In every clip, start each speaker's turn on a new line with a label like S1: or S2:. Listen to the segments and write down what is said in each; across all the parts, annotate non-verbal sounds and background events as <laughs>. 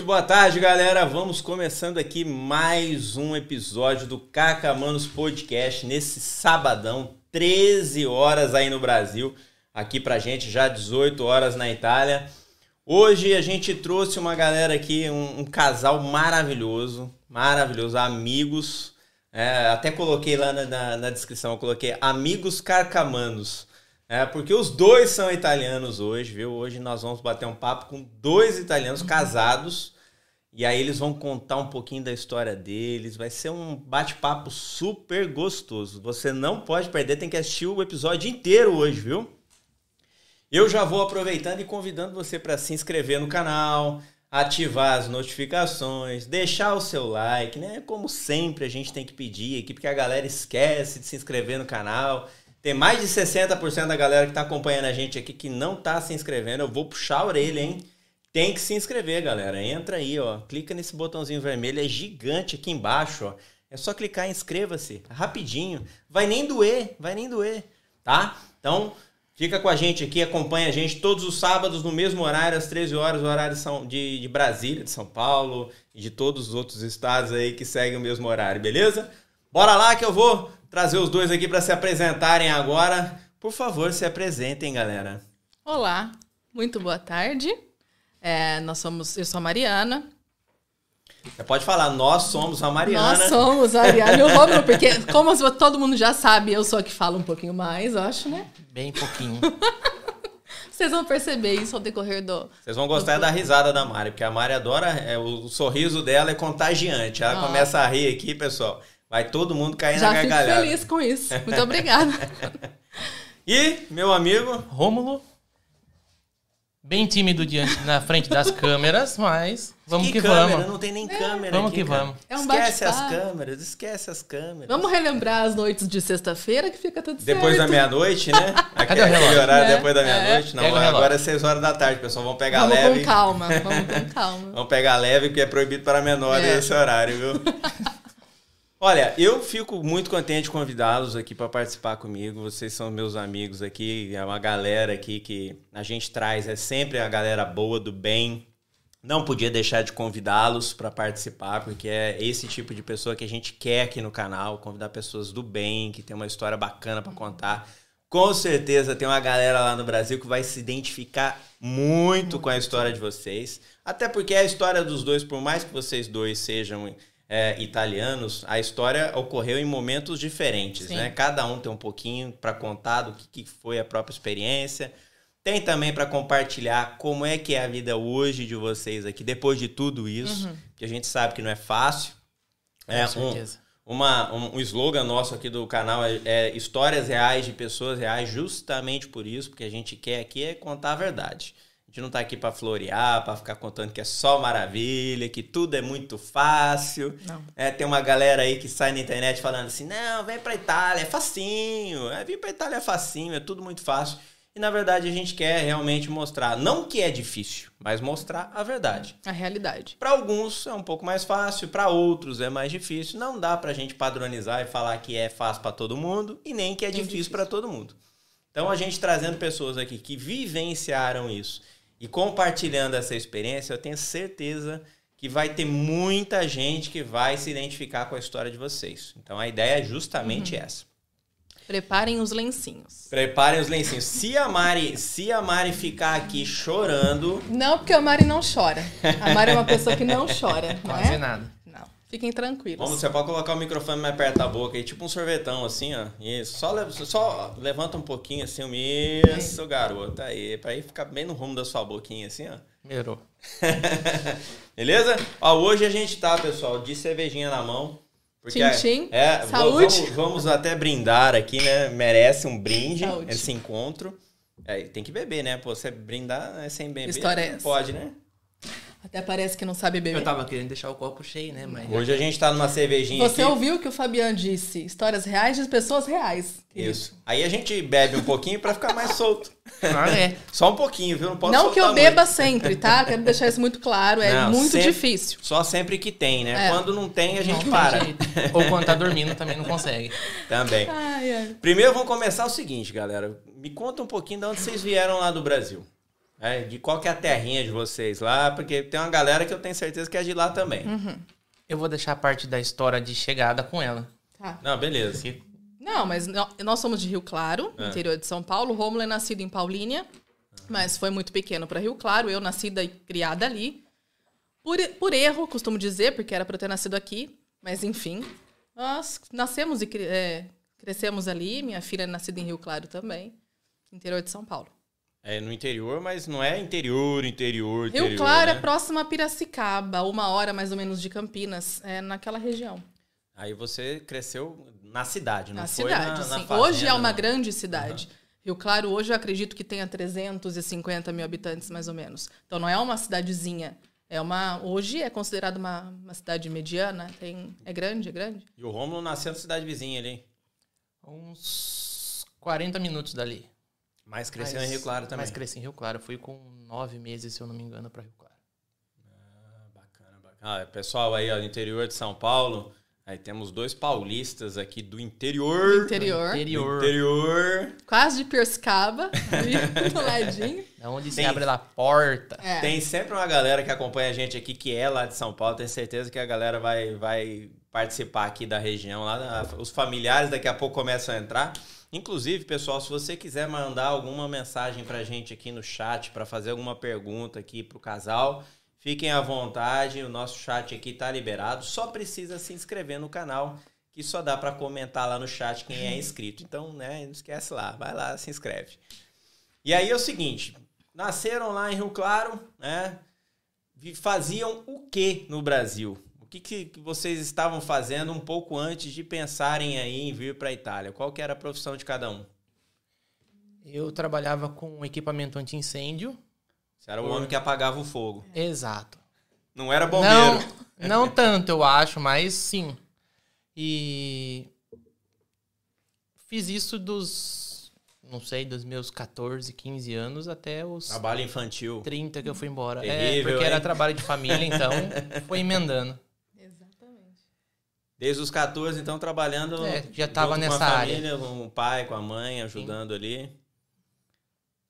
S1: Muito boa tarde, galera. Vamos começando aqui mais um episódio do Cacamanos Podcast nesse sabadão, 13 horas aí no Brasil, aqui pra gente já 18 horas na Itália. Hoje a gente trouxe uma galera aqui, um, um casal maravilhoso, maravilhoso, amigos. É, até coloquei lá na, na, na descrição, coloquei amigos carcamanos. É, porque os dois são italianos hoje, viu? Hoje nós vamos bater um papo com dois italianos casados. E aí eles vão contar um pouquinho da história deles. Vai ser um bate-papo super gostoso. Você não pode perder, tem que assistir o episódio inteiro hoje, viu? Eu já vou aproveitando e convidando você para se inscrever no canal, ativar as notificações, deixar o seu like, né? Como sempre a gente tem que pedir aqui, porque a galera esquece de se inscrever no canal. Tem mais de 60% da galera que está acompanhando a gente aqui que não está se inscrevendo. Eu vou puxar a orelha, hein? Tem que se inscrever, galera. Entra aí, ó. Clica nesse botãozinho vermelho, é gigante aqui embaixo, ó. É só clicar e inscreva-se. Rapidinho. Vai nem doer, vai nem doer, tá? Então, fica com a gente aqui, acompanha a gente todos os sábados no mesmo horário, às 13 horas, o horário de, de Brasília, de São Paulo e de todos os outros estados aí que seguem o mesmo horário, beleza? Bora lá que eu vou trazer os dois aqui para se apresentarem agora. Por favor, se apresentem, galera.
S2: Olá, muito boa tarde. É, nós somos, eu sou a Mariana.
S1: Você pode falar, nós somos a Mariana.
S2: Nós somos a Mariana e o Romulo, porque como todo mundo já sabe, eu sou a que fala um pouquinho mais, eu acho, né?
S3: Bem pouquinho. <laughs>
S2: Vocês vão perceber isso ao decorrer do.
S1: Vocês vão gostar do... da risada da Mari, porque a Mari adora. É, o sorriso dela é contagiante. Ela ah. começa a rir aqui, pessoal. Vai todo mundo cair
S2: Já
S1: na gargalhada.
S2: Já fico feliz com isso. Muito obrigada. <laughs>
S1: e, meu amigo...
S3: Rômulo. Bem tímido diante, na frente das <laughs> câmeras, mas vamos que, que
S1: câmera?
S3: vamos.
S1: Não tem nem câmera
S3: Vamos
S1: aqui,
S3: que
S1: cara.
S3: vamos.
S2: É um
S1: esquece as câmeras, esquece as câmeras.
S2: Vamos relembrar as noites de sexta-feira que fica tudo certo.
S1: Depois da meia-noite, né? <laughs>
S3: Cadê o relógio?
S1: horário
S3: é,
S1: depois da meia-noite. É. Não, agora é seis horas da tarde, pessoal. Vamos pegar
S2: vamos
S1: leve.
S2: Vamos com calma, vamos com calma.
S1: vamos pegar leve, porque é proibido para menores é. esse horário, viu? Olha, eu fico muito contente de convidá-los aqui para participar comigo. Vocês são meus amigos aqui, é uma galera aqui que a gente traz, é sempre a galera boa, do bem. Não podia deixar de convidá-los para participar, porque é esse tipo de pessoa que a gente quer aqui no canal, convidar pessoas do bem, que tem uma história bacana para contar. Com certeza tem uma galera lá no Brasil que vai se identificar muito com a história de vocês. Até porque a história dos dois, por mais que vocês dois sejam é, italianos, a história ocorreu em momentos diferentes,
S2: Sim.
S1: né? Cada um tem um pouquinho para contar do que, que foi a própria experiência. Tem também para compartilhar como é que é a vida hoje de vocês aqui, depois de tudo isso, que a gente sabe que não é fácil. É,
S3: Com
S1: um,
S3: certeza.
S1: uma, um, um slogan nosso aqui do canal é, é histórias reais de pessoas reais, justamente por isso, porque a gente quer aqui é contar a verdade. A gente não tá aqui para florear, para ficar contando que é só maravilha, que tudo é muito fácil.
S2: Não.
S1: É, tem uma galera aí que sai na internet falando assim: não, vem pra Itália, é facinho. É, vir pra Itália é facinho, é tudo muito fácil. E na verdade a gente quer realmente mostrar, não que é difícil, mas mostrar a verdade.
S2: A realidade.
S1: Para alguns é um pouco mais fácil, para outros é mais difícil. Não dá pra gente padronizar e falar que é fácil para todo mundo e nem que é
S2: Nem
S1: difícil
S2: difícil.
S1: para todo mundo. Então a gente trazendo pessoas aqui que vivenciaram isso e compartilhando essa experiência, eu tenho certeza que vai ter muita gente que vai se identificar com a história de vocês. Então a ideia é justamente
S2: Uhum.
S1: essa.
S2: Preparem os lencinhos.
S1: Preparem os lencinhos. Se a Mari, se a Mari ficar aqui chorando,
S2: Não, porque a Mari não chora. A Mari é uma pessoa que não chora, <laughs> não
S3: Quase
S2: é?
S3: nada.
S2: Fiquem tranquilos.
S1: Vamos, você pode colocar o microfone mais perto da boca aí, tipo um sorvetão, assim, ó. Isso. Só, só levanta um pouquinho assim, um isso, garoto. Aí, pra aí ficar bem no rumo da sua boquinha, assim, ó.
S3: Melhorou. <laughs>
S1: Beleza? Ó, hoje a gente tá, pessoal, de cervejinha na mão. Porque
S2: Tchim, tchim.
S1: é, va-
S2: Saúde.
S1: Vamos, vamos até brindar aqui, né? Merece um brinde
S2: Saúde.
S1: esse encontro. É, tem que beber, né? Pô, você brindar é sem beber.
S2: História é
S1: não
S2: essa?
S1: Pode, né?
S2: Até parece que não sabe beber.
S3: Eu tava querendo deixar o copo cheio, né? Mas.
S1: Hoje a gente tá numa cervejinha
S2: Você
S1: aqui.
S2: ouviu o que o Fabiano disse? Histórias reais de pessoas reais.
S1: Isso. Aí a gente bebe um pouquinho pra ficar mais solto.
S3: Ah, é. <laughs>
S1: Só um pouquinho, viu? Não pode
S2: Não que eu
S1: soltar
S2: beba
S1: muito.
S2: sempre, tá? Quero deixar isso muito claro. É
S1: Não,
S2: muito
S1: sempre-
S2: difícil.
S1: Só sempre que tem, né?
S2: É.
S1: Quando não tem, a gente
S3: Não
S1: para.
S3: Ou quando tá dormindo também não consegue.
S1: Também.
S2: Ai, ai.
S1: Primeiro vamos começar o seguinte, galera. Me conta um pouquinho de onde vocês vieram lá do Brasil. É, de qual que é a terrinha de vocês lá, porque tem uma galera que eu tenho certeza que é de lá também.
S2: Uhum.
S3: Eu vou deixar a parte da história de chegada com ela.
S2: Tá.
S1: Não, beleza.
S2: Não, mas nó- nós somos de Rio Claro,
S1: É.
S2: interior de São Paulo. O Rômulo é nascido em Paulínia, mas foi muito pequeno para Rio Claro. Eu nascida e criada ali. Por, por erro, costumo dizer, porque era para eu ter nascido aqui. Mas enfim, nós nascemos e é, crescemos ali. Minha filha é nascida em Rio Claro também, interior de São Paulo.
S1: É no interior, mas não é interior, interior, interior.
S2: Rio Claro
S1: né?
S2: é próximo a Piracicaba, uma hora mais ou menos de Campinas, é naquela região.
S1: Aí você cresceu na cidade, não
S2: Na
S1: foi
S2: cidade,
S1: na, na
S2: sim.
S1: fazenda,
S2: hoje é uma
S1: não.
S2: grande cidade. Rio Claro hoje eu acredito que tenha 350 mil habitantes, mais ou menos. Então não é uma cidadezinha. É uma. Hoje é considerada uma, uma cidade mediana. Tem, é grande, é grande.
S1: E o Rômulo nasceu na cidade vizinha ali.
S3: uns 40 minutos dali.
S1: Mas cresceu
S3: Mas-
S1: em Rio Claro também.
S3: Mas cresci em Rio Claro. Eu fui com nove meses, se eu não me engano, pra Rio Claro.
S1: Bacana, bacana. Ah, pessoal aí, ó, do interior de São Paulo, aí temos dois paulistas aqui do interior.
S2: Interior.
S1: Do
S3: Interior.
S1: interior.
S2: Quase de Piracicaba, <laughs> ali <laughs> do ladinho.
S3: Da onde se
S1: Tem-
S3: abre a porta.
S2: É.
S1: Tem sempre uma galera que acompanha a gente aqui que é lá de São Paulo. Tenho certeza que a galera vai, vai participar aqui da região. Lá, os familiares daqui a pouco começam a entrar. Inclusive, pessoal, se você quiser mandar alguma mensagem pra gente aqui no chat, para fazer alguma pergunta aqui pro casal, fiquem à vontade. O nosso chat aqui tá liberado. Só precisa se inscrever no canal, que só dá para comentar lá no chat quem é inscrito. Então, né, não esquece lá, vai lá, se inscreve. E aí é o seguinte, nasceram lá em Rio Claro, né? Faziam o que no Brasil? O que, que vocês estavam fazendo um pouco antes de pensarem aí em vir para a Itália? Qual que era a profissão de cada um?
S3: Eu trabalhava com equipamento anti-incêndio.
S1: Você era o homem que apagava o fogo.
S3: Exato.
S1: Não era bombeiro.
S3: Não, não tanto, eu acho, mas sim. E fiz isso dos, não sei, dos meus 14, 15 anos até os
S1: Trabalho infantil.
S3: 30 que eu fui embora. é,
S1: Terrível,
S3: porque era
S1: hein?
S3: trabalho de família, então <laughs> foi emendando.
S1: Desde os 14, então, trabalhando.
S3: É, já tava
S1: junto
S3: nessa
S1: com a
S3: área.
S1: família, com o pai, com a mãe, ajudando ali.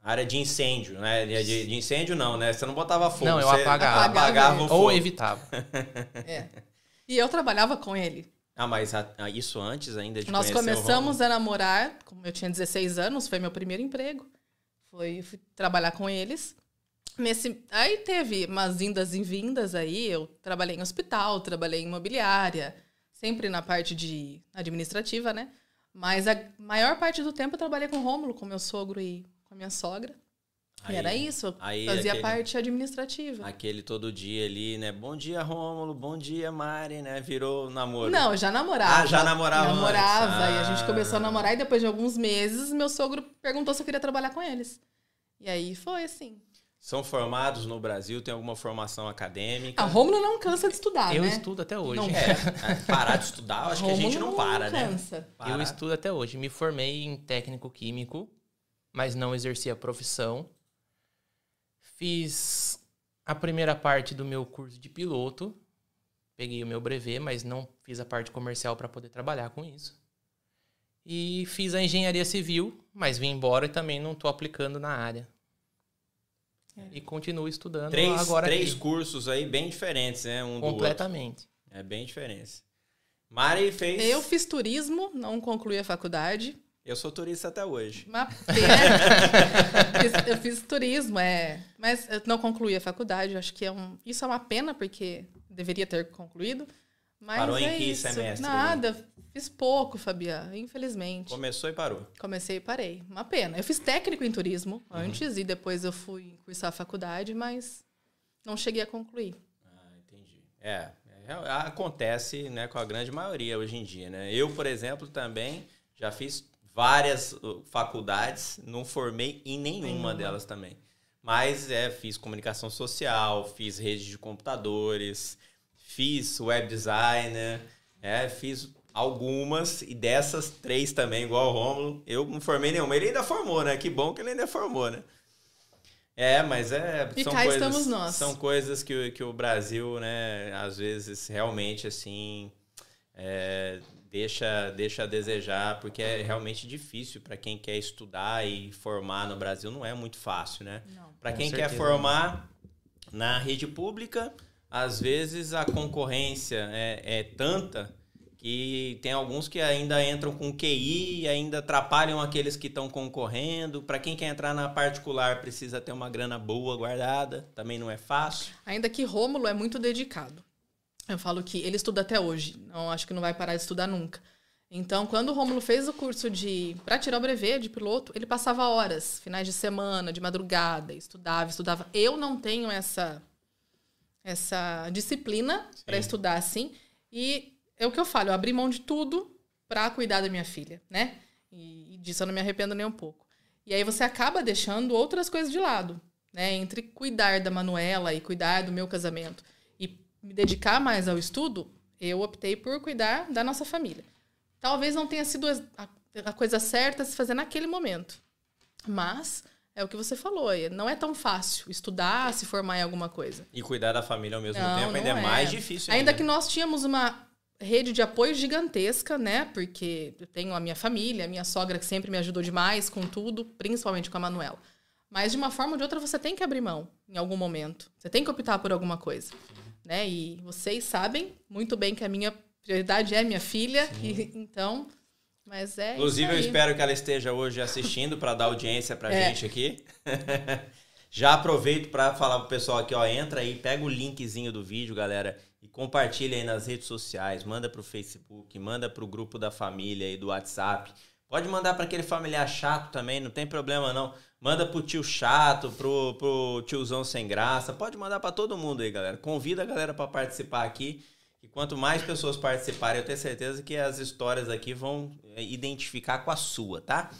S1: Área de incêndio, né? De, de incêndio não, né? Você não botava fogo.
S3: Não, eu
S1: você
S3: apagava.
S1: apagava o
S3: Ou
S1: fogo.
S3: evitava. <laughs>
S2: É. E eu trabalhava com ele.
S1: Ah, mas a- a- isso antes ainda de
S2: Nós começamos a namorar, como eu tinha 16 anos, foi meu primeiro emprego. Foi fui trabalhar com eles. Nesse, aí teve umas indas e vindas aí. Eu trabalhei em hospital, trabalhei em imobiliária, sempre na parte de administrativa, né? Mas a maior parte do tempo eu trabalhei com o Rômulo, com meu sogro e com a minha sogra.
S1: Aí-
S2: e era isso,
S1: aí
S2: fazia
S1: aquele-
S2: parte administrativa.
S1: Aquele todo dia ali, né? Bom dia, Rômulo. Bom dia, Mari, né? Virou namoro.
S2: Não, já namorava.
S1: Ah, já namorava.
S2: Namorava. E a gente
S1: Ah.
S2: começou a namorar e depois de alguns meses, meu sogro perguntou se eu queria trabalhar com eles. E aí foi assim.
S1: São formados no Brasil, tem alguma formação acadêmica.
S2: A Rômulo não cansa de estudar,
S3: eu
S2: né?
S3: estudo até hoje.
S2: Não.
S1: É, parar de estudar, eu acho que a gente não para, né?
S2: cansa.
S3: Eu estudo até hoje. Me formei em técnico químico, mas não exerci a profissão. Fiz a primeira parte do meu curso de piloto. Peguei o meu brevet, mas não fiz a parte comercial para poder trabalhar com isso. E fiz a engenharia civil, mas vim embora e também não estou aplicando na área. E continuo estudando
S1: Três,
S3: agora
S1: três
S3: aqui.
S1: cursos aí bem diferentes, né? Um do outro.
S3: completamente.
S1: É bem diferente. Mari fez.
S2: Eu fiz turismo, não concluí a faculdade.
S1: Eu sou turista até hoje.
S2: Uma pena. Fiz- <laughs> eu fiz turismo, é. Mas eu não concluí a faculdade. eu Acho que é um. Isso é uma pena, porque deveria ter concluído. Mas
S1: Parou em
S2: é
S1: que
S2: isso.
S1: semestre,
S2: Nada. Fiz pouco, Fabiana, infelizmente.
S1: Começou e parou.
S2: Comecei e parei. Uma pena. Eu fiz técnico em turismo
S1: Uhum.
S2: antes e depois eu fui cursar a faculdade, mas não cheguei a concluir.
S1: Ah, entendi. É, é, acontece né, com a grande maioria hoje em dia, né? Eu, por exemplo, também já fiz várias uh, faculdades, não formei em nenhuma,
S2: Nenhuma.
S1: delas também. Mas é, fiz comunicação social, fiz rede de computadores, fiz web designer, é, fiz algumas e dessas três também, igual o Rômulo, eu não formei nenhuma. Ele ainda formou, né? Que bom que ele ainda formou, né? É, mas é.
S2: E
S1: são
S2: cá
S1: coisas,
S2: estamos nós.
S1: São coisas que, o- que o Brasil, né, às vezes realmente assim. é, deixa, deixa a desejar, porque é realmente difícil para quem quer estudar e formar no Brasil, não é muito fácil, né?
S2: Não.
S1: Para quem quer formar na rede pública, às vezes a concorrência é, é tanta que tem alguns que ainda entram com QI e ainda atrapalham aqueles que estão concorrendo. Para quem quer entrar na particular, precisa ter uma grana boa guardada, também não é fácil.
S2: Ainda que Rômulo é muito dedicado. Eu falo que ele estuda até hoje. Não acho que não vai parar de estudar nunca. Então, quando o Rômulo fez o curso de para tirar o brevet de piloto, ele passava horas, finais de semana, de madrugada, estudava, estudava. Eu não tenho essa essa disciplina para estudar assim. E é o que eu falo, eu abri mão de tudo para cuidar da minha filha, né? E, e disso eu não me arrependo nem um pouco. E aí você acaba deixando outras coisas de lado, né? Entre cuidar da Manuela e cuidar do meu casamento e me dedicar mais ao estudo, eu optei por cuidar da nossa família. Talvez não tenha sido a, a coisa certa a se fazer naquele momento. Mas é o que você falou, é- não é tão fácil estudar, se formar em alguma coisa.
S1: E cuidar da família ao mesmo
S2: Não,
S1: tempo ainda é
S2: é.
S1: mais difícil
S2: Ainda
S1: ainda.
S2: que nós tínhamos uma rede de apoio gigantesca, né? Porque eu tenho a minha família, a minha sogra que sempre me ajudou demais com tudo, principalmente com a Manuela. Mas de uma forma ou de outra você tem que abrir mão em algum momento. Você tem que optar por alguma coisa, né? E vocês sabem muito bem que a minha prioridade é minha filha, e, <laughs> então, mas é
S1: Inclusive, eu espero que ela esteja hoje assistindo para dar audiência pra
S2: É.
S1: gente aqui. <laughs> Já aproveito para falar pro pessoal aqui, ó, entra aí, pega o linkzinho do vídeo, galera, e compartilha aí nas redes sociais, manda pro Facebook, manda pro grupo da família aí do WhatsApp. Pode mandar para aquele familiar chato também, não tem problema não. Manda pro tio chato, pro, pro tiozão sem graça, pode mandar para todo mundo aí, galera. Convida a galera para participar aqui. Quanto mais pessoas participarem, eu tenho certeza que as histórias aqui vão é, identificar com a sua, tá?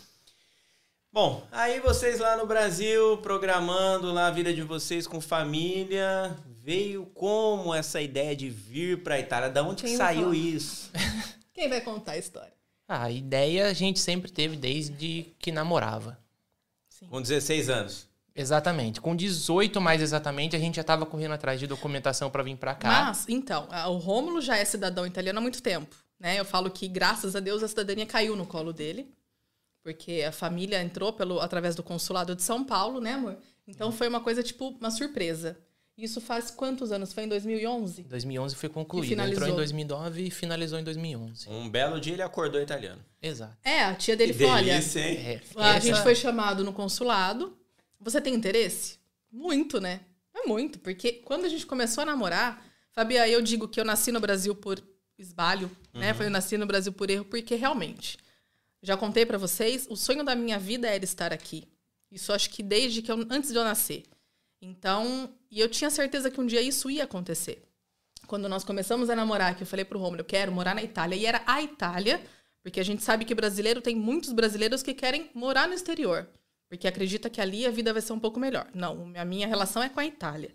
S1: Bom, aí vocês lá no Brasil, programando lá a vida de vocês com família, veio como essa ideia de vir pra Itália? Da onde que
S2: Quem
S1: saiu isso? <laughs>
S2: Quem vai contar a história?
S3: Ah, a ideia a gente sempre teve desde que namorava.
S2: Sim.
S1: Com 16 anos.
S3: Exatamente. Com 18 mais exatamente, a gente já estava correndo atrás de documentação para vir para cá.
S2: Mas, então, o Rômulo já é cidadão italiano há muito tempo, né? Eu falo que, graças a Deus, a cidadania caiu no colo dele, porque a família entrou pelo através do consulado de São Paulo, né, amor? Então foi uma coisa, tipo, uma surpresa. Isso faz quantos anos? Foi em 2011?
S3: 2011 foi concluído.
S2: finalizou.
S3: Entrou em 2009 e finalizou em 2011.
S1: Um belo dia ele acordou italiano.
S3: Exato.
S2: É, a tia dele
S1: Que
S2: falou, olha,
S1: delícia, hein?
S3: É,
S2: a
S3: essa-
S2: gente foi chamado no consulado. Você tem interesse? Muito, né? É muito, porque quando a gente começou a namorar, Fabia, eu digo que eu nasci no Brasil por esbalho, né? Foi eu nasci no Brasil por erro, porque realmente, já contei pra vocês, o sonho da minha vida era estar aqui. Isso acho que desde que eu, antes de eu nascer. Então, e eu tinha certeza que um dia isso ia acontecer. Quando nós começamos a namorar, que eu falei pro Romulo, eu quero morar na Itália, e era a Itália, porque a gente sabe que brasileiro tem muitos brasileiros que querem morar no exterior, porque acredita que ali a vida vai ser um pouco melhor. Não, a minha relação é com a Itália.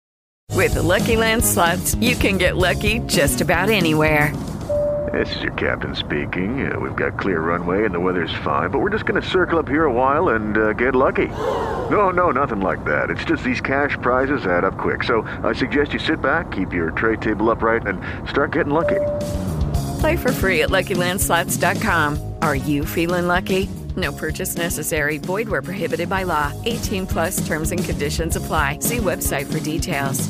S4: With the Lucky Land slots, you can get lucky just about anywhere.
S5: This is your captain speaking. Uh, we've got clear runway and the weather's fine, but we're just going to circle up here a while and uh, get lucky. No, no, nothing like that. It's just these cash prizes add up quick. So I suggest you sit back, keep your tray table upright, and start getting lucky.
S4: Play for free at LuckyLandSlots.com. Are you feeling lucky? No purchase necessary. Void where prohibited by law. 18 plus terms and conditions apply. See website for details.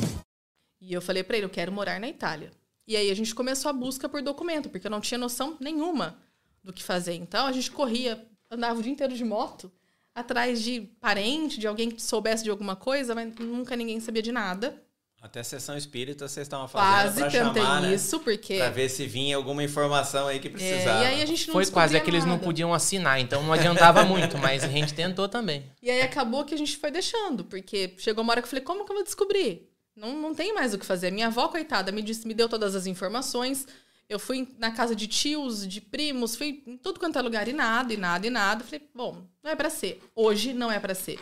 S2: E eu falei pra ele, eu quero morar na Itália. E aí a gente começou a busca por documento, porque eu não tinha noção nenhuma do que fazer. Então a gente corria, andava o dia inteiro de moto, atrás de parente, de alguém que soubesse de alguma coisa, mas nunca ninguém sabia de nada.
S1: Até sessão espírita vocês estavam fazendo
S2: Quase
S1: pra
S2: tentei
S1: chamar, né?
S2: isso, porque.
S1: Pra ver se vinha alguma informação aí que
S2: É,
S1: precisava.
S2: e aí a gente não
S3: Foi quase, é que eles não podiam assinar, então não adiantava muito, mas a gente tentou também.
S2: E aí acabou que a gente foi deixando, porque chegou uma hora que eu falei, como que eu vou descobrir? Não, não tem mais o que fazer. Minha avó, coitada, me disse, me deu todas as informações. Eu fui na casa de tios, de primos, fui em tudo quanto é lugar e nada, e nada, e nada. Falei, bom, não é pra ser. Hoje não é pra ser.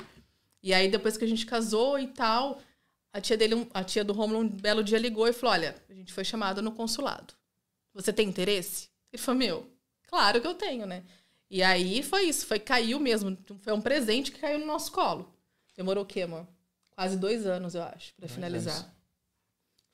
S2: E aí, depois que a gente casou e tal, a tia dele, a tia do Romulo, um belo dia ligou e falou: Olha, a gente foi chamado no consulado. Você tem interesse? Ele falou: Meu, claro que eu tenho, né? E aí foi isso, foi caiu mesmo. Foi um presente que caiu no nosso colo. Demorou o quê, amor? Quase dois anos, eu acho, pra finalizar. Foi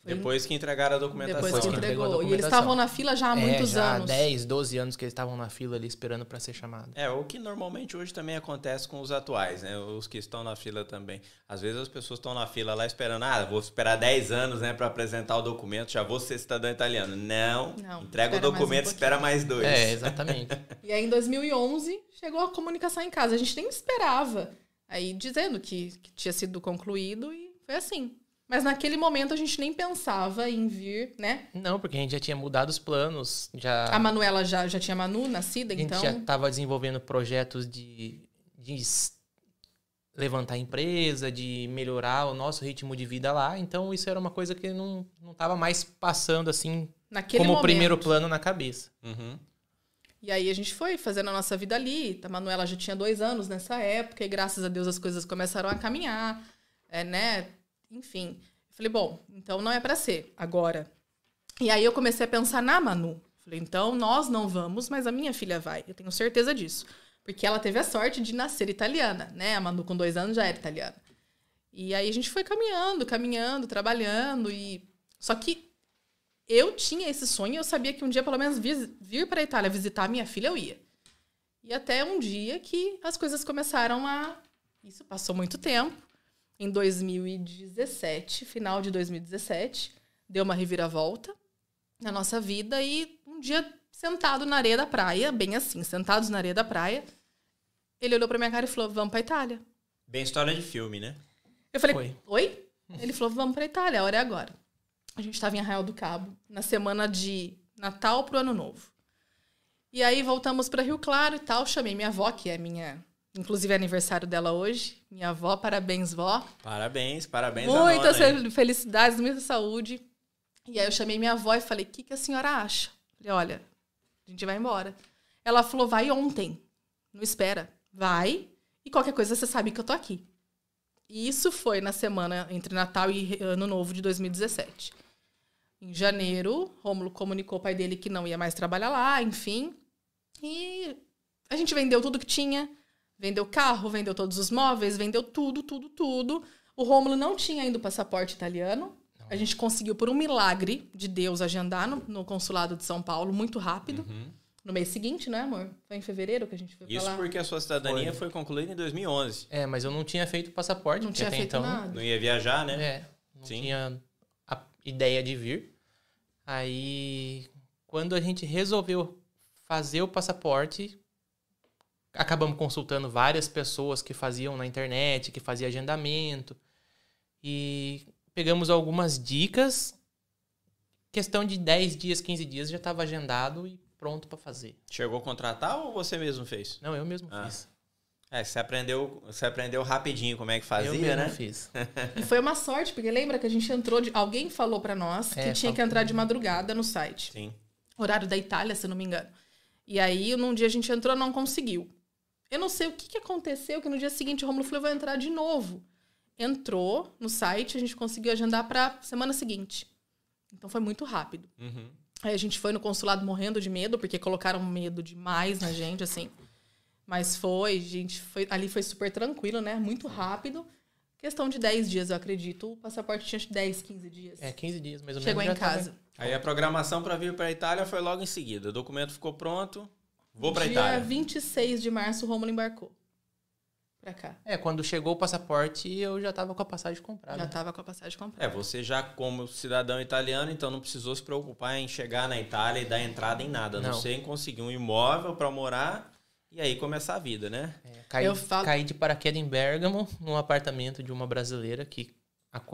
S1: Depois que entregaram a documentação.
S2: depois que
S3: entregou a
S2: entregou. E eles
S3: documentação.
S2: estavam na fila já há muitos
S3: é, já
S2: anos.
S3: há 10, 12 anos que eles estavam na fila ali esperando pra ser chamado.
S1: É, o que normalmente hoje também acontece com os atuais, né? Os que estão na fila também. Às vezes as pessoas estão na fila lá esperando, ah, vou esperar 10 anos, né, para apresentar o documento, já vou ser cidadão italiano. Não,
S2: Não,
S1: entrega o
S2: espera mais um
S1: documento, espera mais dois.
S3: É, exatamente. <laughs>
S2: E aí, em 2011, chegou a comunicação em casa. A gente nem esperava. Aí, dizendo que, que tinha sido concluído e foi assim. Mas naquele momento, a gente nem pensava em vir, né?
S3: Não, porque a gente já tinha mudado os planos, já
S2: A Manuela já, já tinha Manu nascida,
S3: a gente
S2: então...
S3: já estava desenvolvendo projetos de, de levantar a empresa, de melhorar o nosso ritmo de vida lá. Então isso era uma coisa que não não estava mais passando assim
S2: naquele
S3: como
S2: momento.
S3: primeiro plano na cabeça.
S1: Uhum.
S2: E aí, a gente foi fazendo a nossa vida ali. A Manuela já tinha dois anos nessa época e, graças a Deus, as coisas começaram a caminhar, é, né? Enfim. Falei, bom, então não é pra ser agora. E aí, eu comecei a pensar na Manu. Falei, então, nós não vamos, mas a minha filha vai. Eu tenho certeza disso. Porque ela teve a sorte de nascer italiana, né? A Manu, com dois anos, já era italiana. E aí, a gente foi caminhando, caminhando, trabalhando. e Só que eu tinha esse sonho, eu sabia que um dia, pelo menos, vir para a Itália visitar a minha filha, eu ia. E até um dia que as coisas começaram a. Isso passou muito tempo. Em 2017, final de 2017, deu uma reviravolta na nossa vida e um dia sentado na areia da praia, bem assim, sentados na areia da praia, ele olhou pra minha cara e falou: "Vamos pra Itália".
S1: Bem história de filme, né?
S2: Eu falei:
S3: Foi.
S2: "Oi?". Ele falou: "Vamos pra Itália, a hora é agora". A gente tava em Arraial do Cabo, na semana de Natal pro Ano Novo. E aí voltamos pra Rio Claro e tal, chamei minha avó, que é minha, inclusive é aniversário dela hoje. Minha avó, parabéns, vó.
S1: Parabéns, parabéns
S2: Muitas
S1: nona,
S2: felicidades, muita saúde. E aí eu chamei minha avó e falei: o que, que a senhora acha? Falei: olha, a gente vai embora. Ela falou: vai ontem. Não espera. Vai. E qualquer coisa você sabe que eu tô aqui. E isso foi na semana entre Natal e Ano Novo de 2017. Em janeiro, Rômulo comunicou ao pai dele que não ia mais trabalhar lá, enfim. E a gente vendeu tudo que tinha. Vendeu carro, vendeu todos os móveis, vendeu tudo, tudo, tudo. O Rômulo não tinha ainda o passaporte italiano. A gente conseguiu, por um milagre de Deus, agendar no, no consulado de São Paulo muito rápido. No mês seguinte, né, amor? Foi em fevereiro que a gente foi pra
S1: Isso
S2: lá.
S1: porque a sua cidadania foi, concluída em 2011.
S3: É, mas eu não tinha feito passaporte,
S2: Não tinha
S3: até
S2: feito
S3: então.
S2: nada.
S1: Não ia viajar, né?
S3: É, não
S1: Sim.
S3: tinha a ideia de vir. Aí, quando a gente resolveu fazer o passaporte, acabamos consultando várias pessoas que faziam na internet, que faziam agendamento. E pegamos algumas dicas. Questão de 10 dias, 15 dias já estava agendado e pronto para fazer.
S1: Chegou a contratar ou você mesmo fez?
S3: Não, eu mesmo
S1: Ah,
S3: fiz.
S1: É, você aprendeu, você aprendeu rapidinho como é que
S3: eu
S1: fazia,
S3: mesmo
S1: né?
S3: fiz. <laughs>
S2: E foi uma sorte, porque lembra que a gente entrou de. Alguém falou pra nós que
S3: É,
S2: tinha que
S3: falou.
S2: entrar de madrugada no site.
S1: Sim.
S2: Horário da Itália, se eu não me engano. E aí, num dia a gente entrou, não conseguiu. Eu não sei o que, que aconteceu, que no dia seguinte o Romulo falou, vou entrar de novo. Entrou no site, a gente conseguiu agendar pra semana seguinte. Então foi muito rápido.
S1: Uhum.
S2: Aí a gente foi no consulado morrendo de medo, porque colocaram medo demais na gente, assim. Mas foi, gente, foi, ali foi super tranquilo, né? Muito rápido. Questão de 10 dias, eu acredito. O passaporte tinha acho que 10, 15 dias.
S3: É, 15 dias mais ou
S2: Chegou
S3: menos.
S2: em
S3: já tava-
S2: casa.
S1: Aí a programação para vir para a Itália foi logo em seguida. O documento ficou pronto. Vou para
S2: Dia
S1: Itália.
S2: 26 de março, o Romulo embarcou. Pra cá.
S3: É, quando chegou o passaporte, eu já tava com a passagem comprada.
S2: Já tava com a passagem
S1: É,
S2: comprada.
S1: você já como cidadão italiano, então não precisou se preocupar em chegar na Itália e dar entrada em nada. A não
S3: Não.
S1: ser em conseguir um imóvel para morar e aí começar a vida, né?
S3: É, caí,
S2: Eu falo-
S3: caí de paraquedas em Bergamo, num apartamento de uma brasileira que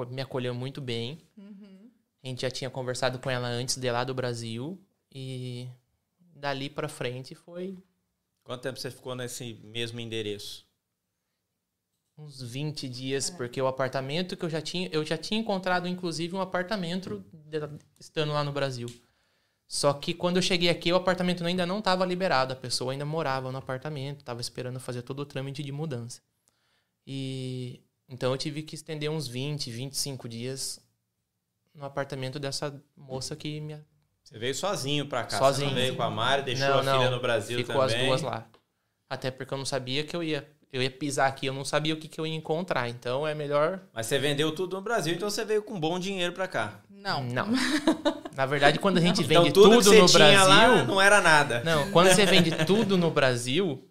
S3: me acolheu muito bem. A gente já tinha conversado com ela antes de lá do Brasil. E dali pra frente foi
S1: Quanto tempo você ficou nesse mesmo endereço?
S3: uns 20 dias, porque o apartamento que eu já tinha, eu já tinha encontrado inclusive um apartamento estando lá no Brasil. Só que quando eu cheguei aqui, o apartamento ainda não estava liberado, a pessoa ainda morava no apartamento, estava esperando fazer todo o trâmite de mudança. E então eu tive que estender uns 20, 25 dias no apartamento dessa moça que me
S1: Você veio sozinho para cá. Você
S3: Sozinho.
S1: não veio com a Mari, deixou
S3: Não,
S1: a
S3: não.
S1: filha no Brasil
S3: Ficou
S1: também.
S3: as duas lá. Até porque eu não sabia que eu ia eu ia pisar aqui, eu não sabia o que, que eu ia encontrar. Então é melhor
S1: Mas você vendeu tudo no Brasil, então você veio com bom dinheiro para cá.
S2: Não.
S3: Não. <laughs> Na verdade, quando a gente
S1: Então
S3: vende
S1: tudo,
S3: tudo,
S1: que você
S3: no
S1: tinha lá
S3: Brasil.
S1: não era nada.
S3: Não, quando você vende <laughs> tudo no Brasil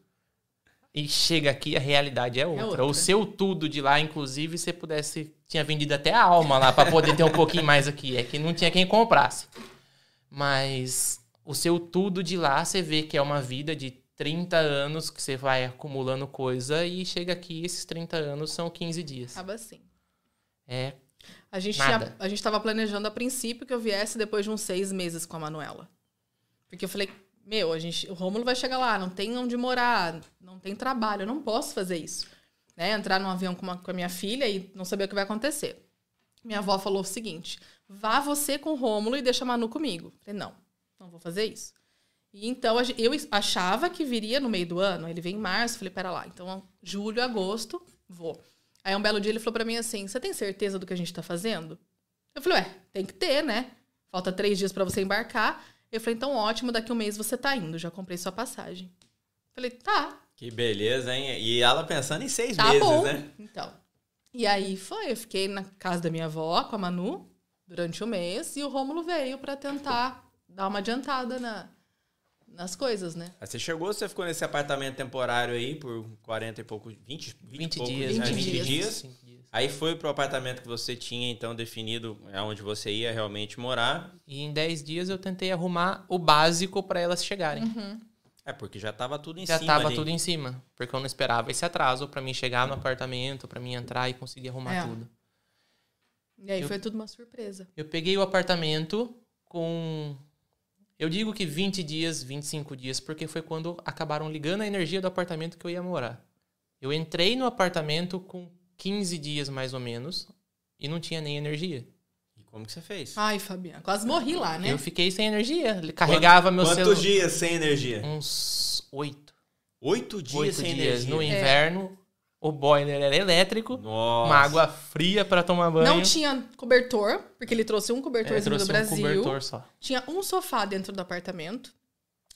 S3: e chega aqui, a realidade é outra.
S2: outra.
S3: O seu tudo de lá, inclusive, você pudesse. Tinha vendido até a alma lá para poder ter um pouquinho mais aqui. É que não tinha quem comprasse. Mas o seu tudo de lá, você vê que é uma vida de 30 anos que você vai acumulando coisa e chega aqui, esses 30 anos são 15 dias.
S2: Acaba assim.
S3: É.
S2: A gente,
S3: Nada.
S2: tinha, a gente tava planejando a princípio que eu viesse depois de uns seis meses com a Manuela. Porque eu falei, meu, a gente, o Rômulo vai chegar lá, não tem onde morar, não tem trabalho, eu não posso fazer isso. Né? Entrar num avião com, uma- com a minha filha e não saber o que vai acontecer. Minha avó falou o seguinte: vá você com o Rômulo e deixa a Manu comigo. Eu falei, não, não vou fazer isso. E então eu achava que viria no meio do ano, ele vem em março, falei, pera lá, então julho, agosto, vou. Aí um belo dia ele falou pra mim assim: Você tem certeza do que a gente tá fazendo? Eu falei, ué, tem que ter, né? Falta três dias pra você embarcar. Eu falei, então ótimo, daqui um mês você tá indo, já comprei sua passagem. Falei, tá,
S1: Que beleza, hein? E ela pensando em seis
S2: tá
S1: meses,
S2: bom.
S1: né?
S2: Então. E aí foi, eu fiquei na casa da minha avó com a Manu durante o mês e o Rômulo veio pra tentar dar uma adiantada na, nas coisas, né?
S1: Aí você chegou, você ficou nesse apartamento temporário aí por 40 e poucos, 20, 20,
S3: 20
S1: e poucos,
S3: dias.
S1: né?
S2: 20
S1: 20
S2: dias.
S1: dias.
S3: 5 dias.
S1: Aí foi pro apartamento que você tinha então definido aonde você ia realmente morar.
S3: E em 10 dias eu tentei arrumar o básico para elas chegarem.
S1: É, porque já tava tudo em
S3: Já
S1: cima
S3: tava
S1: ali.
S3: tudo em cima, porque eu não esperava esse atraso para mim chegar no apartamento, para mim entrar e conseguir arrumar
S2: É.
S3: tudo.
S2: E aí
S3: Eu-
S2: foi tudo uma surpresa.
S3: Eu peguei o apartamento com. Eu digo que 20 dias, 25 dias, porque foi quando acabaram ligando a energia do apartamento que eu ia morar. Eu entrei no apartamento com 15 dias mais ou menos e não tinha nem energia.
S1: E como que você fez?
S2: Ai, Fabiana, quase morri lá, né?
S3: Eu fiquei sem energia. Ele Carregava meu celular.
S1: Quantos dias sem energia?
S3: Uns oito.
S1: Oito dias
S3: Oito
S1: sem
S3: dias.
S1: energia.
S3: No inverno, o boiler era elétrico.
S1: Nossa.
S3: Uma água fria para tomar banho.
S2: Não tinha cobertor, porque ele trouxe um
S3: É,
S2: cobertorzinho
S3: trouxe
S2: do
S3: um
S2: Brasil.
S3: cobertor só.
S2: Tinha um sofá dentro do apartamento.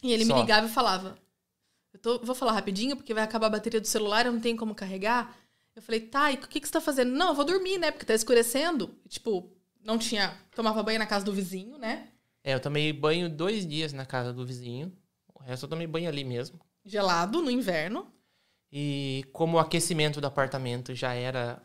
S2: E ele
S3: Só.
S2: me ligava e falava: eu tô- Vou falar rapidinho, porque vai acabar a bateria do celular, eu não tenho como carregar. Eu falei, tá, e o que, que você tá fazendo? Não, eu vou dormir, né? Porque tá escurecendo. E, tipo, não tinha. Tomava banho na casa do vizinho, né?
S3: É, eu tomei banho dois dias na casa do vizinho. O resto eu tomei banho ali mesmo.
S2: Gelado no inverno.
S3: E como o aquecimento do apartamento já era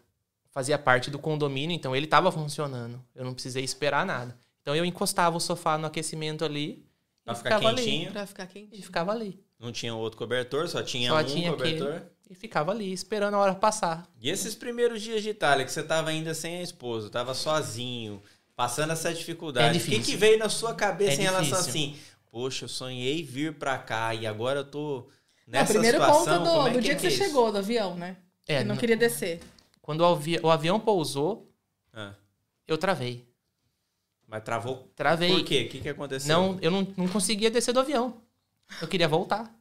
S3: fazia parte do condomínio, então ele estava funcionando. Eu não precisei esperar nada. Então eu encostava o sofá no aquecimento ali
S1: Pra
S3: e
S1: ficar
S3: ficava
S1: quentinho.
S3: ali.
S2: Pra ficar
S3: E
S2: quentinho.
S3: ficava ali.
S1: Não tinha outro cobertor, só tinha
S3: Só
S1: um
S3: tinha
S1: cobertor.
S3: aquele. E ficava ali, esperando a hora passar.
S1: E esses primeiros dias de Itália, que você tava ainda sem a esposa, tava sozinho, passando essa dificuldade.
S3: É
S1: o que, que veio na sua cabeça
S3: É
S1: em relação
S3: difícil.
S1: assim? Poxa, eu sonhei vir pra cá e agora eu tô
S2: Não,
S1: nessa
S2: primeiro
S1: situação.
S2: conta do,
S1: é
S2: do dia
S1: é
S2: que você
S1: é isso?
S2: chegou do avião, né?
S3: É,
S2: que não
S3: n-
S2: queria descer.
S3: Quando o, avi- o avião pousou,
S1: Ah,
S3: eu travei.
S1: mas travou.
S3: Travei.
S1: Por quê? O que, que aconteceu?
S3: Não, eu não, não conseguia descer do avião. Eu queria voltar.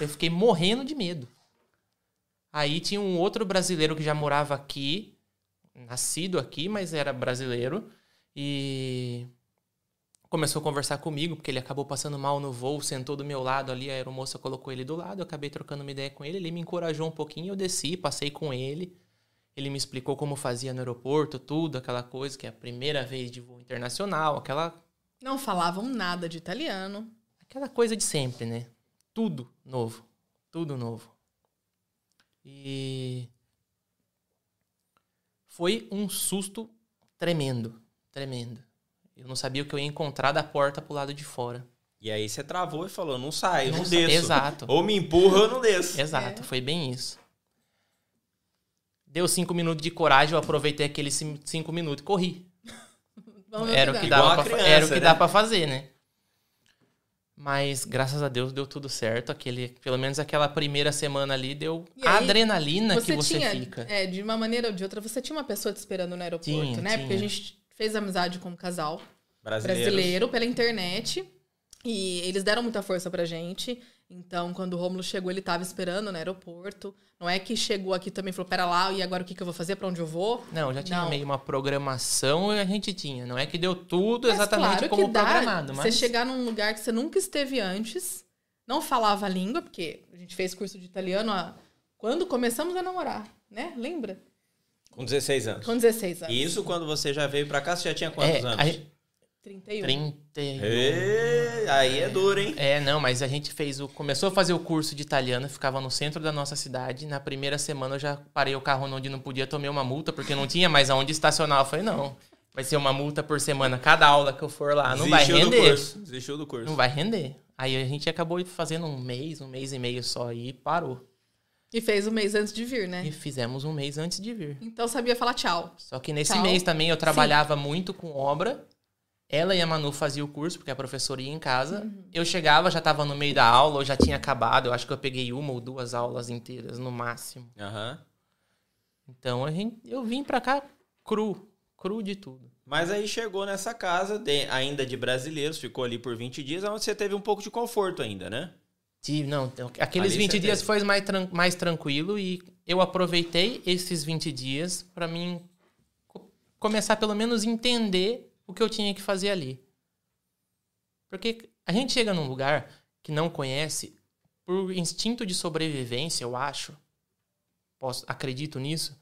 S3: Eu fiquei morrendo de medo. Aí tinha um outro brasileiro que já morava aqui, nascido aqui, mas era brasileiro, e começou a conversar comigo, porque ele acabou passando mal no voo, sentou do meu lado ali, a aeromoça colocou ele do lado, eu acabei trocando uma ideia com ele, ele me encorajou um pouquinho, eu desci, passei com ele. Ele me explicou como fazia no aeroporto, tudo, aquela coisa que é a primeira vez de voo internacional, aquela
S2: Não falavam nada de italiano.
S3: Aquela coisa de sempre, né? Tudo novo. Tudo novo. E. Foi um susto tremendo. Tremendo. Eu não sabia o que eu ia encontrar da porta pro lado de fora.
S1: E aí você travou e falou: não sai, não, desço.
S3: Exato.
S1: Ou me empurra ou não desço.
S3: Exato,
S2: É.
S3: foi bem isso. Deu cinco minutos de coragem, eu aproveitei aqueles cin- cinco minutos e corri. <laughs>
S2: Vamos ver
S3: Era o que dava pra,
S1: criança,
S3: era o que
S1: né?
S3: dá pra fazer, né? Mas graças a Deus deu tudo certo. Aquele, pelo menos aquela primeira semana ali deu
S2: E
S3: a
S2: aí,
S3: adrenalina que você
S2: tinha,
S3: fica.
S2: É, de uma maneira ou de outra, você tinha uma pessoa te esperando no aeroporto,
S3: Tinha,
S2: né? Porque a
S3: tinha.
S2: gente fez amizade com um casal
S1: Brasileiros.
S2: brasileiro pela internet. E eles deram muita força pra gente. Então, quando o Rômulo chegou, ele tava esperando no aeroporto. Não é que chegou aqui também e falou, pera lá, e agora o que, que eu vou fazer? Pra onde eu vou?
S3: Não, já tinha
S2: Não.
S3: meio uma programação e a gente tinha. Não é que deu tudo
S2: Mas
S3: exatamente
S2: claro
S3: como
S2: que dá
S3: programado,
S2: Você
S3: mas
S2: chegar num lugar que você nunca esteve antes, não falava a língua, porque a gente fez curso de italiano há- quando começamos a namorar, né? Lembra?
S1: Com 16 anos.
S2: Com 16 anos.
S1: E isso quando você já veio pra cá, você já tinha quantos
S3: é,
S1: anos?
S3: a-
S2: 31.
S3: 30.
S1: Ê, aí é duro, hein?
S3: É, não, mas a gente fez o. Começou a fazer o curso de italiano, ficava no centro da nossa cidade. Na primeira semana eu já parei o carro onde não podia, tomei uma multa, porque não tinha mais aonde estacionar. Eu falei, não, vai ser uma multa por semana. Cada aula que eu for lá, não vai
S1: Desistiu do
S3: render.
S1: curso. Desistiu do curso.
S3: Não vai render. Aí a gente acabou fazendo um mês, um mês e meio só e parou.
S2: E fez um mês antes de vir, né?
S3: E fizemos um mês antes de vir.
S2: Então sabia falar tchau.
S3: Só que nesse
S2: Tchau.
S3: mês também eu trabalhava muito com obra. Ela e a Manu faziam o curso, porque a professora ia em casa.
S2: Uhum.
S3: Eu chegava, já tava no meio da aula, ou já tinha acabado. Eu acho que eu peguei uma ou duas aulas inteiras, no máximo.
S1: Aham.
S3: Então a gente, eu vim pra cá cru, cru de tudo.
S1: Mas aí chegou nessa casa, de- ainda de brasileiros, ficou ali por 20 dias, onde você teve um pouco de conforto ainda, né?
S3: Tive, não, então, aqueles
S1: Ali
S3: 20
S1: você
S3: dias foi mais, tran- mais tranquilo e eu aproveitei esses 20 dias pra mim co- começar pelo menos a entender o que eu tinha que fazer ali. Porque a gente chega num lugar que não conhece por instinto de sobrevivência, eu acho. Posso, acredito nisso.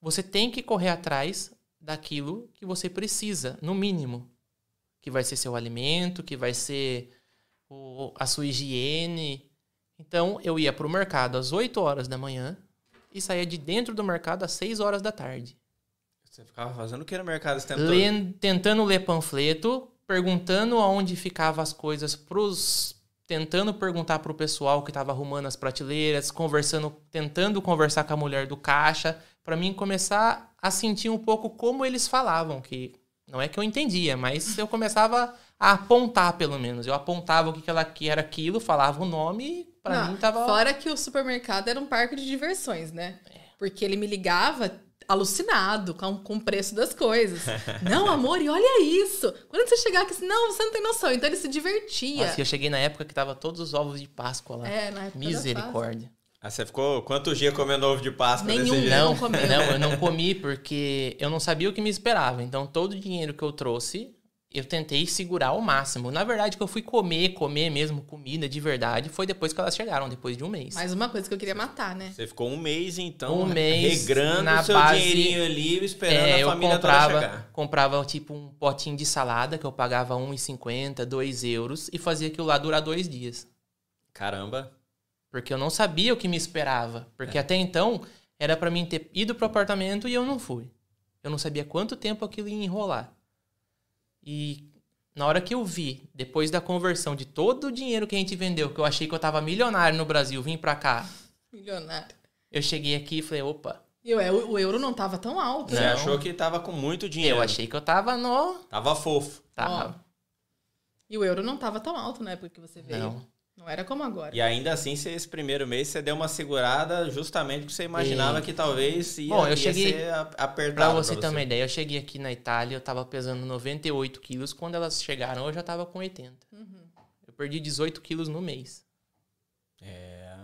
S3: Você tem que correr atrás daquilo que você precisa, no mínimo. Que vai ser seu alimento, que vai ser o- a sua higiene. Então, eu ia pro mercado às 8 horas da manhã e saía de dentro do mercado às 6 horas da tarde.
S1: Você ficava fazendo o que no mercado esse tempo?
S3: Lendo- tentando ler panfleto, perguntando aonde ficavam as coisas pros. Tentando perguntar pro pessoal que tava arrumando as prateleiras, conversando, tentando conversar com a mulher do caixa, para mim começar a sentir um pouco como eles falavam, que não é que eu entendia, mas eu começava a apontar pelo menos. Eu apontava o que, que ela que era aquilo, falava o nome e pra
S2: Não,
S3: mim tava
S2: Fora que o supermercado era um parque de diversões, né? Porque ele me ligava alucinado com, com o preço das coisas. <laughs> não, amor, e olha isso. Quando você chegar aqui, não, você não tem noção. Então ele se divertia.
S3: Nossa, eu cheguei na época que tava todos os ovos de Páscoa lá.
S2: É, na época
S3: Misericórdia.
S1: Ah, você ficou quantos dias comendo ovo de Páscoa
S2: Nenhum,
S1: desse
S2: não.
S3: Não, eu não comi porque eu não sabia o que me esperava. Então, todo o dinheiro que eu trouxe, eu tentei segurar ao máximo. Na verdade, que eu fui comer, comer mesmo comida de verdade, foi depois que elas chegaram, depois de um mês.
S2: Mais uma coisa que eu queria matar, né?
S1: Você ficou um mês, então,
S3: Um mês
S1: regrando
S3: na
S1: o seu
S3: base-
S1: dinheirinho ali, esperando
S3: É,
S1: a
S3: eu
S1: família toda
S3: comprava,
S1: chegar.
S3: comprava tipo um potinho de salada que eu pagava R$ 1,50, 2 euros e fazia aquilo lá durar dois dias.
S1: Caramba.
S3: Porque eu não sabia o que me esperava. Porque até então era pra mim ter ido pro apartamento e eu não fui. Eu não sabia quanto tempo aquilo ia enrolar. E na hora que eu vi, depois da conversão de todo o dinheiro que a gente vendeu, que eu achei que eu tava milionário no Brasil, vim pra cá,
S2: Milionário.
S3: eu cheguei aqui e falei, opa,
S2: E o, o euro não tava tão alto,
S1: Você
S2: né?
S1: achou que tava com muito dinheiro.
S3: eu achei que eu tava no.
S1: Tava fofo.
S3: Tava.
S2: E o euro não tava tão alto na época que você veio.
S3: Não.
S2: Não era como agora.
S1: E ainda assim, você- esse primeiro mês, você deu uma segurada justamente porque você imaginava
S3: E-
S1: que talvez ia,
S3: Bom, eu
S1: ia
S3: cheguei-
S1: ser a- apertado.
S3: Pra você ter uma ideia, eu cheguei aqui na Itália, eu tava pesando 98 quilos. Quando elas chegaram, eu já tava com 80. Eu perdi 18 quilos no mês.
S1: É.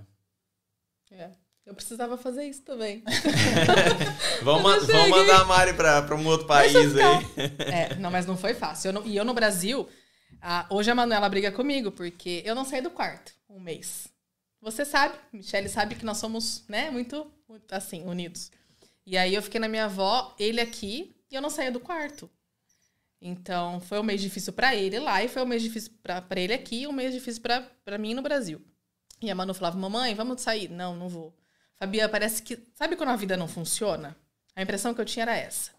S2: É. Eu precisava fazer isso também. <laughs>
S1: Vamos, ma- vamos mandar a Mari pra, pra um outro país aí.
S2: É, não, mas não foi fácil. Eu não- e eu no Brasil, a- hoje a Manuela briga comigo, porque eu não saí do quarto um mês. Você sabe, Michelle sabe que nós somos, né, muito, muito, assim, unidos. E aí eu fiquei na minha avó, ele aqui, e eu não saía do quarto. Então, foi um mês difícil pra ele lá, e foi um mês difícil pra ele aqui, um mês difícil pra mim no Brasil. E a Manu falava, mamãe, vamos sair? Não, não vou. Fabia, parece que... Sabe quando a vida não funciona? A impressão que eu tinha era essa.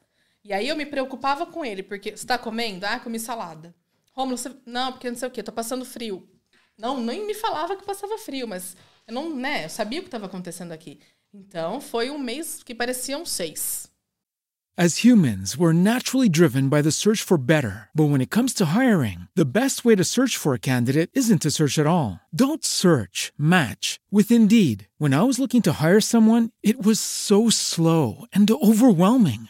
S2: E aí eu me preocupava com ele, porque você tá comendo? Ah, comi salada. Romulo, você... não, porque não sei o quê, tô passando frio. Não, nem me falava que passava frio, mas eu não, né, eu sabia o que estava acontecendo aqui. Então, foi um mês que parecia um seis.
S6: As humans, we're naturally driven by the search for better. But when it comes to hiring, the best way to search for a candidate isn't to search at all. Don't search, match with Indeed. When I was looking to hire someone, it was so slow and overwhelming.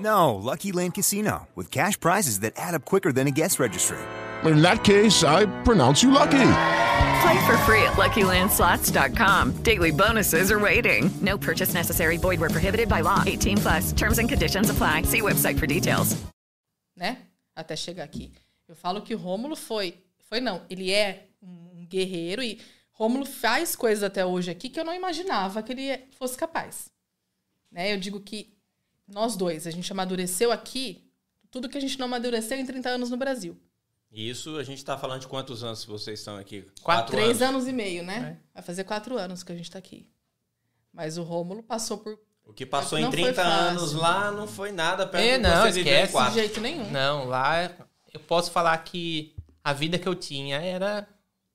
S7: No, Lucky Land Casino, with cash prizes that add up quicker than a guest registry.
S8: In that case, I pronounce you lucky.
S4: Play for free at LuckyLandSlots.com. Daily bonuses are waiting. No purchase necessary. Void where prohibited by law. 18 plus. Terms and conditions apply. See website for details.
S2: né? Até chegar aqui. Eu falo que o Rômulo foi, foi não, ele é um guerreiro e Rômulo faz coisas até hoje aqui que eu não imaginava que ele fosse capaz. Né? Eu digo que nós dois, a gente amadureceu aqui tudo que a gente não amadureceu em 30 anos no Brasil.
S1: Isso, a gente tá falando de quantos anos vocês estão aqui?
S3: Quatro.
S2: Três anos e meio, né? Vai fazer quatro anos que a gente tá aqui. Mas o Rômulo passou por
S1: O que passou em
S2: foi
S1: 30
S2: fácil.
S1: anos lá não foi nada perto
S3: É, não,
S1: você
S3: esquece.
S2: de jeito nenhum.
S3: Não, lá eu posso falar que a vida que eu tinha era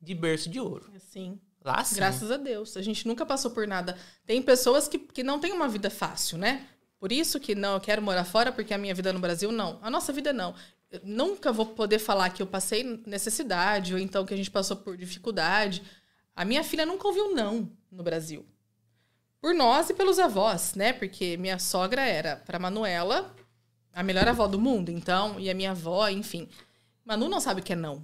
S3: de berço de ouro.
S2: Assim.
S3: Lá sim.
S2: Graças a Deus. A gente nunca passou por nada. Tem pessoas que, que não têm uma vida fácil, né? Por isso que não, eu quero morar fora, porque a minha vida no Brasil, não. A nossa vida, não. Eu nunca vou poder falar que eu passei necessidade, ou então que a gente passou por dificuldade. A minha filha nunca ouviu não no Brasil. Por nós e pelos avós, né? Porque minha sogra era, para Manuela, a melhor avó do mundo, então, e a minha avó, enfim. Manu não sabe o que é não.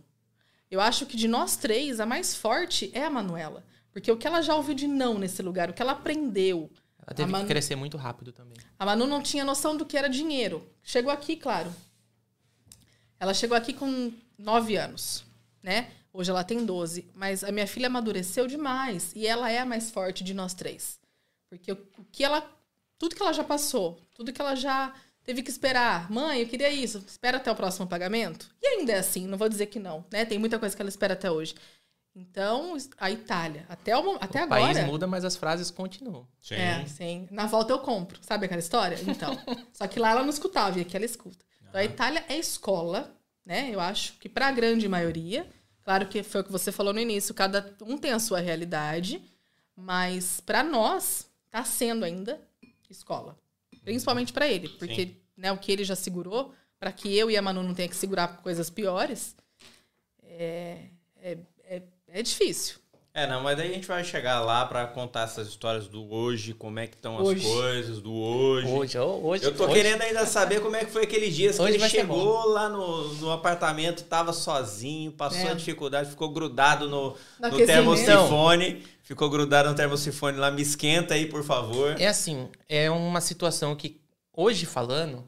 S2: Eu acho que de nós três, a mais forte é a Manuela. Porque o que ela já ouviu de não nesse lugar, o que ela aprendeu.
S3: Ela teve
S2: Manu,
S3: que crescer muito rápido também.
S2: A Manu não tinha noção do que era dinheiro. Chegou aqui, claro. Ela chegou aqui com nove anos, né? Hoje ela tem 12. Mas a minha filha amadureceu demais. E ela é a mais forte de nós três. Porque o que ela. Tudo que ela já passou, tudo que ela já teve que esperar. Mãe, eu queria isso. Espera até o próximo pagamento. E ainda é assim, não vou dizer que não, né? Tem muita coisa que ela espera até hoje. Então, a Itália, até, o, até
S3: o
S2: agora.
S3: O país muda, mas as frases continuam.
S2: Sim. É, sim. Na volta eu compro. Sabe aquela história? Então. <laughs> só que lá ela não escutava e aqui ela escuta. Então, a Itália é escola, né? Eu acho que para a grande maioria. Claro que foi o que você falou no início, cada um tem a sua realidade, mas para nós tá sendo ainda escola. Principalmente para ele, porque né, o que ele já segurou, para que eu e a Manu não tenha que segurar coisas piores, é, é, é, difícil.
S1: É, não, mas daí a gente vai chegar lá para contar essas histórias do hoje, como é que estão as hoje. coisas, do hoje.
S3: Hoje, hoje.
S1: Eu tô
S3: hoje.
S1: querendo ainda saber como é que foi aqueles dias que ele chegou lá no, no apartamento, tava sozinho, passou é. a dificuldade, ficou grudado no, no termosifone. Ficou grudado no termosifone lá, me esquenta aí, por favor.
S3: É assim, é uma situação que, hoje falando,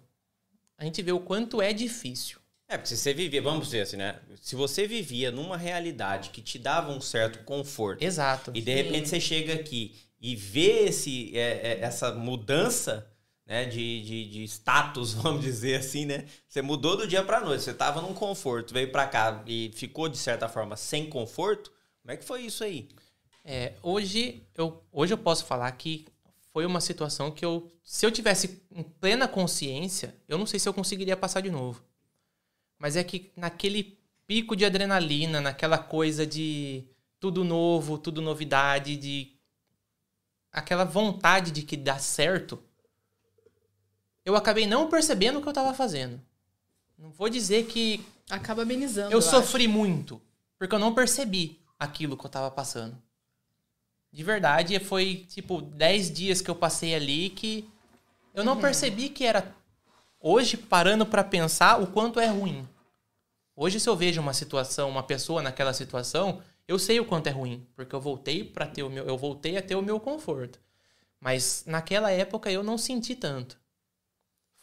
S3: a gente vê o quanto é difícil.
S1: É, porque se você vivia, vamos dizer assim, né? Se você vivia numa realidade que te dava um certo conforto.
S3: Exato.
S1: E de Sim. repente você chega aqui e vê esse, é, é, essa mudança né, de, de, de, status, <laughs> vamos dizer assim, né? Você mudou do dia para noite. Você estava num conforto, veio para cá e ficou, de certa forma, sem conforto. Como é que foi isso aí?
S3: É, hoje, eu, hoje eu posso falar que foi uma situação que eu, se eu tivesse em plena consciência, eu não sei se eu conseguiria passar de novo. Mas é que naquele pico de adrenalina, naquela coisa de tudo novo, tudo novidade, de aquela vontade de que dá certo, eu acabei não percebendo o que eu estava fazendo. Não vou dizer que
S2: acaba amenizando.
S3: Eu, eu sofri acho. muito, porque eu não percebi aquilo que eu estava passando. De verdade, foi tipo 10 dias que eu passei ali que eu não uhum. percebi que era hoje parando para pensar o quanto é ruim. Hoje se eu vejo uma situação, uma pessoa naquela situação, eu sei o quanto é ruim, porque eu voltei para ter o meu, eu voltei a ter o meu conforto. Mas naquela época eu não senti tanto.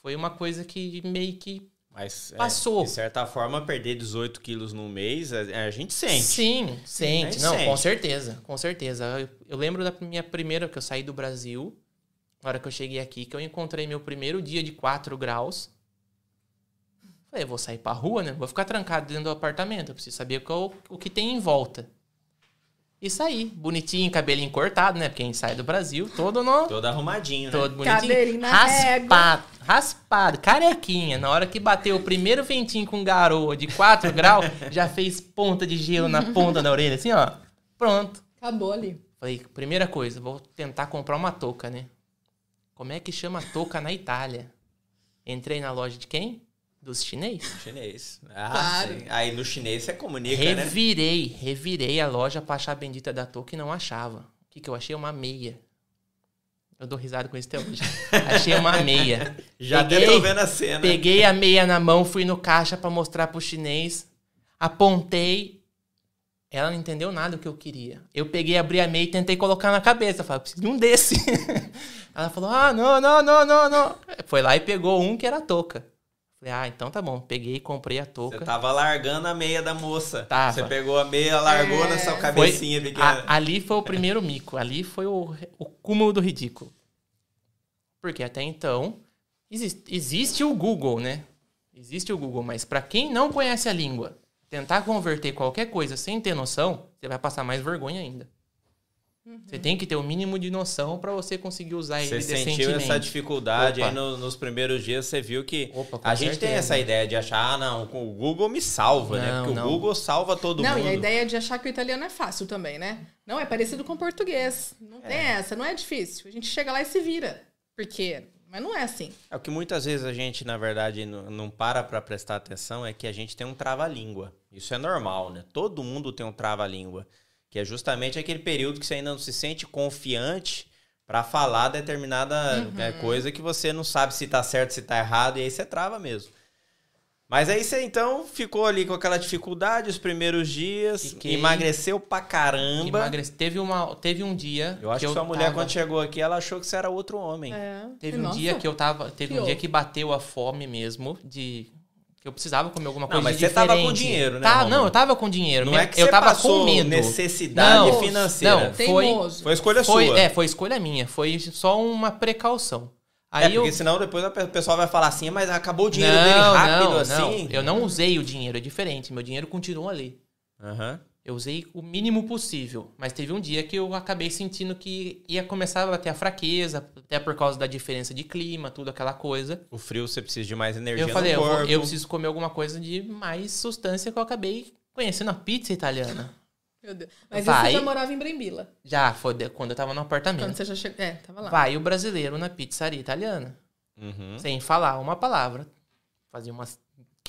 S3: Foi uma coisa que meio que
S1: mas,
S3: Passou.
S1: É, de certa forma, perder 18 quilos no mês, a, a gente sente.
S3: Sim, sente. Não, sente. com certeza, com certeza. Eu, eu, lembro da minha primeira, que eu saí do Brasil, na hora que eu cheguei aqui, que eu encontrei meu primeiro dia de 4 graus. Falei, eu vou sair pra rua, né? Vou ficar trancado dentro do apartamento. Eu preciso saber qual, o que tem em volta. E saí, bonitinho, cabelinho cortado, né? Porque a gente sai do Brasil todo no...
S1: Todo arrumadinho, né?
S3: Todo bonitinho.
S2: Cabelinho na
S3: raspado, régua. raspado, carequinha. Na hora que bateu o primeiro ventinho com garoa de 4 graus, já fez ponta de gelo na ponta da orelha, assim, ó. Pronto.
S2: Acabou ali.
S3: Falei, primeira coisa, vou tentar comprar uma touca, né? Como é que chama touca na Itália? Entrei na loja de quem? Dos chinês?
S1: Chinês. Ah, claro. sim. Aí no chinês você comunica,
S3: revirei,
S1: né?
S3: Revirei, revirei a loja pra achar a bendita da touca e não achava. O que, que eu achei? Uma meia. Eu dou risada com isso até hoje. <laughs> Achei uma meia.
S1: Já peguei, tô vendo a cena.
S3: Peguei a meia na mão, fui no caixa para mostrar pro chinês. Apontei. Ela não entendeu nada do que eu queria. Eu peguei, abri a meia e tentei colocar na cabeça. Falei, preciso de um desse. <laughs> Ela falou, ah, não, não, não, não, não. Foi lá e pegou um que era touca. Falei, ah, então tá bom. Peguei, comprei a touca.
S1: Você tava largando a meia da moça. Tava. Você pegou a meia, largou é... na sua cabecinha
S3: foi,
S1: pequena.
S3: A, ali foi o primeiro mico. Ali foi o, o cúmulo do ridículo. Porque até então, existe, existe o Google, né? Existe o Google, mas para quem não conhece a língua, tentar converter qualquer coisa sem ter noção, você vai passar mais vergonha ainda. Você tem que ter o mínimo de noção para você conseguir usar
S1: Você
S3: ele
S1: sentiu
S3: decentemente.
S1: essa dificuldade
S3: Opa.
S1: aí no- nos primeiros dias, você viu que
S3: Opa,
S1: a gente tem
S3: certeza.
S1: essa ideia de achar, ah, não, o Google me salva, né?
S3: Não,
S1: Porque
S3: não.
S1: o Google salva todo
S2: não,
S1: mundo.
S2: e a ideia de achar que o italiano é fácil também, né? Não, é parecido com o português. Não tem essa, não é difícil. A gente chega lá e se vira. Por quê? Mas não é assim.
S1: É o que muitas vezes a gente, na verdade, não, não para pra prestar atenção é que a gente tem um trava-língua. Isso é normal, né? Todo mundo tem um trava-língua. Que é justamente aquele período que você ainda não se sente confiante pra falar determinada
S2: Uhum.
S1: é, coisa que você não sabe se tá certo, se tá errado, e aí você trava mesmo. Mas aí você então ficou ali com aquela dificuldade os primeiros dias,
S3: Fiquei.
S1: emagreceu pra caramba.
S3: Emagrece. Teve, uma, teve um dia.
S1: Eu acho que, sua mulher,
S3: tava-
S1: quando chegou aqui, ela achou que você era outro homem.
S2: É.
S3: Teve
S2: Nossa.
S3: um dia que eu tava. Teve
S2: que
S3: um dia que bateu a fome mesmo de. Que eu precisava comer alguma
S1: Não,
S3: coisa
S1: mas
S3: de
S1: você tava com
S3: diferente.
S1: dinheiro, né,
S3: Tá, não, eu tava com dinheiro.
S1: Não
S3: Minha-
S1: é que
S3: eu
S1: você
S3: tava com medo.
S1: necessidade
S3: Não,
S1: financeira.
S3: Não, foi,
S2: Teimoso.
S1: Foi escolha
S3: foi,
S1: sua.
S3: é, foi escolha minha. Foi só uma precaução.
S1: É,
S3: Aí eu,
S1: porque senão depois o pessoal vai falar assim, mas acabou o dinheiro dele rápido
S3: não,
S1: assim.
S3: Não, eu não usei o dinheiro, é diferente. Meu dinheiro continua ali.
S1: Aham.
S3: Eu usei o mínimo possível. Mas teve um dia que eu acabei sentindo que ia começar a ter a fraqueza, até por causa da diferença de clima, tudo aquela coisa.
S1: O frio você precisa de mais energia
S3: Eu falei,
S1: no
S3: eu,
S1: corpo.
S3: eu preciso comer alguma coisa de mais substância que eu acabei conhecendo a pizza italiana. <laughs>
S2: Meu Deus. Mas
S3: Vai.
S2: você já morava em Brembila.
S3: Já, foi de- quando eu tava no
S2: Quando
S3: apartamento.
S2: você já chegou. É, tava lá.
S3: Vai o brasileiro na pizzaria italiana.
S1: Uhum.
S3: Sem falar uma palavra. Fazia umas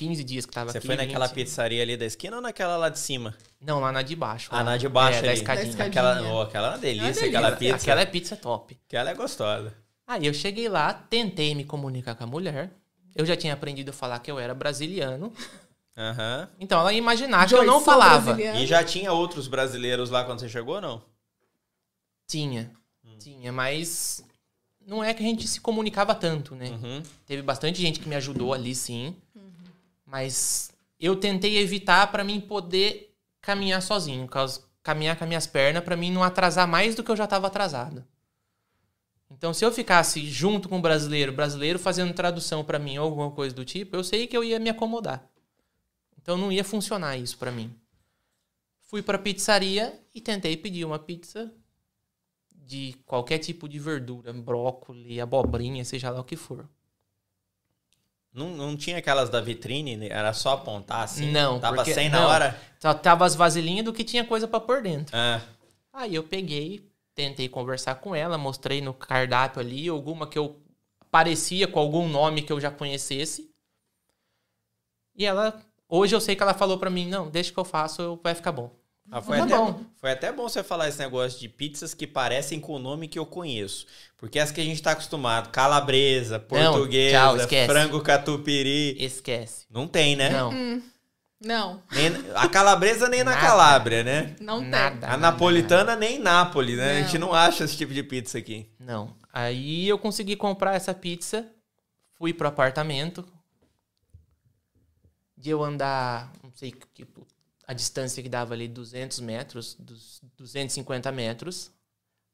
S3: 15 dias que tava
S1: Você
S3: aqui.
S1: foi naquela
S3: 20.
S1: pizzaria ali da esquina ou naquela lá de cima?
S3: Não, lá na de baixo.
S1: Ah,
S3: lá.
S1: na de baixo
S3: é,
S1: ali.
S3: Da escadinha.
S2: Da escadinha.
S1: Aquela, oh, aquela é uma delícia,
S2: É uma delícia.
S1: aquela pizza.
S3: Aquela é pizza top.
S1: Aquela é gostosa.
S3: Aí eu cheguei lá, tentei me comunicar com a mulher. Eu já tinha aprendido a falar que eu era brasiliano.
S1: Aham.
S3: Então ela ia imaginar que eu não
S2: sou
S3: falava.
S1: E já tinha outros brasileiros lá quando você chegou ou não?
S3: Tinha. Tinha, mas não é que a gente se comunicava tanto, né?
S1: Uhum.
S3: Teve bastante gente que me ajudou ali, sim. Mas eu tentei evitar pra mim poder caminhar sozinho. Caminhar com as minhas pernas pra mim não atrasar mais do que eu já tava atrasado. Então, se eu ficasse junto com o brasileiro, brasileiro fazendo tradução pra mim ou alguma coisa do tipo, eu sei que eu ia me acomodar. Então, não ia funcionar isso pra mim. Fui pra pizzaria e tentei pedir uma pizza de qualquer tipo de verdura, brócolis, abobrinha, seja lá o que for.
S1: Não, não tinha aquelas da vitrine, né? era só apontar assim?
S3: Não,
S1: Tava
S3: porque-
S1: sem na
S3: não.
S1: hora?
S3: Só tava as vasilhinhas do que tinha coisa pra pôr dentro.
S1: Ah,
S3: Aí eu peguei, tentei conversar com ela, mostrei no cardápio ali alguma que eu parecia com algum nome que eu já conhecesse. E ela, hoje eu sei que ela falou pra mim, não, deixa que eu faço, vai ficar bom.
S1: Ah, foi,
S3: Tá
S1: até,
S3: bom.
S1: foi até bom você falar esse negócio de pizzas que parecem com o nome que eu conheço. Porque as que a gente tá acostumado, calabresa,
S3: Não,
S1: portuguesa,
S3: tchau, esquece.
S1: frango catupiry,
S3: Esquece.
S1: não tem, né?
S3: Não,
S2: Não,
S1: Nem- a calabresa nem na
S3: Nada.
S1: Calábria, né?
S2: não tem.
S3: nada.
S1: A
S3: nada,
S1: napolitana nem em Nápoles, né? A gente
S2: Não.
S1: não acha esse tipo de pizza aqui.
S3: Não. Aí eu consegui comprar essa pizza, fui pro apartamento. De eu andar, não sei que, a distância que dava ali, 200 metros, dos 250 metros.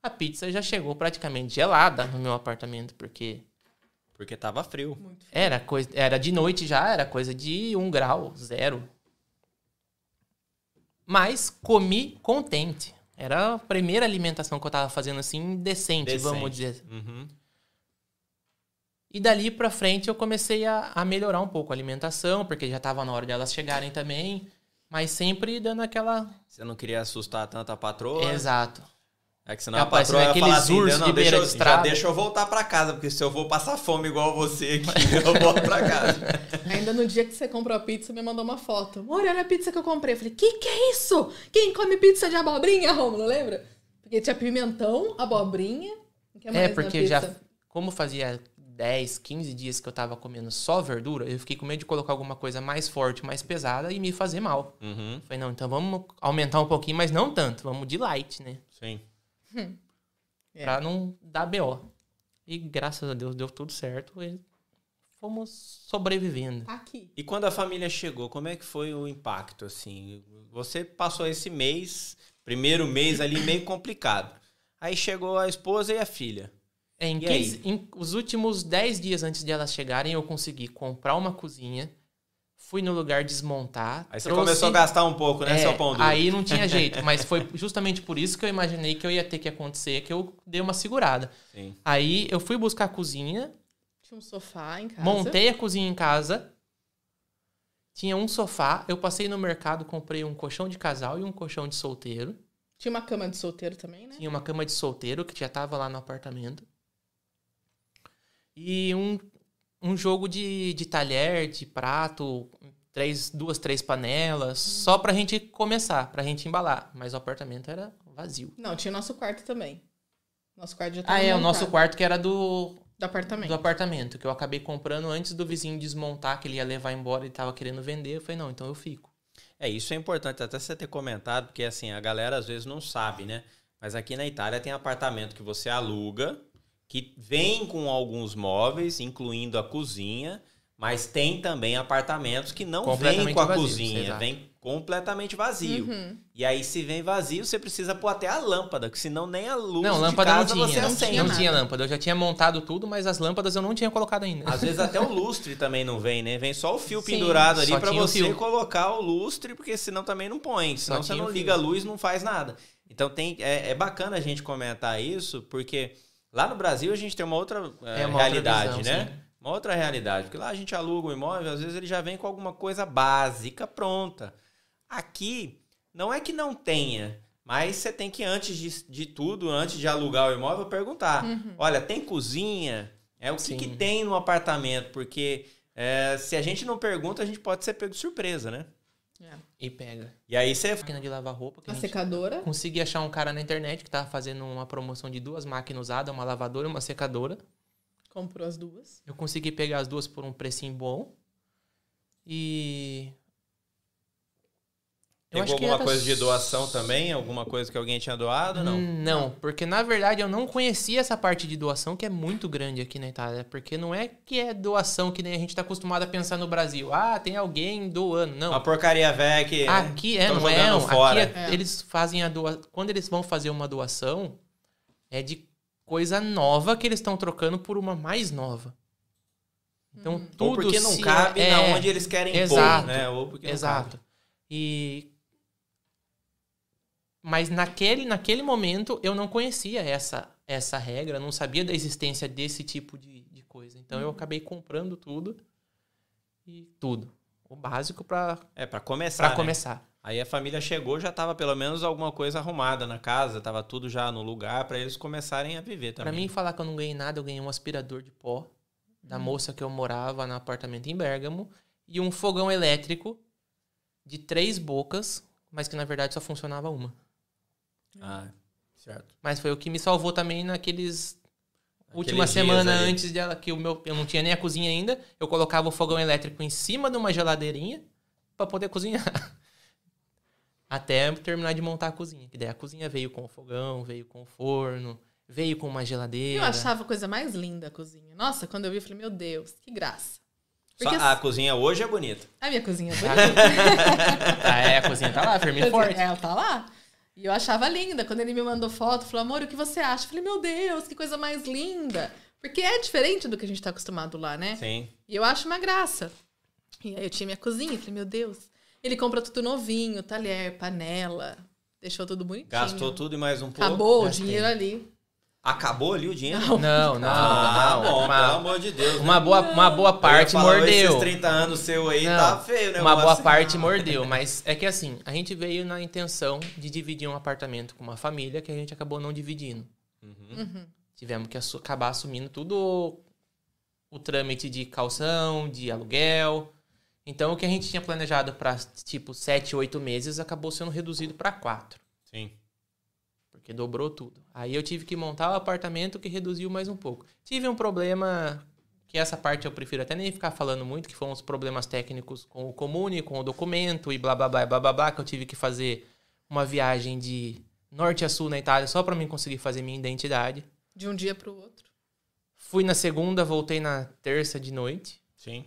S3: A pizza já chegou praticamente gelada no meu apartamento, porque
S1: Porque tava frio.
S3: era, coisa, era de noite já, era coisa de um grau, zero. Mas comi contente. Era a primeira alimentação que eu tava fazendo assim, decente, vamos
S1: Decente.
S3: dizer.
S1: Uhum.
S3: E dali pra frente eu comecei a, a melhorar um pouco a alimentação, porque já tava na hora de elas chegarem também. Mas sempre dando aquela.
S1: Você não queria assustar tanto a patroa?
S3: Exato.
S1: É que senão
S3: Tá
S1: a patroa
S3: parecendo
S1: ia
S3: aqueles
S1: falar assim, não,
S3: de
S1: deixa
S3: beira
S1: eu,
S3: de
S1: já deixa eu voltar pra casa, porque se eu vou passar fome igual você aqui, <laughs> eu volto pra casa. <laughs>
S2: Ainda no dia que você comprou a pizza, me mandou uma foto. Amor, olha a pizza que eu comprei. Eu falei, que que é isso? Quem come pizza de abobrinha, Romulo, lembra? Porque tinha pimentão, abobrinha.
S3: É, porque já.
S2: pizza?
S3: Como fazia 10, 15 dias que eu tava comendo só verdura, eu fiquei com medo de colocar alguma coisa mais forte, mais pesada e me fazer mal.
S1: Uhum,
S3: Falei, não, então vamos aumentar um pouquinho, mas não tanto. Vamos de light, né?
S1: sim.
S2: É.
S3: Pra não dar BO. E graças a Deus deu tudo certo. E fomos sobrevivendo.
S2: Aqui.
S1: E quando a família chegou, como é que foi o impacto, assim? Você passou esse mês, primeiro mês ali, meio complicado. Aí chegou a esposa e a filha.
S3: Em
S1: E aí?
S3: 15 em- os últimos 10 dias antes de elas chegarem, eu consegui comprar uma cozinha, fui no lugar desmontar.
S1: Aí você
S3: trouxe-
S1: começou a gastar um pouco, né,
S3: É,
S1: seu pão duro?
S3: Aí não tinha <laughs> jeito, mas foi justamente por isso que eu imaginei que eu ia ter que acontecer, que eu dei uma segurada.
S1: Sim.
S3: Aí eu fui buscar a cozinha,
S2: Tinha um sofá em casa.
S3: montei a cozinha em casa, tinha um sofá, eu passei no mercado, comprei um colchão de casal e um colchão de solteiro.
S2: Tinha uma cama de solteiro também, né?
S3: Tinha uma cama de solteiro que já tava lá no apartamento. E um, um jogo de, de talher, de prato, três, duas, três panelas, só pra gente começar, pra gente embalar. Mas o apartamento era vazio.
S2: Não, tinha nosso quarto também. Nosso quarto já tava
S3: Ah, é, o
S2: montado.
S3: nosso quarto que era do,
S2: Do apartamento.
S3: do apartamento, que eu acabei comprando antes do vizinho desmontar, que ele ia levar embora e tava querendo vender. Eu falei, não, então eu fico.
S1: É, isso é importante até você ter comentado, porque assim, a galera às vezes não sabe, né? Mas aqui na Itália tem apartamento que você aluga, que vem com alguns móveis, incluindo a cozinha, mas tem também apartamentos que não vêm
S3: Completamente
S1: com a
S3: vazios,
S1: cozinha, vem completamente vazio.
S2: Uhum.
S1: E aí, se vem vazio, você precisa pôr até a lâmpada, que senão nem a luz
S3: não,
S1: de
S3: lâmpada
S1: casa
S3: não
S1: você
S3: tinha. Não
S1: acende.
S3: tinha, não tinha lâmpada. Eu já tinha montado tudo, mas as lâmpadas eu não tinha colocado ainda.
S1: Às vezes até o <laughs> lustre também não vem, né? Vem só o fio
S2: Sim,
S1: pendurado ali
S3: só o
S1: você
S3: fio.
S1: colocar o lustre, porque senão também não põe. Senão você
S3: tinha
S1: não liga a luz, não faz nada. Então tem, é, é bacana a gente comentar isso, porque lá no Brasil a gente tem uma outra é,
S3: É uma outra
S1: realidade,
S3: visão,
S1: né?
S3: sim.
S1: Uma outra realidade. Porque lá a gente aluga um imóvel, às vezes ele já vem com alguma coisa básica pronta. Aqui, não é que não tenha, mas você tem que, antes de, de tudo, antes de alugar o imóvel, perguntar: olha, tem cozinha? É o que, que tem no apartamento? Porque é, se a gente não pergunta, a gente pode ser pego de surpresa, né?
S2: É.
S3: E pega.
S1: E aí você.
S3: Máquina de lavar roupa. Que
S2: A
S3: a
S2: secadora.
S3: consegui achar um cara na internet que tava fazendo uma promoção de duas máquinas usadas, uma lavadora e uma secadora.
S2: Comprou as duas.
S3: Eu consegui pegar as duas por um precinho bom. E. Eu
S1: Pegou alguma
S3: era
S1: coisa de doação também? Alguma coisa que alguém tinha doado? Não.
S3: Hum, Não, porque na verdade eu não conhecia essa parte de doação que é muito grande aqui na Itália. Porque não é que é doação que nem a gente tá acostumado a pensar no Brasil. Ah, tem alguém doando. Não.
S1: Uma porcaria velha que.
S3: Aqui é, não é. um-
S1: fora.
S3: Aqui é- eles fazem a doação. Quando eles vão fazer uma doação, é de coisa nova que eles estão trocando por uma mais nova. Então tudo
S1: Ou porque não cabe
S3: é,
S1: na onde eles querem
S3: exato,
S1: pôr, né? Ou porque não
S3: Exato.
S1: cabe.
S3: E mas naquele, naquele momento eu não conhecia essa essa regra, não sabia da existência desse tipo de, de coisa. Então
S1: Uhum.
S3: eu acabei comprando tudo e tudo, o básico para
S1: É, pra começar.
S3: para
S1: né?
S3: começar.
S1: Aí a família chegou, já tava pelo menos alguma coisa arrumada na casa, tava tudo já no lugar pra eles começarem a viver
S3: Pra
S1: também.
S3: mim falar que eu não ganhei nada, eu ganhei um aspirador de pó da moça que eu morava no apartamento em Bergamo e um fogão elétrico de três bocas, mas que na verdade só funcionava uma.
S1: Ah, certo.
S3: Mas foi o que me salvou também naqueles última semana
S1: ali.
S3: antes dela que o meu eu não tinha nem a cozinha ainda, eu colocava o fogão elétrico em cima de uma geladeirinha pra poder cozinhar. <laughs> Até terminar de montar a cozinha. Que daí a cozinha veio com o fogão, veio com o forno, veio com uma geladeira.
S2: Eu achava a coisa mais linda a cozinha. Nossa, quando eu vi, eu falei, meu Deus, que graça.
S1: Só
S2: Porque
S1: a cozinha hoje é bonita.
S2: a minha cozinha é <laughs> bonita.
S3: Ah, é, a cozinha tá lá, firme e forte.
S2: Ela tá lá. E eu achava linda. Quando ele me mandou foto, falou, amor, o que você acha? Eu falei, meu Deus, que coisa mais linda. Porque é diferente do que a gente tá acostumado lá, né?
S1: Sim.
S2: E eu acho uma graça. E aí eu tinha minha cozinha, falei, meu Deus. Ele compra tudo novinho, talher, panela. Deixou tudo bonitinho.
S1: Gastou tudo e mais um pouco.
S2: Acabou o
S3: Gastei.
S2: dinheiro ali.
S1: Acabou ali o dinheiro?
S3: Não, não,
S1: Ah,
S3: não.
S1: bom,
S3: uma,
S1: pelo amor de Deus. né?
S3: uma boa, uma boa parte
S1: falar,
S3: mordeu.
S1: Esses 30 anos seu aí
S3: Não,
S1: tá feio, né?
S3: Uma boa parte mordeu, mas é que assim, a gente veio na intenção de dividir um apartamento com uma família que a gente acabou não dividindo.
S1: Uhum.
S3: Tivemos que assu- acabar assumindo tudo o, o trâmite de calção, de aluguel. Então o que a gente tinha planejado para tipo 7, 8 meses acabou sendo reduzido para 4,
S1: Sim.
S3: Porque dobrou tudo. Aí eu tive que montar o apartamento que reduziu mais um pouco. Tive um problema que essa parte eu prefiro até nem ficar falando muito, que foram os problemas técnicos com o comune, com o documento e blá blá blá e blá blá blá, que eu tive que fazer uma viagem de norte a sul na Itália só para mim conseguir fazer minha identidade.
S2: De um dia pro outro.
S3: Fui na segunda, voltei na terça de noite.
S1: Sim.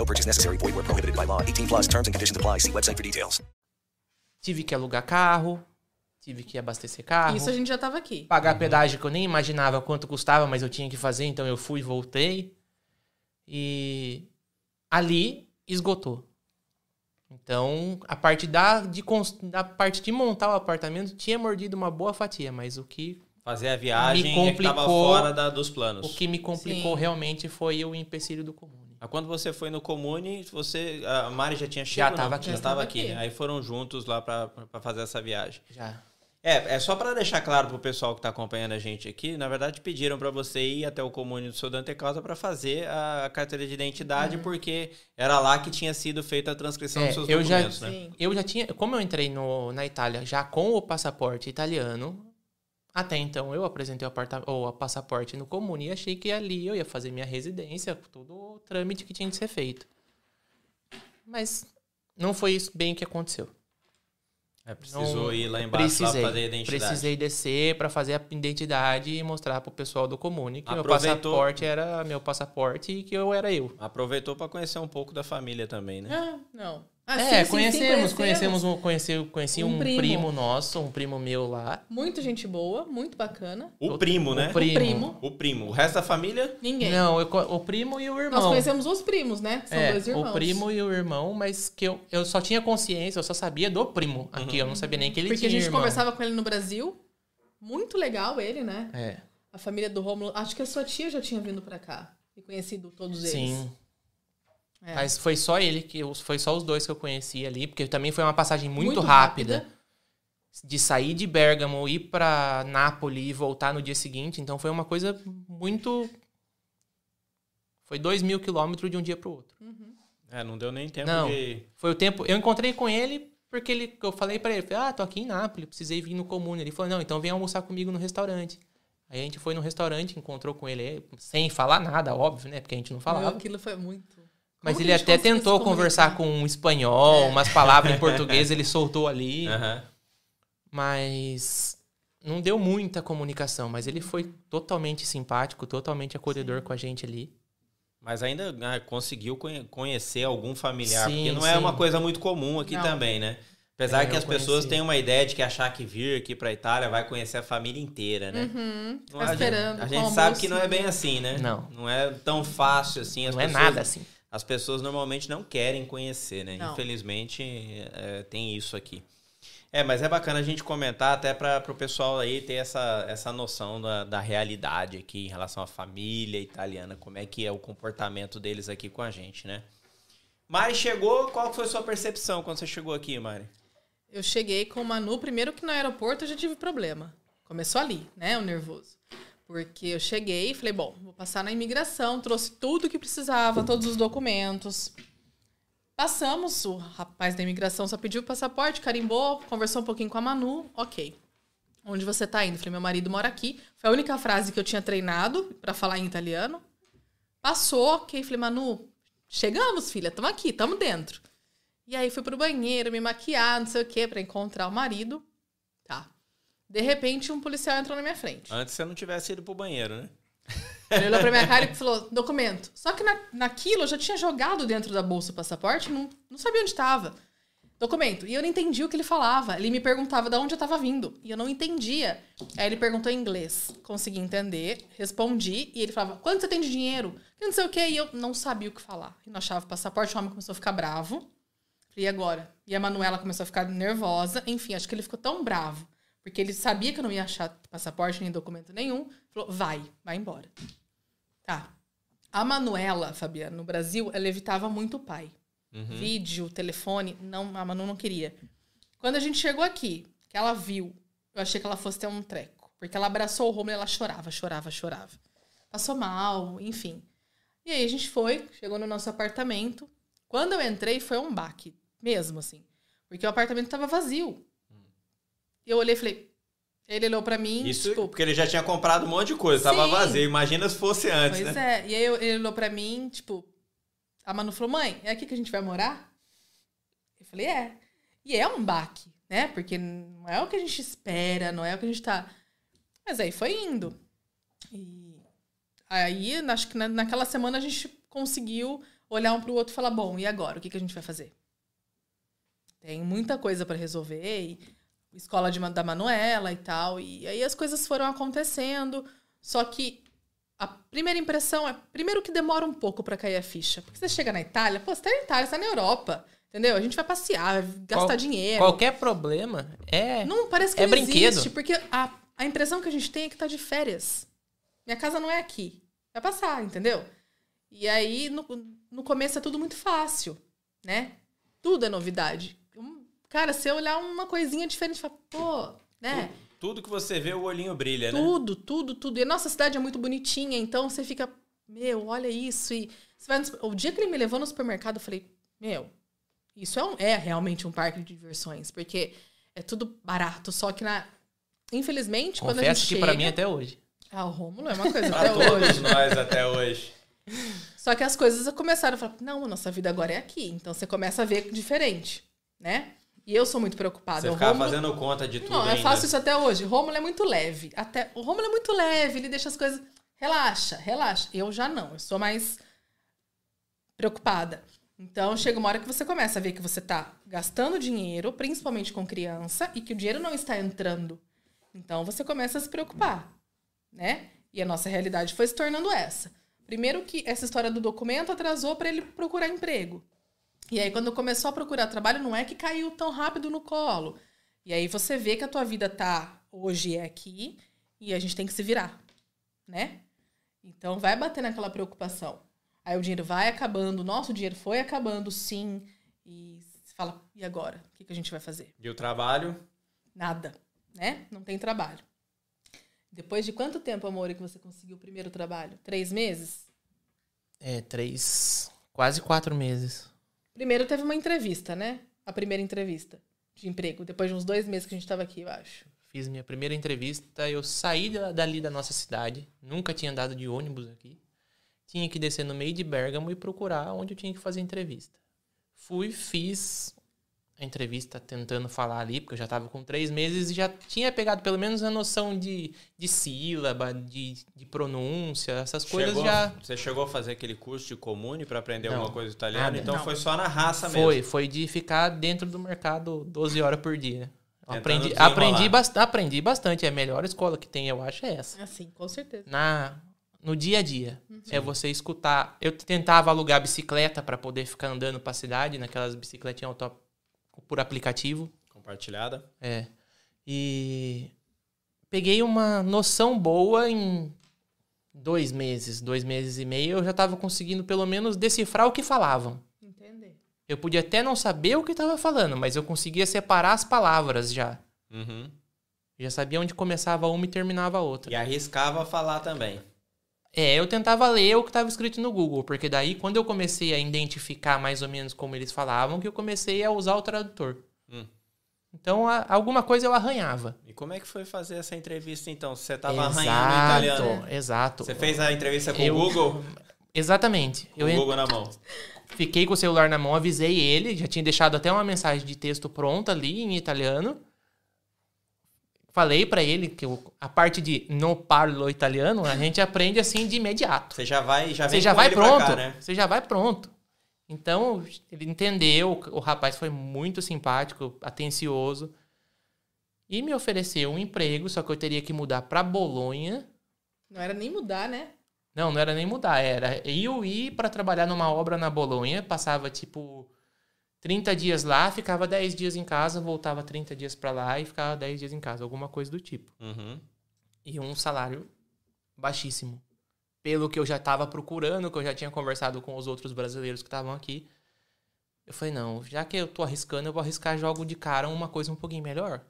S9: No purchase necessary. Void where prohibited by law. 18 plus terms and conditions apply. See website for details.
S3: Tive que alugar carro, tive que abastecer carro.
S2: Isso a gente já tava aqui.
S3: Pagar pedágio que eu nem imaginava quanto custava, mas eu tinha que fazer, então eu fui e voltei. E ali esgotou. Então, a parte da, de, da parte de montar o apartamento tinha mordido uma boa fatia, mas o que
S1: Fazer a viagem
S3: me
S1: é que tava
S3: complicou,
S1: fora da- dos planos.
S3: o que me complicou
S2: Sim.
S3: realmente foi o empecilho do comune.
S1: Mas Quando você foi no Comune, você, a Mari já tinha chegado?
S3: tava
S1: não?
S3: aqui.
S1: Já
S3: Já
S1: estava
S2: tava
S1: aqui.
S2: aqui.
S1: Aí foram juntos lá pra pra fazer essa viagem.
S3: Já.
S1: É, é só para deixar claro pro pessoal que tá acompanhando a gente aqui, na verdade pediram para você ir até o Comune do seu Dante Causa para fazer a carteira de identidade, porque era lá que tinha sido feita a transcrição
S3: É,
S1: dos seus
S3: eu já,
S1: documentos, né?
S2: Sim.
S3: eu já tinha, como eu entrei no, na Itália já com o passaporte italiano, até então eu apresentei o, aparta, ou o passaporte no comune e achei que ali eu ia fazer minha residência, todo o trâmite que tinha de ser feito. Mas não foi isso bem que aconteceu.
S1: É, precisou
S3: Não-
S1: ir lá embaixo lá
S3: precisei,
S1: fazer a identidade.
S3: Precisei descer para fazer a identidade e mostrar pro pessoal do comune que meu
S1: Aproveitou-
S3: passaporte era meu passaporte e que eu era eu.
S1: Aproveitou para conhecer um pouco da família também, né?
S2: Ah, não. Ah,
S3: é,
S2: sim, sim, sim,
S3: conhecemos, conhecemos um, conheci, conheci
S2: Um
S3: um,
S2: primo.
S3: primo. nosso, um primo meu lá.
S2: Muito gente boa, muito bacana.
S1: O primo, né?
S3: O primo.
S2: primo.
S1: O primo. O resto da família?
S2: Ninguém.
S3: Não, eu o primo e o irmão.
S2: Nós conhecemos os primos, né? São
S3: é,
S2: dois irmãos.
S3: o primo e o irmão, mas que eu, eu só tinha consciência, eu só sabia do primo aqui, eu não sabia nem que ele
S2: Porque
S3: tinha
S2: a gente
S3: irmão.
S2: conversava com ele no Brasil. Muito legal ele, né?
S3: É,
S2: A família do Rômulo. Acho que a sua tia já tinha vindo pra cá. E conhecido todos eles.
S3: sim.
S2: É.
S3: Mas foi só ele, que eu, foi só os dois que eu conheci ali, porque também foi uma passagem muito,
S2: Muito
S3: rápida.
S2: rápida.
S3: De sair de Bergamo, ir pra Nápoles e voltar no dia seguinte. Então foi uma coisa muito. Foi dois mil quilômetros de um dia pro outro.
S1: É, não deu nem tempo
S3: Não.
S1: de.
S3: Foi o tempo. Eu encontrei com ele porque ele, eu falei pra ele, falei, ah, tô aqui em Nápoles, precisei vir no comune. Ele falou, não, então vem almoçar comigo no restaurante. Aí a gente foi no restaurante, encontrou com ele, sem falar nada, óbvio, né? Porque a gente não
S2: Meu,
S3: falava.
S2: aquilo foi muito.
S3: Mas
S2: Como
S3: ele até tentou conversar com um espanhol,
S2: É.
S3: umas palavras em <laughs> português, ele soltou ali.
S1: Aham.
S3: Mas não deu muita comunicação. Mas ele foi totalmente simpático, totalmente acolhedor com a gente ali.
S1: Mas ainda ah, conseguiu conhe- conhecer algum familiar,
S3: Sim,
S1: porque não é
S3: sim.
S1: uma coisa muito comum aqui
S2: Não.
S1: também, né? Apesar
S3: É,
S1: que as pessoas têm uma ideia de que achar que vir aqui pra Itália vai conhecer a família inteira, né?
S2: Uhum.
S1: Não,
S2: Tá
S1: a gente-
S2: esperando.
S1: A gente sabe que não é bem assim, né?
S3: Não.
S1: Não é tão fácil assim. As
S3: não é
S1: pessoas-
S3: nada assim.
S1: As pessoas normalmente não querem conhecer, né?
S2: Não.
S1: Infelizmente é, tem isso aqui. É, mas é bacana a gente comentar até para o pessoal aí ter essa, essa noção da, da realidade aqui em relação à família italiana, como é que é o comportamento deles aqui com a gente, né? Mari chegou, qual foi a sua percepção quando você chegou aqui, Mari?
S2: Eu cheguei com o Manu, primeiro que no aeroporto eu já tive problema. Começou ali, né, o nervoso. Porque eu cheguei e falei, bom, vou passar na imigração, trouxe tudo que precisava, todos os documentos. Passamos, o rapaz da imigração só pediu o passaporte, carimbou, conversou um pouquinho com a Manu, ok. Onde você tá indo? Falei, meu marido mora aqui. Foi a única frase que eu tinha treinado para falar em italiano. Passou, ok. Falei, Manu, chegamos, filha, estamos aqui, estamos dentro. E aí fui pro banheiro, me maquiar, não sei o quê, pra encontrar o marido. De repente, um policial entrou na minha frente.
S1: Antes você não tivesse ido pro banheiro, né?
S2: Ele olhou pra minha cara e falou, documento. Só que na, naquilo eu já tinha jogado dentro da bolsa o passaporte, não, não sabia onde estava. documento. E eu não entendi o que ele falava. Ele me perguntava de onde eu tava vindo. E eu não entendia. Aí ele perguntou em inglês. Consegui entender, respondi. E ele falava, quanto você tem de dinheiro? Eu não sei o quê. E eu não sabia o que falar. E não achava o passaporte. O homem começou a ficar bravo. E agora? E a Manuela começou a ficar nervosa. Enfim, acho que ele ficou tão bravo. Porque ele sabia que eu não ia achar passaporte nem documento nenhum. Falou, vai, vai embora. Tá. A Manuela, Fabiana, no Brasil, ela evitava muito o pai.
S1: Uhum.
S2: Vídeo, telefone, não, a Manu não queria. Quando a gente chegou aqui, que ela viu, eu achei que ela fosse ter um treco. Porque ela abraçou o Romulo e ela chorava, chorava, chorava. Passou mal, enfim. E aí a gente foi, chegou no nosso apartamento. Quando eu entrei, foi um baque, mesmo assim. Porque o apartamento estava vazio. Eu olhei e falei. Ele olhou pra mim.
S1: Isso
S2: tipo,
S1: porque ele já tinha comprado um monte de coisa, tava
S2: Sim.
S1: vazio. Imagina se fosse antes,
S2: Pois
S1: né?
S2: é. E aí ele olhou pra mim, tipo. A Manu falou: mãe, é aqui que a gente vai morar? Eu falei: é. E é um baque, né? Porque não é o que a gente espera, não é o que a gente tá. Mas aí foi indo. E aí, acho que na- naquela semana a gente conseguiu olhar um pro outro e falar: bom, e agora? O que, que a gente vai fazer? Tem muita coisa pra resolver. E escola de, da Manuela e tal. E aí as coisas foram acontecendo. Só que a primeira impressão é, primeiro que demora um pouco pra cair a ficha. Porque você chega na Itália, pô, você tá na Itália, você tá na Europa. Entendeu? A gente vai passear, vai gastar
S3: Qual-
S2: dinheiro.
S3: Qualquer problema é.
S2: Não, parece que
S3: é
S2: não
S3: brinquedo.
S2: existe, porque a, a impressão que a gente tem é que tá de férias. Minha casa não é aqui. Vai passar, entendeu? E aí, no, no começo é tudo muito fácil, né? Tudo é novidade. Cara, se eu olhar uma coisinha diferente, fala, pô, né?
S1: Tudo que você vê, o olhinho brilha, né?
S2: Tudo, tudo, tudo. E a nossa cidade é muito bonitinha, então você fica, meu, olha isso. E você vai no o dia que ele me levou no supermercado, eu falei, meu, isso é, um- é realmente um parque de diversões, porque é tudo barato, só que na. Infelizmente, quando a
S3: Confesso
S2: gente
S3: que
S2: chega.
S3: pra mim até hoje.
S2: Ah, o Rômulo é uma coisa
S1: Pra
S2: até
S1: todos
S2: hoje.
S1: nós até hoje. <laughs>
S2: Só que as coisas começaram a falar, não, a nossa vida agora é aqui. Então você começa a ver diferente, né? E eu sou muito preocupada.
S1: Você ficava
S2: Rômulo-
S1: fazendo conta de tudo
S2: Não, eu
S1: ainda.
S2: faço isso até hoje. Rômulo é muito leve. Até o Rômulo é muito leve, ele deixa as coisas. Relaxa, relaxa. Eu já não, eu sou mais preocupada. Então chega uma hora que você começa a ver que você tá gastando dinheiro, principalmente com criança, e que o dinheiro não está entrando. Então você começa a se preocupar, né? E a nossa realidade foi se tornando essa. Primeiro que essa história do documento atrasou para ele procurar emprego. E aí, quando começou a procurar trabalho, não é que caiu tão rápido no colo. E aí você vê que a tua vida tá hoje é aqui e a gente tem que se virar, né? Então vai bater naquela preocupação. Aí o dinheiro vai acabando, o nosso dinheiro foi acabando, sim. E você fala, e agora? O que, que a gente vai fazer?
S1: E o trabalho?
S2: Nada, né? Não tem trabalho. Depois de quanto tempo, amor, que você conseguiu o primeiro trabalho? Três meses?
S3: É, três. Quase quatro meses.
S2: Primeiro teve uma entrevista, né? A primeira entrevista de emprego. Depois de uns dois meses que a gente tava aqui, eu acho.
S3: Fiz minha primeira entrevista, eu saí da- dali da nossa cidade, nunca tinha andado de ônibus aqui. Tinha que descer no meio de Bergamo e procurar onde eu tinha que fazer entrevista. Fui, fiz a entrevista tentando falar ali, porque eu já estava com três meses e já tinha pegado pelo menos a noção de, de sílaba, de, de pronúncia, essas coisas
S1: Chegou-
S3: já.
S1: Você chegou a fazer aquele curso de comune para aprender
S3: Não,
S1: alguma coisa italiana? Então
S3: Não.
S1: foi só na raça
S3: Foi,
S1: mesmo.
S3: foi de ficar dentro do mercado 12 horas por dia. Aprendi, aprendi, bas- aprendi bastante. É a melhor escola que tem, eu acho, é essa.
S2: Assim, com certeza.
S3: Na, no dia a dia.
S2: Uhum.
S3: É você escutar. Eu tentava alugar bicicleta para poder ficar andando pra cidade, naquelas bicicletinhas auto, por aplicativo.
S1: Compartilhada.
S3: É. E peguei uma noção boa em dois meses, dois meses e meio, eu já estava conseguindo pelo menos decifrar o que falavam.
S2: Entender.
S3: Eu podia até não saber o que estava falando, mas eu conseguia separar as palavras já.
S1: Uhum.
S3: Já sabia onde começava uma e terminava a outra.
S1: E arriscava falar também.
S3: É, eu tentava ler o que estava escrito no Google, porque daí quando eu comecei a identificar mais ou menos como eles falavam, que eu comecei a usar o tradutor.
S1: Hum.
S3: Então, a- alguma coisa eu arranhava.
S1: E como é que foi fazer essa entrevista então? Você tava
S3: Exato,
S1: arranhando em italiano.
S3: Exato.
S1: Você fez a entrevista com
S3: Eu-
S1: o Google?
S3: Exatamente.
S1: Com o Google na mão.
S3: Fiquei com o celular na mão, avisei ele, já tinha deixado até uma mensagem de texto pronta ali em italiano. Falei pra ele que o- a parte de não parlo italiano, a gente aprende assim de imediato.
S1: Você já vai, já vem
S3: Você já
S1: com
S3: vai pronto.
S1: cá, né?
S3: Você já vai pronto. Então, ele entendeu, o rapaz foi muito simpático, atencioso. E me ofereceu um emprego, só que eu teria que mudar para Bolonha.
S2: Não era nem mudar, né?
S3: Não, não era nem mudar, era eu ir para trabalhar numa obra na Bolonha, passava tipo 30 dias lá, ficava 10 dias em casa, voltava 30 dias para lá e ficava 10 dias em casa, alguma coisa do tipo.
S1: Uhum.
S3: E um salário baixíssimo. Pelo que eu já estava procurando, que eu já tinha conversado com os outros brasileiros que estavam aqui. Eu falei, não, já que eu tô arriscando, eu vou arriscar jogo de cara uma coisa um pouquinho melhor.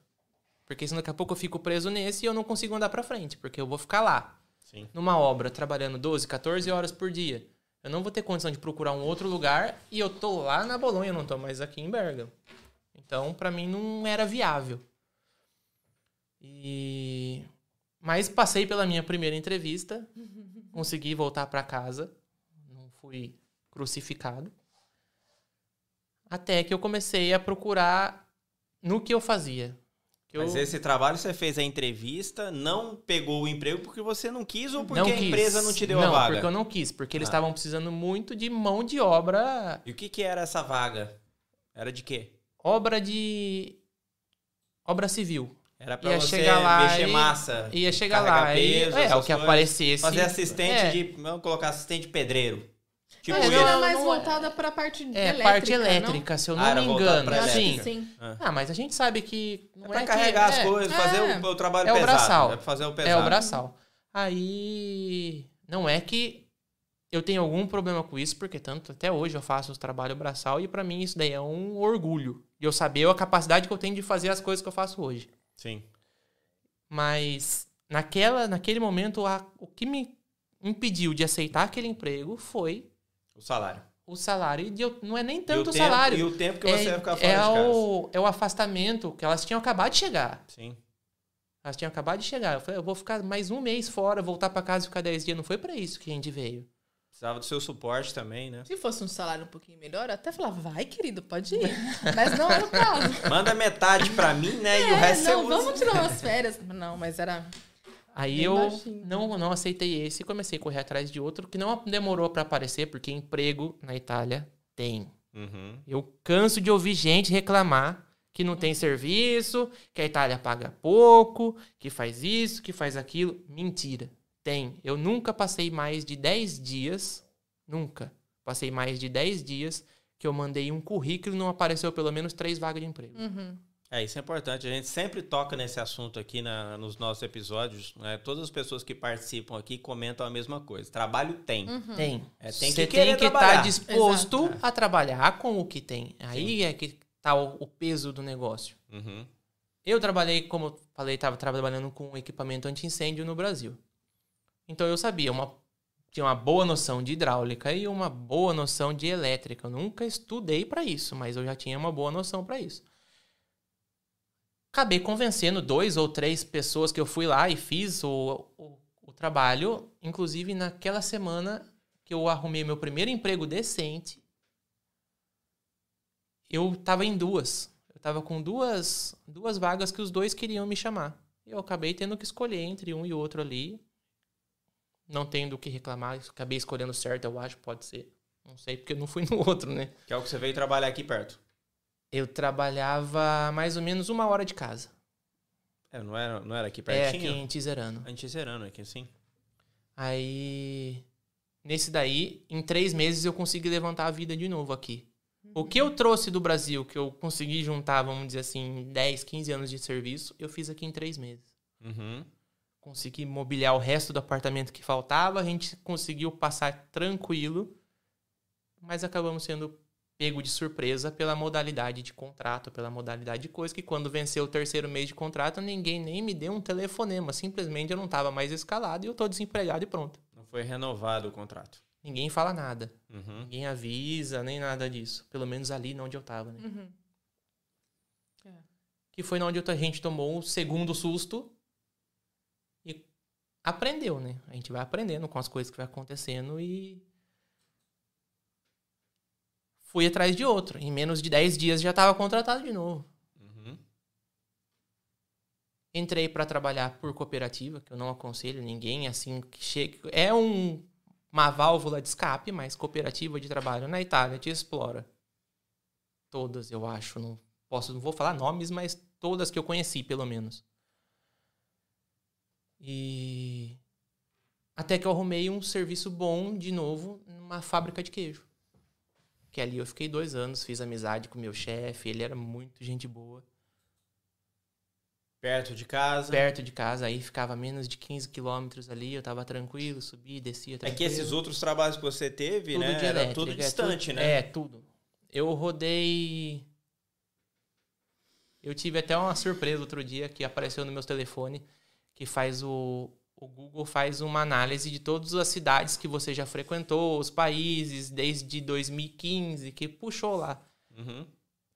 S3: Porque senão daqui a pouco eu fico preso nesse e eu não consigo andar para frente, porque eu vou ficar lá.
S1: Sim.
S3: Numa obra, trabalhando 12, 14 horas por dia. Eu não vou ter condição de procurar um outro lugar e eu tô lá na Bolonha, eu não tô mais aqui em Bergamo. Então, para mim não era viável. E mas passei pela minha primeira entrevista, <laughs> consegui voltar para casa, não fui crucificado. Até que eu comecei a procurar no que eu fazia. Que
S1: Mas
S3: eu...
S1: esse trabalho você fez a entrevista, não pegou o emprego porque você não quis ou porque
S3: não
S1: a
S3: quis.
S1: empresa não te deu
S3: não,
S1: a vaga?
S3: porque eu não quis, porque eles
S1: Ah.
S3: estavam precisando muito de mão de obra,
S1: E o que, que era essa vaga? Era de quê?
S3: obra de obra civil.
S1: Era pra
S3: Ia
S1: você
S3: chegar lá
S1: mexer
S3: e-
S1: massa.
S3: ia chegar lá e-
S1: peso,
S3: é, o que
S1: coisas.
S3: aparecesse.
S1: Fazer assistente
S3: É.
S1: de. Vamos colocar assistente pedreiro. Tipo
S2: que
S1: isso.
S2: era mais
S3: não é-
S2: voltada pra parte
S3: É,
S2: elétrica,
S3: parte
S2: não?
S3: elétrica, se eu não
S1: Ah,
S3: me engano.
S2: que
S1: elétrica.
S2: sim.
S1: Ah.
S3: Ah, mas a gente sabe que
S1: É
S3: não
S1: pra
S3: que-
S1: carregar as
S3: é,
S1: coisas, fazer
S2: É.
S1: o, o trabalho
S3: É o
S1: pesado.
S3: braçal.
S1: É pra fazer o pesado.
S3: É o braçal. Aí não é que eu tenho algum problema com isso, porque tanto até hoje eu faço o trabalho braçal e pra mim isso daí é um orgulho. De eu saber a capacidade que eu tenho de fazer as coisas que eu faço hoje.
S1: Sim.
S3: Mas naquela, naquele momento, a- o que me impediu de aceitar aquele emprego foi
S1: O salário.
S3: o salário. E eu- não é nem
S1: o
S3: tanto o,
S1: tempo-
S3: salário.
S1: e o tempo que
S3: é,
S1: você ia ficar fora
S3: é
S1: de casa.
S3: o, é o afastamento que elas tinham acabado de chegar.
S1: Sim.
S3: Elas tinham acabado de chegar. Eu falei, eu vou ficar mais um mês fora, voltar pra casa e ficar 10 dias. Não foi pra isso que a gente veio.
S1: Precisava do seu suporte também, né?
S2: Se fosse um salário um pouquinho melhor, eu até falava, vai, querido, pode ir. <laughs> Mas não era o caso.
S1: Manda metade pra mim, né? e o
S2: É,
S1: resto
S2: não,
S1: você usa.
S2: vamos tirar umas <laughs> férias. Não, mas era.
S3: Aí
S2: Bem
S3: eu
S2: baixinho.
S3: não, não aceitei esse e comecei a correr atrás de outro que não demorou pra aparecer, porque emprego na Itália tem.
S1: Uhum.
S3: Eu canso de ouvir gente reclamar que não tem serviço, que a Itália paga pouco, que faz isso, que faz aquilo. Mentira. Tem. Eu nunca passei mais de 10 dias, nunca passei mais de 10 dias que eu mandei um currículo e não apareceu pelo menos três vagas de emprego.
S2: Uhum.
S1: É, isso é importante. A gente sempre toca nesse assunto aqui na- nos nossos episódios. né? Todas as pessoas que participam aqui comentam a mesma coisa. Trabalho tem.
S2: Uhum.
S3: Tem.
S1: É, tem
S3: Você
S1: que
S3: tem que estar
S1: trabalhar.
S3: disposto
S1: Exato.
S3: a trabalhar com o que tem. Aí é que tá o, o peso do negócio.
S1: Uhum.
S3: Eu trabalhei, como eu falei, estava trabalhando com equipamento anti-incêndio no Brasil. Então eu sabia, uma, tinha uma boa noção de hidráulica e uma boa noção de elétrica. Eu nunca estudei para isso, mas eu já tinha uma boa noção para isso. Acabei convencendo dois ou três pessoas que eu fui lá e fiz o, o, o trabalho. Inclusive, naquela semana que eu arrumei meu primeiro emprego decente, eu tava em duas. Eu tava com duas, duas vagas que os dois queriam me chamar. Eu acabei tendo que escolher entre um e outro ali. Não tenho do que reclamar. Acabei escolhendo certo, eu acho, pode ser. Não sei, porque eu não fui no outro, né?
S1: Que é o que você veio trabalhar aqui perto.
S3: Eu trabalhava mais ou menos uma hora de casa.
S1: É, não era, não era aqui
S3: É, aqui
S1: pertinho?
S3: em Tizerano.
S1: Em Tizerano, aqui assim.
S3: Aí, nesse daí, em três meses eu consegui levantar a vida de novo aqui. O que eu trouxe do Brasil, que eu consegui juntar, vamos dizer assim, 10, 15 anos de serviço, eu fiz aqui em três meses.
S1: Uhum.
S3: Consegui mobiliar o resto do apartamento que faltava, a gente conseguiu passar tranquilo, mas acabamos sendo pego de surpresa pela modalidade de contrato, pela modalidade de coisa, que quando venceu o terceiro mês de contrato, ninguém nem me deu um telefonema. Simplesmente eu não estava mais escalado e eu tô desempregado e pronto.
S1: Não foi renovado o contrato.
S3: Ninguém fala nada.
S1: Uhum.
S3: Ninguém avisa, nem nada disso. Pelo menos ali onde eu tava, né?
S2: Uhum.
S3: Que foi onde a gente tomou o segundo susto e aprendeu, né? A gente vai aprendendo com as coisas que vai acontecendo e fui atrás de outro. Em menos de 10 dias já estava contratado de novo.
S1: Uhum.
S3: Entrei para trabalhar por cooperativa, que eu não aconselho ninguém assim que chega. É um uma válvula de escape, mas cooperativa de trabalho na Itália te explora. Todas, eu acho. Não posso, não vou falar nomes, mas todas que eu conheci, pelo menos. E até que eu arrumei um serviço bom de novo numa fábrica de queijo. Que ali eu fiquei dois anos, fiz amizade com o meu chefe, ele era muito gente boa.
S1: Perto de casa.
S3: Perto de casa, aí ficava menos de 15 quilômetros ali, eu tava tranquilo, subia, descia
S1: É
S3: tranquilo.
S1: que esses outros trabalhos que você teve,
S3: Tudo
S1: né? Era
S3: elétrica,
S1: tudo
S3: é
S1: distante,
S3: tudo-
S1: né?
S3: É, tudo. Eu rodei. Eu tive até uma surpresa outro dia que apareceu no meu telefone que faz o. O Google faz uma análise de todas as cidades que você já frequentou, os países, desde 2015, que puxou lá.
S1: Uhum.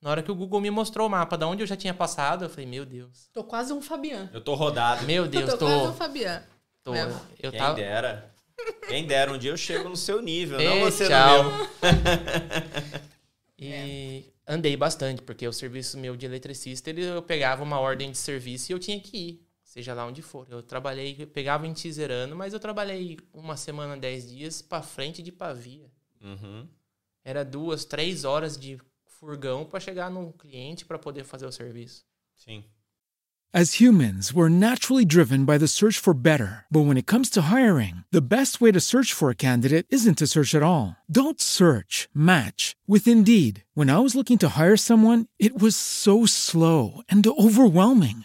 S3: Na hora que o Google me mostrou o mapa de onde eu já tinha passado, eu falei, meu Deus.
S2: Tô quase um Fabian.
S1: Eu tô rodado.
S3: Meu Deus,
S2: tô,
S3: tô.
S2: quase um Fabian.
S3: tô
S2: Mesmo.
S3: eu
S1: Quem
S3: tava.
S1: dera. Quem dera, um dia eu chego no seu nível, não
S3: Ei,
S1: você
S3: tchau.
S1: no meu. <laughs>
S3: E andei bastante, porque o serviço meu de eletricista, ele, eu pegava uma ordem de serviço e eu tinha que ir, seja lá onde for. Eu trabalhei, eu pegava em Tizerano, mas eu trabalhei uma semana, dez dias pra frente de Pavia.
S1: Uhum.
S3: Era duas, três horas de furgão pra chegar no cliente pra poder fazer o serviço.
S1: Sim.
S6: As humans, we're naturally driven by the search for better. But when it comes to hiring, the best way to search for a candidate isn't to search at all. Don't search, match with Indeed. When I was looking to hire someone, it was so slow and overwhelming.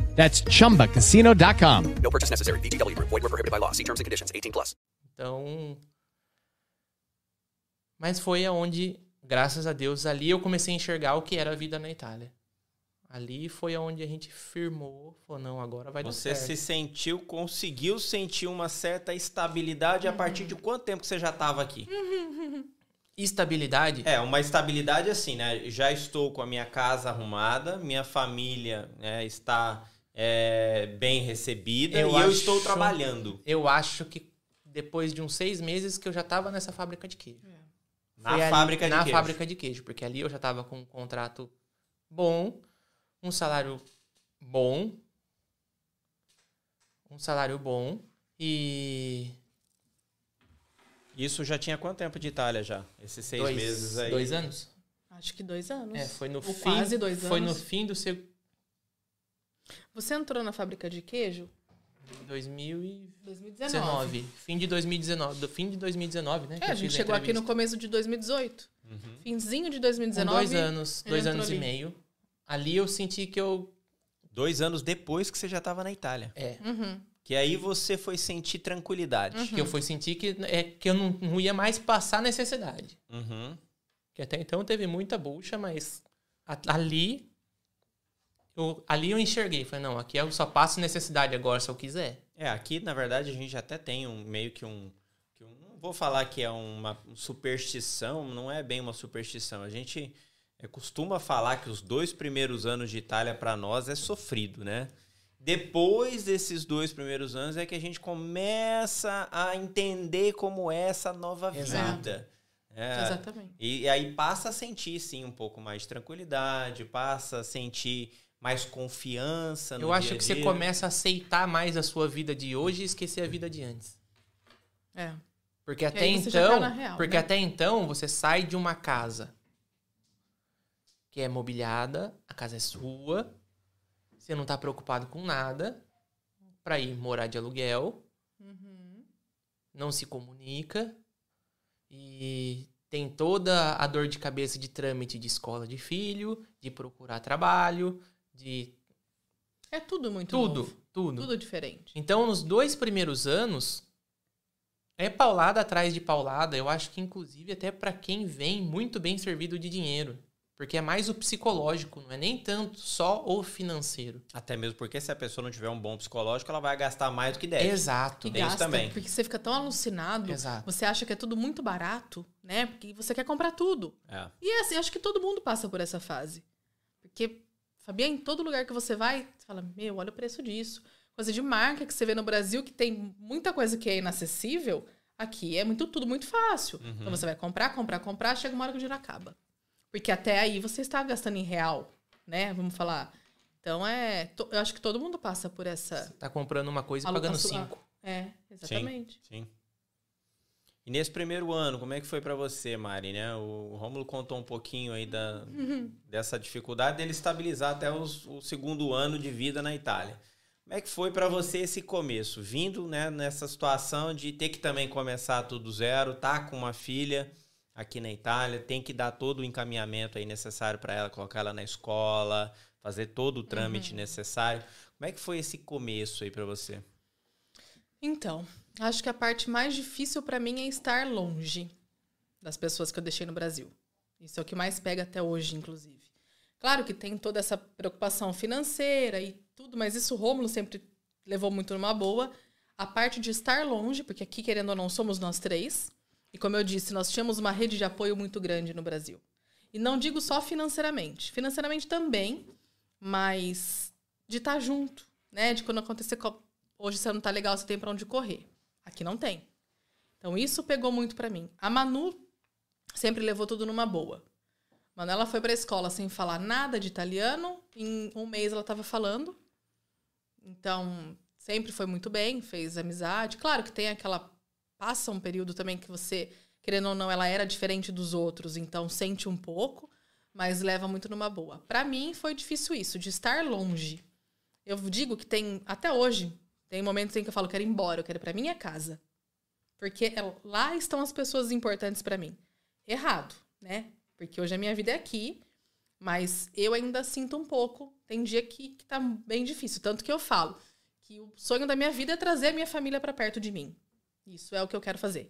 S10: That's chumbacasino.com.
S9: No purchase necessary. VGW Group. Void were prohibited by law. See terms and conditions. 18 plus.
S3: Então. Mas foi aonde, graças a Deus, ali eu comecei a enxergar o que era a vida na Itália. Ali foi aonde a gente firmou, falou, não, agora vai dar
S1: Você
S3: certo.
S1: se sentiu, conseguiu sentir uma certa estabilidade a partir de quanto tempo que você já estava aqui? <laughs>
S3: Estabilidade?
S1: É, uma estabilidade assim, né? Já estou com a minha casa arrumada, minha família né, está é, bem recebida e eu estou
S3: acho-
S1: trabalhando.
S3: Eu acho que depois de uns seis meses que eu já estava nessa fábrica de queijo.
S1: Na
S3: Foi ali-
S1: fábrica de
S3: na
S1: queijo.
S3: fábrica de queijo, porque ali eu já estava com um contrato bom, um salário bom, um salário bom e
S1: Isso já tinha quanto tempo de Itália já? Esses seis
S3: dois,
S1: meses aí?
S3: dois anos.
S2: Acho que dois anos.
S3: É, foi no
S2: Ou
S3: fim.
S2: quase dois
S3: Foi no
S2: anos.
S3: fim do seu
S2: Você entrou na fábrica de queijo?
S3: 2019.
S2: 2019.
S3: Fim de 2019, do fim de 2019, né?
S2: É, a gente chegou aqui no começo de 2018.
S1: Uhum.
S2: Finzinho de
S3: Com
S2: 2019.
S3: dois anos, dois anos e
S2: ali.
S3: meio. Ali eu senti que eu
S1: Dois anos depois que você já estava na Itália.
S3: é,
S2: Uhum.
S1: Que aí você foi sentir tranquilidade.
S3: que eu fui sentir que é que eu não, não ia mais passar necessidade.
S1: Uhum.
S3: Que até então teve muita bucha, mas a- ali eu, ali eu enxerguei, falei, não, aqui eu só passo necessidade agora se eu quiser.
S1: É, aqui na verdade a gente até tem um meio que um. Que um não vou falar que é uma superstição, não é bem uma superstição. A gente é, costuma falar que os dois primeiros anos de Itália para nós é sofrido, né? Depois desses dois primeiros anos é que a gente começa a entender como é essa nova
S3: Exato.
S1: vida. É,
S2: Exatamente.
S1: E, e aí passa a sentir, sim, um pouco mais de tranquilidade, passa a sentir mais confiança no
S3: eu acho
S1: dia a
S3: que você
S1: dia.
S3: começa a aceitar mais a sua vida de hoje e esquecer a vida de antes.
S2: É.
S3: Porque até então,
S2: tá na real,
S3: porque
S2: né?
S3: até então você sai de uma casa que é mobiliada, a casa é sua, você não tá preocupado com nada, pra ir morar de aluguel,
S2: Uhum.
S3: não se comunica e tem toda a dor de cabeça de trâmite de escola de filho, de procurar trabalho, de
S2: É tudo muito
S3: tudo,
S2: novo.
S3: tudo.
S2: Tudo diferente.
S3: Então, nos dois primeiros anos, é paulada atrás de paulada. Eu acho que, inclusive, até pra quem vem muito bem servido de dinheiro. Porque é mais o psicológico, não é nem tanto só o financeiro.
S1: Até mesmo porque se a pessoa não tiver um bom psicológico, ela vai gastar mais do que deve.
S3: Exato.
S2: E
S1: Tem isso
S2: gasta,
S1: também.
S2: porque você fica tão alucinado,
S3: Exato.
S2: você acha que é tudo muito barato, né? Porque você quer comprar tudo.
S1: É.
S2: E é assim, acho que todo mundo passa por essa fase. Porque, Fabiana, em todo lugar que você vai, você fala, meu, olha o preço disso. Coisa de marca que você vê no Brasil, que tem muita coisa que é inacessível, aqui é muito tudo muito fácil.
S1: Uhum.
S2: Então você vai comprar, comprar, comprar, chega uma hora que o dinheiro acaba. Porque até aí você está gastando em real, né? Vamos falar. Então é. to- Eu acho que todo mundo passa por essa.
S3: Tá comprando uma coisa e pagando cinco.
S2: É, exatamente.
S1: Sim. E nesse primeiro ano, como é que foi pra você, Mari, né? O Rômulo contou um pouquinho aí da,
S2: Uhum. <laughs>
S1: dessa dificuldade dele estabilizar até os- o segundo ano de vida na Itália. Como é que foi pra você esse começo? Vindo né, nessa situação de ter que também começar tudo do zero, tá com uma filha aqui na Itália, tem que dar todo o encaminhamento aí necessário para ela, colocar ela na escola, fazer todo o trâmite
S2: Uhum.
S1: necessário. Como é que foi esse começo aí pra você?
S2: Então, acho que a parte mais difícil pra mim é estar longe das pessoas que eu deixei no Brasil. Isso é o que mais pega até hoje, inclusive. Claro que tem toda essa preocupação financeira e tudo, mas isso o Rômulo sempre levou muito numa boa. A parte de estar longe, porque aqui, querendo ou não, somos nós três. E como eu disse, nós tínhamos uma rede de apoio muito grande no Brasil. E não digo só financeiramente. Financeiramente também, mas de estar junto, né? De quando acontecer. co- Hoje você não tá legal, você tem pra onde correr. Aqui não tem. Então isso pegou muito pra mim. A Manu sempre levou tudo numa boa. Manuela foi pra escola sem falar nada de italiano. Em um mês ela tava falando. Então, sempre foi muito bem, fez amizade. Claro que tem aquela. Passa um período também que você, querendo ou não, ela era diferente dos outros, então sente um pouco, mas leva muito numa boa. Pra mim foi difícil isso, de estar longe. Eu digo que tem, até hoje, tem momentos em que eu falo, quero ir embora, eu quero ir pra minha casa. Porque é- lá estão as pessoas importantes pra mim. Errado, né? Porque hoje a minha vida é aqui, mas eu ainda sinto um pouco. Tem dia que, que tá bem difícil. Tanto que eu falo que o sonho da minha vida é trazer a minha família pra perto de mim. Isso é o que eu quero fazer.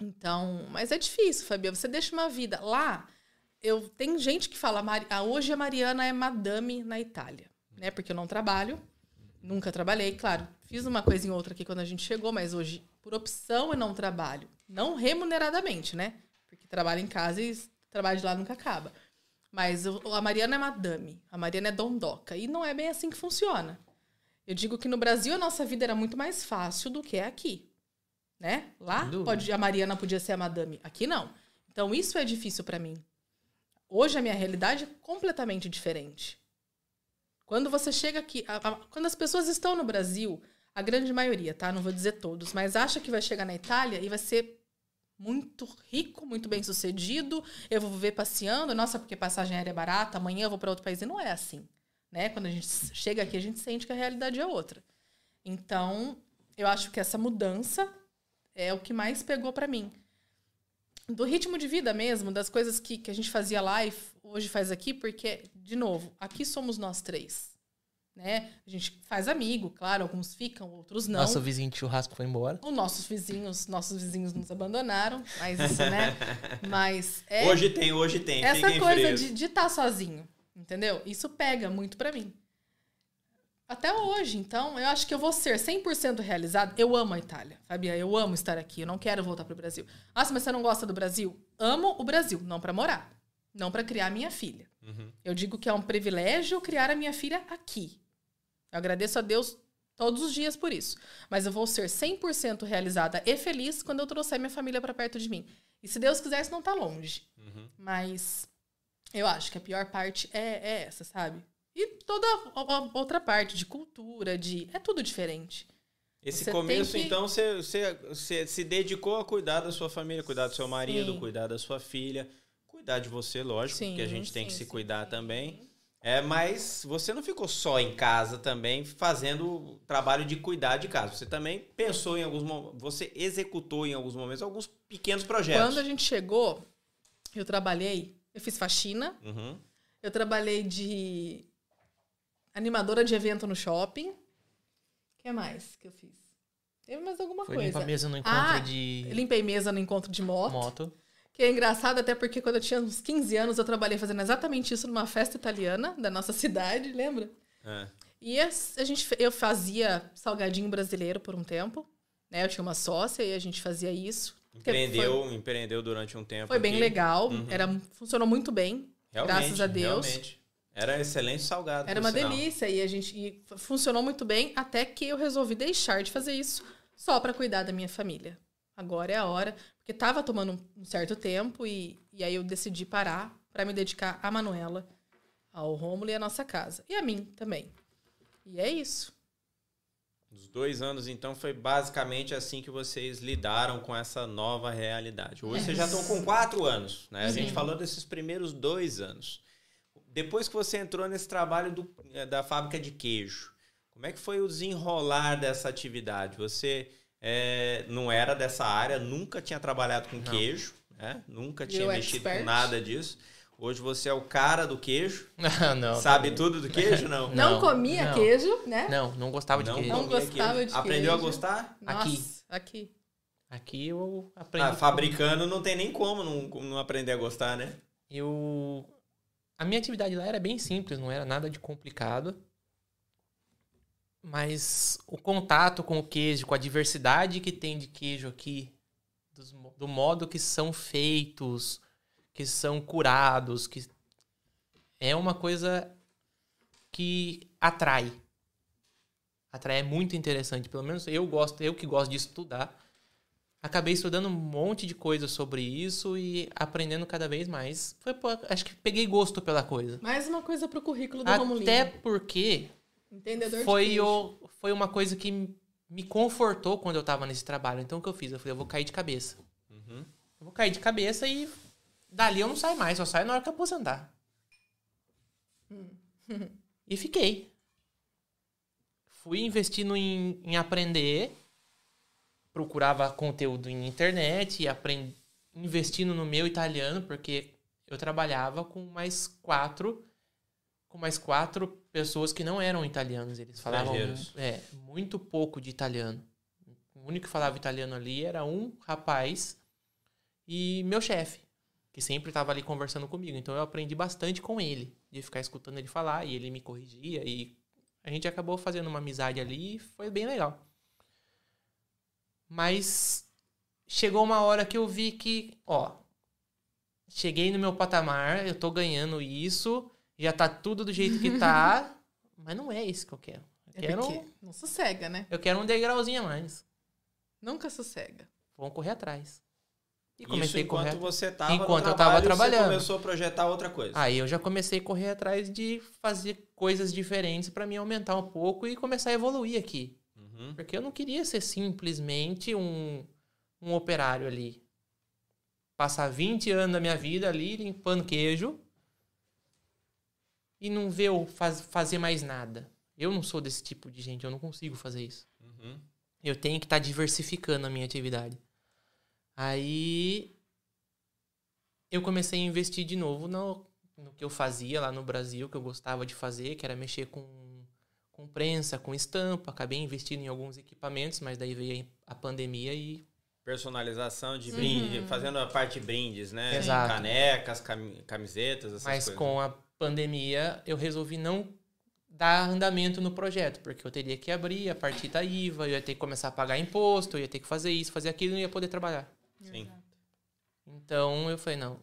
S2: Então, mas é difícil, Fabia. Você deixa uma vida lá. Eu tem gente que fala, "Mari- ah, hoje a Mariana é madame na Itália, né? Porque eu não trabalho, nunca trabalhei, claro. Fiz uma coisa em outra aqui quando a gente chegou, mas hoje, por opção, eu não trabalho. Não remuneradamente, né? Porque trabalho em casa e trabalho de lá nunca acaba. Mas eu- a Mariana é madame, a Mariana é dondoca. E não é bem assim que funciona. Eu digo que no Brasil a nossa vida era muito mais fácil do que é aqui. Né? Lá pode, a Mariana podia ser a madame, aqui não. Então isso é difícil pra mim. Hoje a minha realidade é completamente diferente. Quando você chega aqui, a- a- quando as pessoas estão no Brasil, a grande maioria, tá? Não vou dizer todos, mas acha que vai chegar na Itália e vai ser muito rico, muito bem sucedido. Eu vou viver passeando, nossa, porque passagem aérea é barata, amanhã eu vou para outro país. E não é assim, né? Quando a gente chega aqui, a gente sente que a realidade é outra. Então, eu acho que essa mudança é o que mais pegou para mim. Do ritmo de vida mesmo, das coisas que, que a gente fazia lá e hoje faz aqui, porque, de novo, aqui somos nós três. Né? A gente faz amigo, claro, alguns ficam, outros não.
S3: Nosso vizinho de churrasco foi embora.
S2: Os nossos vizinhos, nossos vizinhos nos abandonaram, mas isso, né? <laughs> Mas é
S1: Hoje tem, hoje tem.
S2: essa coisa de estar sozinho, entendeu? Isso pega muito pra mim. Até hoje, então, eu acho que eu vou ser 100% realizado. Eu amo a Itália, Fabia, eu amo estar aqui, eu não quero voltar pro Brasil. Nossa, mas você não gosta do Brasil? Amo o Brasil, não pra morar, não pra criar minha filha.
S1: Uhum.
S2: Eu digo que é um privilégio criar a minha filha aqui. Eu agradeço a Deus todos os dias por isso. Mas eu vou ser 100% realizada e feliz quando eu trouxer minha família para perto de mim. E se Deus quiser, isso não tá longe.
S1: Uhum.
S2: Mas eu acho que a pior parte é, é essa, sabe? E toda a, outra parte de cultura, de. É tudo diferente.
S1: Esse
S2: Você
S1: começo,
S2: que-
S1: então, você, você, você se dedicou a cuidar da sua família, cuidar do seu marido,
S2: Sim.
S1: cuidar da sua filha, cuidar de você, lógico,
S2: Sim,
S1: porque a gente tem
S2: sim,
S1: que se cuidar também. É, mas você não ficou só em casa também fazendo o trabalho de cuidar de casa. Você também pensou em alguns momentos, você executou em alguns momentos alguns pequenos projetos.
S2: Quando a gente chegou, eu trabalhei, eu fiz faxina,
S1: Uhum.
S2: eu trabalhei de animadora de evento no shopping. O que mais que eu fiz? Teve mais alguma
S3: Foi
S2: coisa.
S3: limpar mesa no encontro
S2: ah,
S3: de
S2: Limpei mesa no encontro de moto.
S3: moto.
S2: Que é engraçado até porque quando eu tinha uns 15 anos eu trabalhei fazendo exatamente isso numa festa italiana da nossa <laughs> cidade, lembra?
S1: É.
S2: E a, a gente, eu fazia salgadinho brasileiro por um tempo, né? Eu tinha uma sócia e a gente fazia isso.
S1: Empreendeu, empreendeu durante um tempo.
S2: Foi, foi bem
S1: aqui.
S2: legal,
S1: Uhum.
S2: era, funcionou muito bem,
S1: Realmente,
S2: graças a Deus.
S1: Realmente. Era excelente salgado.
S2: Era uma
S1: sinal.
S2: delícia e a gente e funcionou muito bem até que eu resolvi deixar de fazer isso só para cuidar da minha família. Agora é a hora, porque tava tomando um- certo tempo e, e aí eu decidi parar para me dedicar à Manuela, ao Rômulo e à nossa casa e a mim também. E é isso.
S1: Os dois anos, então, foi basicamente assim que vocês lidaram com essa nova realidade. Hoje vocês já estão com quatro anos, né? A gente
S2: Sim.
S1: falou desses primeiros dois anos. Depois que você entrou nesse trabalho do- eh, da fábrica de queijo, como é que foi o desenrolar dessa atividade? Você eh, não era dessa área, nunca tinha trabalhado com queijo, né? Nunca tinha
S2: Eu
S1: mexido com
S2: expert.
S1: nada disso. Hoje você é o cara do queijo. <laughs>
S3: Não, não.
S1: Sabe
S3: também.
S1: tudo do queijo, não?
S2: Não,
S3: Não,
S2: comia
S3: não.
S2: queijo, né?
S3: Não, não gostava de
S1: Não
S3: queijo.
S2: Não gostava
S1: queijo.
S2: de
S1: Aprendeu a
S2: queijo.
S1: gostar?
S2: Nossa,
S3: Aqui.
S2: aqui.
S3: Aqui eu aprendi.
S1: Ah, fabricando não tem nem como não, não aprender a gostar, né?
S3: Eu. A minha atividade lá era bem simples, não era nada de complicado. Mas o contato com o queijo, com a diversidade que tem de queijo aqui, do modo que são feitos, que são curados, que é uma coisa que atrai. Atrai é muito interessante, pelo menos eu gosto, eu que gosto de estudar. Acabei estudando um monte de coisa sobre isso e aprendendo cada vez mais. Foi, acho que peguei gosto pela coisa.
S2: Mais uma coisa pro currículo do Romulinho.
S3: Até porque
S2: Entendedor de
S3: foi, o, foi uma coisa que me confortou quando eu tava nesse trabalho. Então o que eu fiz? Eu falei, eu vou cair de cabeça.
S1: Uhum.
S3: Eu vou cair de cabeça e dali eu não saio mais, só saio na hora que eu aposentar. <laughs> e fiquei. Fui investindo em, em aprender, procurava conteúdo em internet, e aprend... investindo no meu italiano, porque eu trabalhava com mais quatro com mais quatro pessoas que não eram italianos. Eles falavam é, muito pouco de italiano. O único que falava italiano ali era um rapaz e meu chefe, que sempre estava ali conversando comigo. Então eu aprendi bastante com ele, de ficar escutando ele falar e ele me corrigia e a gente acabou fazendo uma amizade ali e foi bem legal. Mas chegou uma hora que eu vi que, ó, cheguei no meu patamar, eu tô ganhando isso, já tá tudo do jeito que tá, <laughs> mas não é isso que eu quero. Eu
S2: É
S3: quero,
S2: não sossega, né?
S3: eu quero um degrauzinho a mais.
S2: Nunca sossega.
S3: Vamos correr atrás. E
S1: Isso
S3: comecei a
S1: enquanto
S3: correr.
S1: você estava
S3: Enquanto eu tava trabalhando.
S1: Você começou a projetar outra coisa.
S3: Aí eu já comecei a correr atrás de fazer coisas diferentes pra me aumentar um pouco e começar a evoluir aqui.
S1: Uhum.
S3: Porque eu não queria ser simplesmente um, um operário ali. Passar 20 anos da minha vida ali limpando queijo e não ver eu faz, fazer mais nada. Eu não sou desse tipo de gente, eu não consigo fazer isso.
S1: Uhum.
S3: Eu tenho que estar diversificando a minha atividade. Aí eu comecei a investir de novo no, no que eu fazia lá no Brasil, que eu gostava de fazer, que era mexer com, com prensa, com estampa. Acabei investindo em alguns equipamentos, mas daí veio a pandemia e
S1: Personalização de brinde, fazendo a parte de brindes, né?
S3: Exato.
S1: Canecas, cami- camisetas, essas
S3: Mas
S1: coisas.
S3: com a pandemia, eu resolvi não dar andamento no projeto, porque eu teria que abrir a partir da IVA, eu ia ter que começar a pagar imposto, eu ia ter que fazer isso, fazer aquilo e não ia poder trabalhar.
S1: Sim.
S3: Então eu falei, não,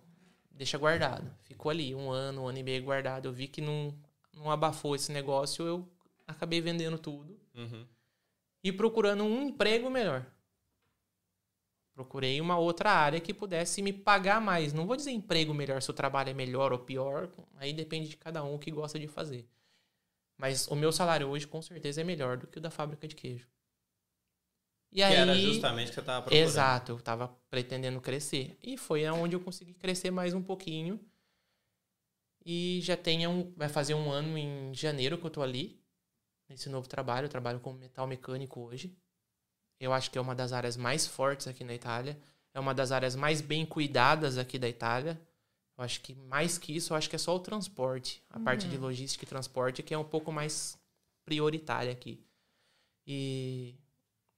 S3: deixa guardado. Ficou ali um ano, um ano e meio guardado. Eu vi que não, não abafou esse negócio, eu acabei vendendo tudo
S1: Uhum.
S3: e procurando um emprego melhor. Procurei uma outra área que pudesse me pagar mais. Não vou dizer emprego melhor se o trabalho é melhor ou pior. Aí depende de cada um o que gosta de fazer. Mas o meu salário hoje com certeza é melhor do que o da fábrica de queijo. E
S1: que
S3: aí,
S1: era justamente o que você estava procurando.
S3: Exato, eu estava pretendendo crescer. E foi aonde eu consegui crescer mais um pouquinho. E já tem um, vai fazer um ano em janeiro que eu tô ali, nesse novo trabalho. Eu trabalho como metal mecânico hoje. Eu acho que é uma das áreas mais fortes aqui na Itália. É uma das áreas mais bem cuidadas aqui da Itália. Eu acho que mais que isso, eu acho que é só o transporte. A parte de
S2: Uhum.
S3: logística e transporte que é um pouco mais prioritária aqui. E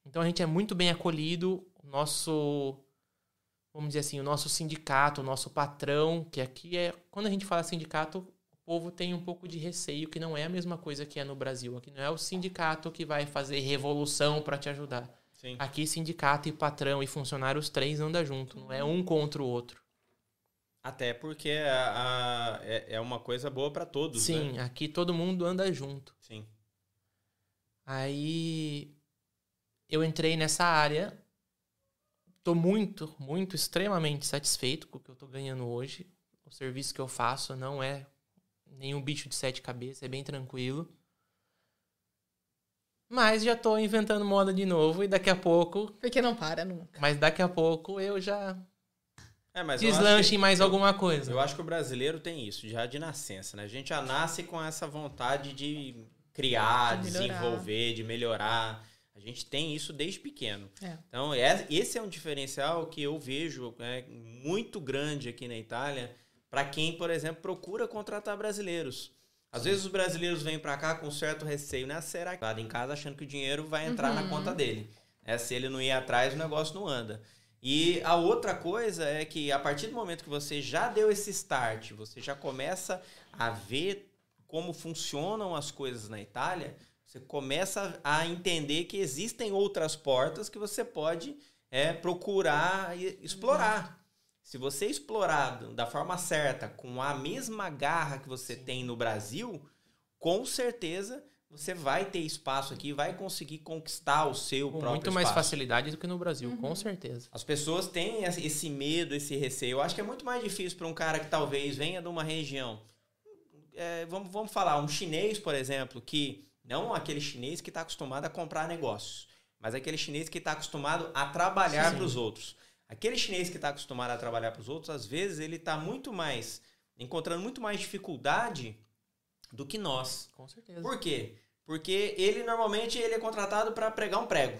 S3: então a gente é muito bem acolhido. O nosso, vamos dizer assim, o nosso sindicato, o nosso patrão, que aqui é. Quando a gente fala sindicato, povo tem um pouco de receio, que não é a mesma coisa que é no Brasil. Aqui não é o sindicato que vai fazer revolução para te ajudar.
S1: Sim.
S3: Aqui, sindicato e patrão e funcionário, os três andam junto, não é um contra o outro.
S1: Até porque a- a- é, é uma coisa boa para todos,
S3: Sim,
S1: né?
S3: aqui todo mundo anda junto.
S1: Sim.
S3: Aí eu entrei nessa área. Tô muito, muito, extremamente satisfeito com o que eu tô ganhando hoje. O serviço que eu faço não é nenhum bicho de sete cabeças, é bem tranquilo. Mas já tô inventando moda de novo e daqui a pouco.
S2: Porque não para nunca.
S3: Mas daqui a pouco eu já
S1: É, mas
S3: deslanche
S1: que-
S3: em mais
S1: eu-
S3: alguma coisa.
S1: Eu acho que o brasileiro tem isso, já de nascença, né? A gente já nasce com essa vontade de criar,
S2: De
S1: desenvolver, de melhorar. A gente tem isso desde pequeno.
S2: É.
S1: Então, é- esse é um diferencial que eu vejo né, muito grande aqui na Itália para quem, por exemplo, procura contratar brasileiros. Às vezes os brasileiros vêm para cá com certo receio, né? Será que em casa achando que o dinheiro vai entrar na
S2: Uhum.
S1: conta dele? né? Se ele não ir atrás, o negócio não anda. E a outra coisa é que a partir do momento que você já deu esse start, você já começa a ver como funcionam as coisas na Itália, você começa a entender que existem outras portas que você pode é, procurar e explorar. Se você explorar da forma certa, com a mesma garra que você tem no Brasil, com certeza você vai ter espaço aqui, vai conseguir conquistar o seu
S3: Com
S1: próprio
S3: muito mais
S1: espaço.
S3: facilidade do que no Brasil, com certeza.
S1: As pessoas têm esse- medo, esse receio. Eu acho que é muito mais difícil para um cara que talvez venha de uma região. é, vamos, vamos falar, um chinês, por exemplo, que não aquele chinês que está acostumado a comprar negócios, mas aquele chinês que está acostumado a trabalhar para os outros. Aquele chinês que está acostumado a trabalhar para os outros, às vezes ele está muito mais encontrando muito mais dificuldade do que nós.
S3: Com certeza.
S1: Por quê? Porque ele normalmente ele é contratado para pregar um prego.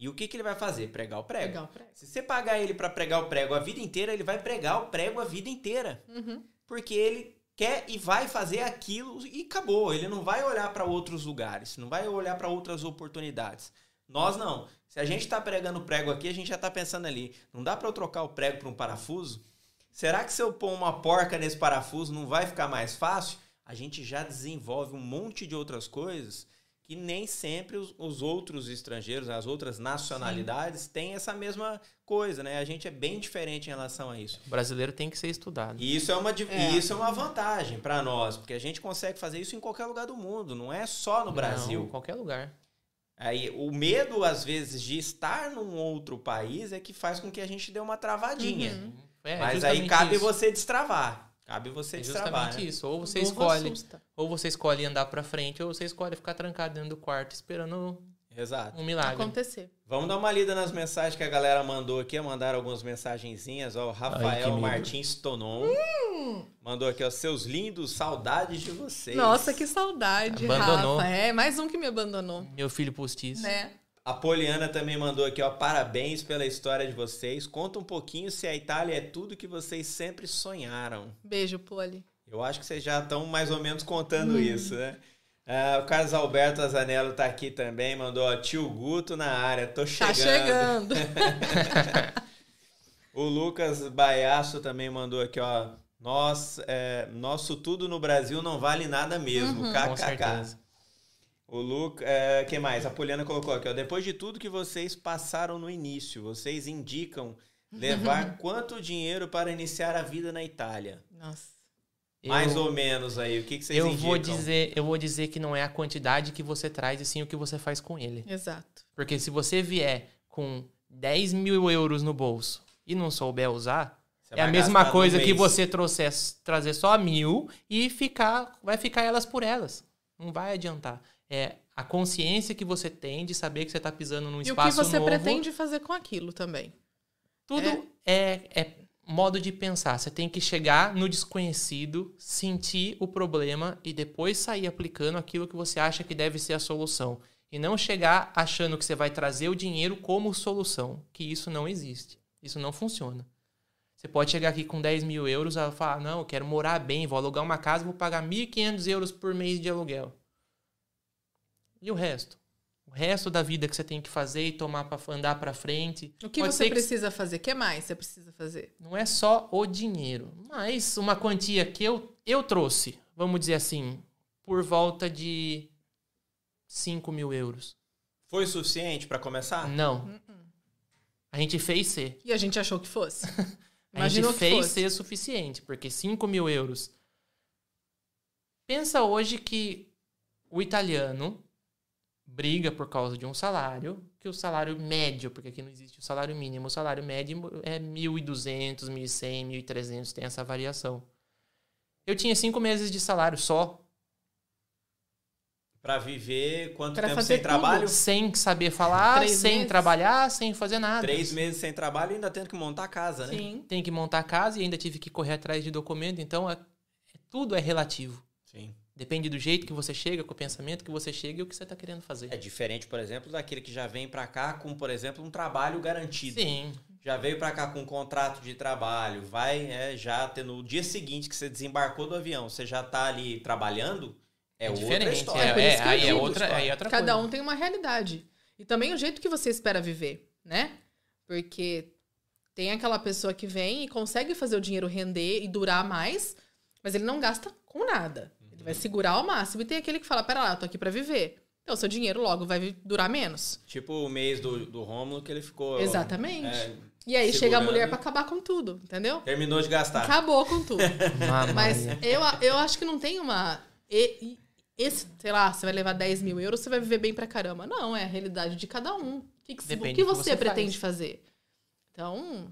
S1: E o que, que ele vai fazer? Pregar o prego.
S2: Pregar o prego.
S1: Se você pagar ele para pregar o prego a vida inteira, ele vai pregar o prego a vida inteira.
S2: Uhum.
S1: Porque ele quer e vai fazer aquilo e acabou. Ele não vai olhar para outros lugares, não vai olhar para outras oportunidades. Nós não. Se a gente está pregando prego aqui, a gente já está pensando ali. Não dá para eu trocar o prego para um parafuso? Será que se eu pôr uma porca nesse parafuso não vai ficar mais fácil? A gente já desenvolve um monte de outras coisas que nem sempre os, os outros estrangeiros, as outras nacionalidades têm essa mesma coisa, né? A gente é bem diferente em relação a isso.
S3: O brasileiro tem que ser estudado.
S1: E isso é uma,
S2: É.
S1: isso é uma vantagem para nós, porque a gente consegue fazer isso em qualquer lugar do mundo, não é só no Brasil.
S3: Não, qualquer lugar.
S1: Aí, o medo, às vezes, de estar num outro país é que faz com que a gente dê uma travadinha.
S2: Uhum.
S3: É,
S1: Mas aí cabe
S3: isso.
S1: você destravar. Cabe você
S3: É
S1: destravar.
S3: justamente
S1: né?
S3: isso. Ou você escolhe,
S2: assusta.
S3: ou você escolhe andar pra frente, ou você escolhe ficar trancado dentro do quarto esperando
S1: Exato.
S3: um milagre.
S2: Acontecer.
S1: Vamos dar uma lida nas mensagens que a galera mandou aqui. Mandaram algumas mensagenzinhas. Ó, o
S3: Ai,
S1: Rafael
S3: medo.
S1: Martins Tonon mandou aqui, ó, seus lindos, saudades de vocês.
S2: Nossa, que saudade,
S3: Abandonou.
S2: Rafa. É, mais um que me abandonou.
S3: Meu filho postiço.
S2: Né?
S1: A Poliana também mandou aqui, ó, parabéns pela história de vocês. Conta um pouquinho se a Itália é tudo que vocês sempre sonharam.
S2: Beijo, Poli.
S1: Eu acho que vocês já estão mais ou menos contando
S2: Hum.
S1: isso, né? Ah, o Carlos Alberto Azanello tá aqui também, mandou, ó, tio Guto na área, tô
S2: Tá
S1: chegando.
S2: chegando. <laughs>
S1: o Lucas Baiaço também mandou aqui, ó, nós, é, nosso tudo no Brasil não vale nada mesmo,
S2: Uhum.
S1: kkk. O Luca, é, que mais? A Poliana colocou aqui, ó. Depois de tudo que vocês passaram no início, vocês indicam levar <laughs> quanto dinheiro para iniciar a vida na Itália?
S2: Nossa.
S1: Mais
S3: Eu-
S1: ou menos aí. O que, que vocês
S3: eu
S1: indicam?
S3: vou dizer, eu vou dizer que não é a quantidade que você traz, e sim o que você faz com ele.
S2: Exato.
S3: Porque se você vier com 10 mil euros no bolso e não souber usar,
S1: Você
S3: é a mesma coisa que
S1: mês.
S3: você trouxer, trazer só mil e ficar, vai ficar elas por elas. Não vai adiantar. É a consciência que você tem de saber que você está pisando num
S2: E o que
S3: espaço
S2: você
S3: novo.
S2: pretende fazer com aquilo também.
S3: Tudo é, é modo de pensar. Você tem que chegar no desconhecido, sentir o problema e depois sair aplicando aquilo que você acha que deve ser a solução. E não chegar achando que você vai trazer o dinheiro como solução, que isso não existe. Isso não funciona. Você pode chegar aqui com 10 mil euros e falar, não, eu quero morar bem, vou alugar uma casa, vou pagar 1.500 euros por mês de aluguel. E o resto? O resto da vida que você tem que fazer e tomar para andar para frente.
S2: O que
S3: Pode
S2: você
S3: ser que
S2: precisa fazer? O que mais você precisa fazer?
S3: não é só o dinheiro, mas uma quantia que eu, eu trouxe, vamos dizer assim, por volta de 5 mil euros.
S1: Foi suficiente para começar?
S3: Não. A gente fez ser.
S2: E a gente achou que fosse. <laughs>
S3: A gente
S2: Imaginou que
S3: fez
S2: fosse.
S3: ser suficiente, porque 5 mil euros. Pensa hoje que o italiano briga por causa de um salário, que o salário médio, porque aqui não existe o salário mínimo, o salário médio é 1.200, 1.100, 1.300, tem essa variação. Eu tinha cinco meses de salário só,
S1: Pra viver quanto
S2: Pra
S1: tempo
S2: fazer
S1: sem trabalho?
S3: sem saber falar,
S2: Três
S3: sem
S2: meses?
S3: trabalhar, sem fazer nada.
S1: Três meses sem trabalho e ainda tendo que montar a casa, né?
S2: Sim.
S3: Tem que montar a casa e ainda tive que correr atrás de documento, então é- é- tudo é relativo. Depende do jeito que você chega, com o pensamento que você chega e o que você está querendo fazer.
S1: É diferente, por exemplo, daquele que já vem pra cá com, por exemplo, um trabalho garantido.
S3: Sim.
S1: Já veio pra cá com um contrato de trabalho, vai é, já ter no dia seguinte que você desembarcou do avião, você já tá ali trabalhando, é, outra
S3: diferente,
S1: história.
S3: é,
S2: que eu
S3: aí é outra, aí é outra
S2: Cada
S3: coisa.
S2: um tem uma realidade. E também o jeito que você espera viver, né? Porque tem aquela pessoa que vem e consegue fazer o dinheiro render e durar mais, mas ele não gasta com nada. Ele vai segurar ao máximo. E tem aquele que fala: pera lá, eu tô aqui pra viver. Então, seu dinheiro logo vai durar menos.
S1: Tipo o mês do, do Rômulo que ele ficou.
S2: Exatamente.
S1: é,
S2: E aí chega a mulher pra acabar com tudo, entendeu?
S1: terminou de gastar.
S2: Acabou com tudo. <laughs> Mas eu, eu acho que não tem uma. e- e- esse, sei lá, você vai levar 10 mil euros, você vai viver bem pra caramba. Não, é a realidade de cada um. O que, que, o que você,
S3: você
S2: pretende
S3: faz.
S2: fazer? Então,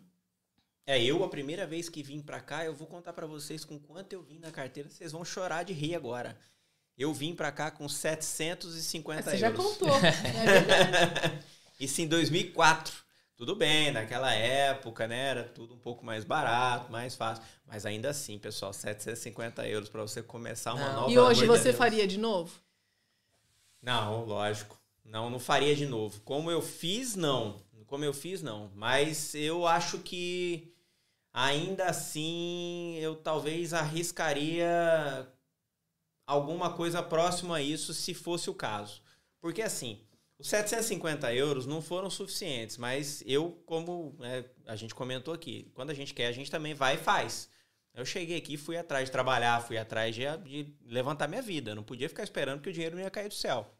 S1: É, eu, a primeira vez que vim pra cá, eu vou contar pra vocês com quanto eu vim na carteira, vocês vão chorar de rir agora. Eu vim pra cá com 750
S2: você já
S1: euros.
S2: contou. <laughs> né?
S1: Isso em 2004. Tudo bem, naquela época, né? Era tudo um pouco mais barato, mais fácil. Mas ainda assim, pessoal, 750 euros pra você começar uma
S3: Não.
S1: nova
S2: E hoje
S1: de
S2: você
S1: Deus.
S2: faria de novo?
S1: Não, lógico. Não, não faria de novo. Como eu fiz, não. Como eu fiz, não. Mas eu acho que ainda assim eu talvez arriscaria alguma coisa próxima a isso se fosse o caso. Porque assim, os 750 euros não foram suficientes, mas eu, como né, a gente comentou aqui, quando a gente quer, a gente também vai e faz. Eu cheguei aqui, fui atrás de trabalhar, fui atrás de, de levantar minha vida. Não podia ficar esperando que o dinheiro não ia cair do céu.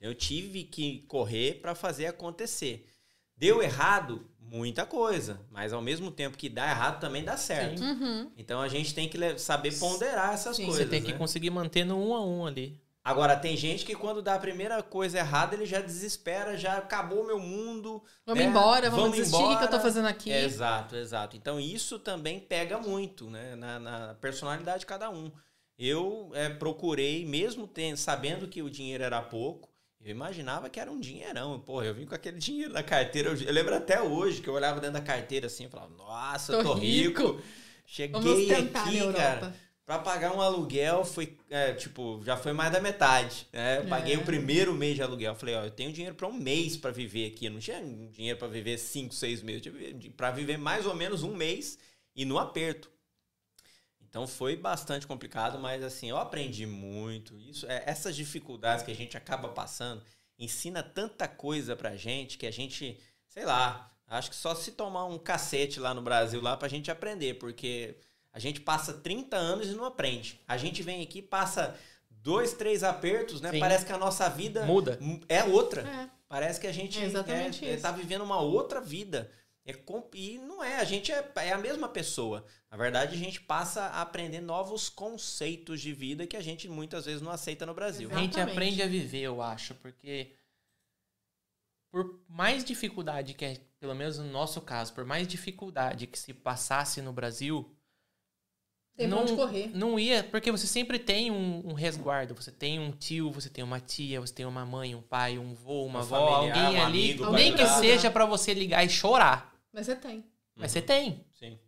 S1: Eu tive que correr para fazer acontecer. Deu errado muita coisa, mas ao mesmo tempo que dá errado também dá certo.
S2: Uhum.
S1: Então a gente tem que saber ponderar essas
S2: Sim.
S1: coisas.
S3: Você tem que
S1: né?
S3: conseguir manter no um a um ali.
S1: Agora tem gente que quando dá a primeira coisa errada ele já desespera, já acabou o meu mundo.
S2: Vamos
S1: né?
S2: embora, vamos, desistir, o que eu tô
S1: embora.
S2: fazendo aqui?
S1: Exato, exato. Então isso também pega muito, né? Na, na personalidade de cada um. Eu é, procurei, mesmo tendo, sabendo que o dinheiro era pouco, eu imaginava que era um dinheirão. Porra, eu vim com aquele <laughs> dinheiro na carteira. Eu, eu lembro até hoje que eu olhava dentro da carteira assim e falava, nossa,
S2: Tô
S1: tô, rico.
S2: rico.
S1: Cheguei aqui, cara. Pra pagar um aluguel foi, é, tipo, já foi mais da metade. Né? Eu paguei
S2: É.
S1: o primeiro mês de aluguel. Eu falei, ó, eu tenho dinheiro pra um mês pra viver aqui. Eu não tinha dinheiro pra viver cinco, seis meses. Eu tinha pra viver mais ou menos um mês e no aperto. Então foi bastante complicado, mas assim, eu aprendi muito. Isso, é, essas dificuldades que a gente acaba passando ensina tanta coisa pra gente que a gente, sei lá, acho que só se tomar um cacete lá no Brasil lá pra gente aprender, porque a gente passa 30 anos e não aprende. A gente vem aqui, passa dois, três apertos, né?
S3: Sim.
S1: Parece que a nossa vida
S3: Muda.
S1: é outra.
S2: É.
S1: Parece que a gente
S2: É exatamente
S1: é, é, tá vivendo uma outra vida. É com- e não é, a gente é, é a mesma pessoa. Na verdade, a gente passa a aprender novos conceitos de vida que a gente muitas vezes não aceita no Brasil.
S3: A gente
S2: Exatamente.
S3: aprende a viver, eu acho, porque por mais dificuldade que é, pelo menos no nosso caso, por mais dificuldade que se passasse no Brasil,
S2: Tem
S3: não,
S2: onde correr.
S3: não ia, porque você sempre tem um, um resguardo, você tem um tio, você tem uma tia, você tem uma mãe, um pai, um vô, uma
S1: Um
S3: avó,
S1: familiar,
S3: alguém
S1: um
S3: ali,
S1: amigo
S3: nem que seja pra você ligar e chorar,
S2: Mas você tem.
S3: mas você tem.
S1: Sim.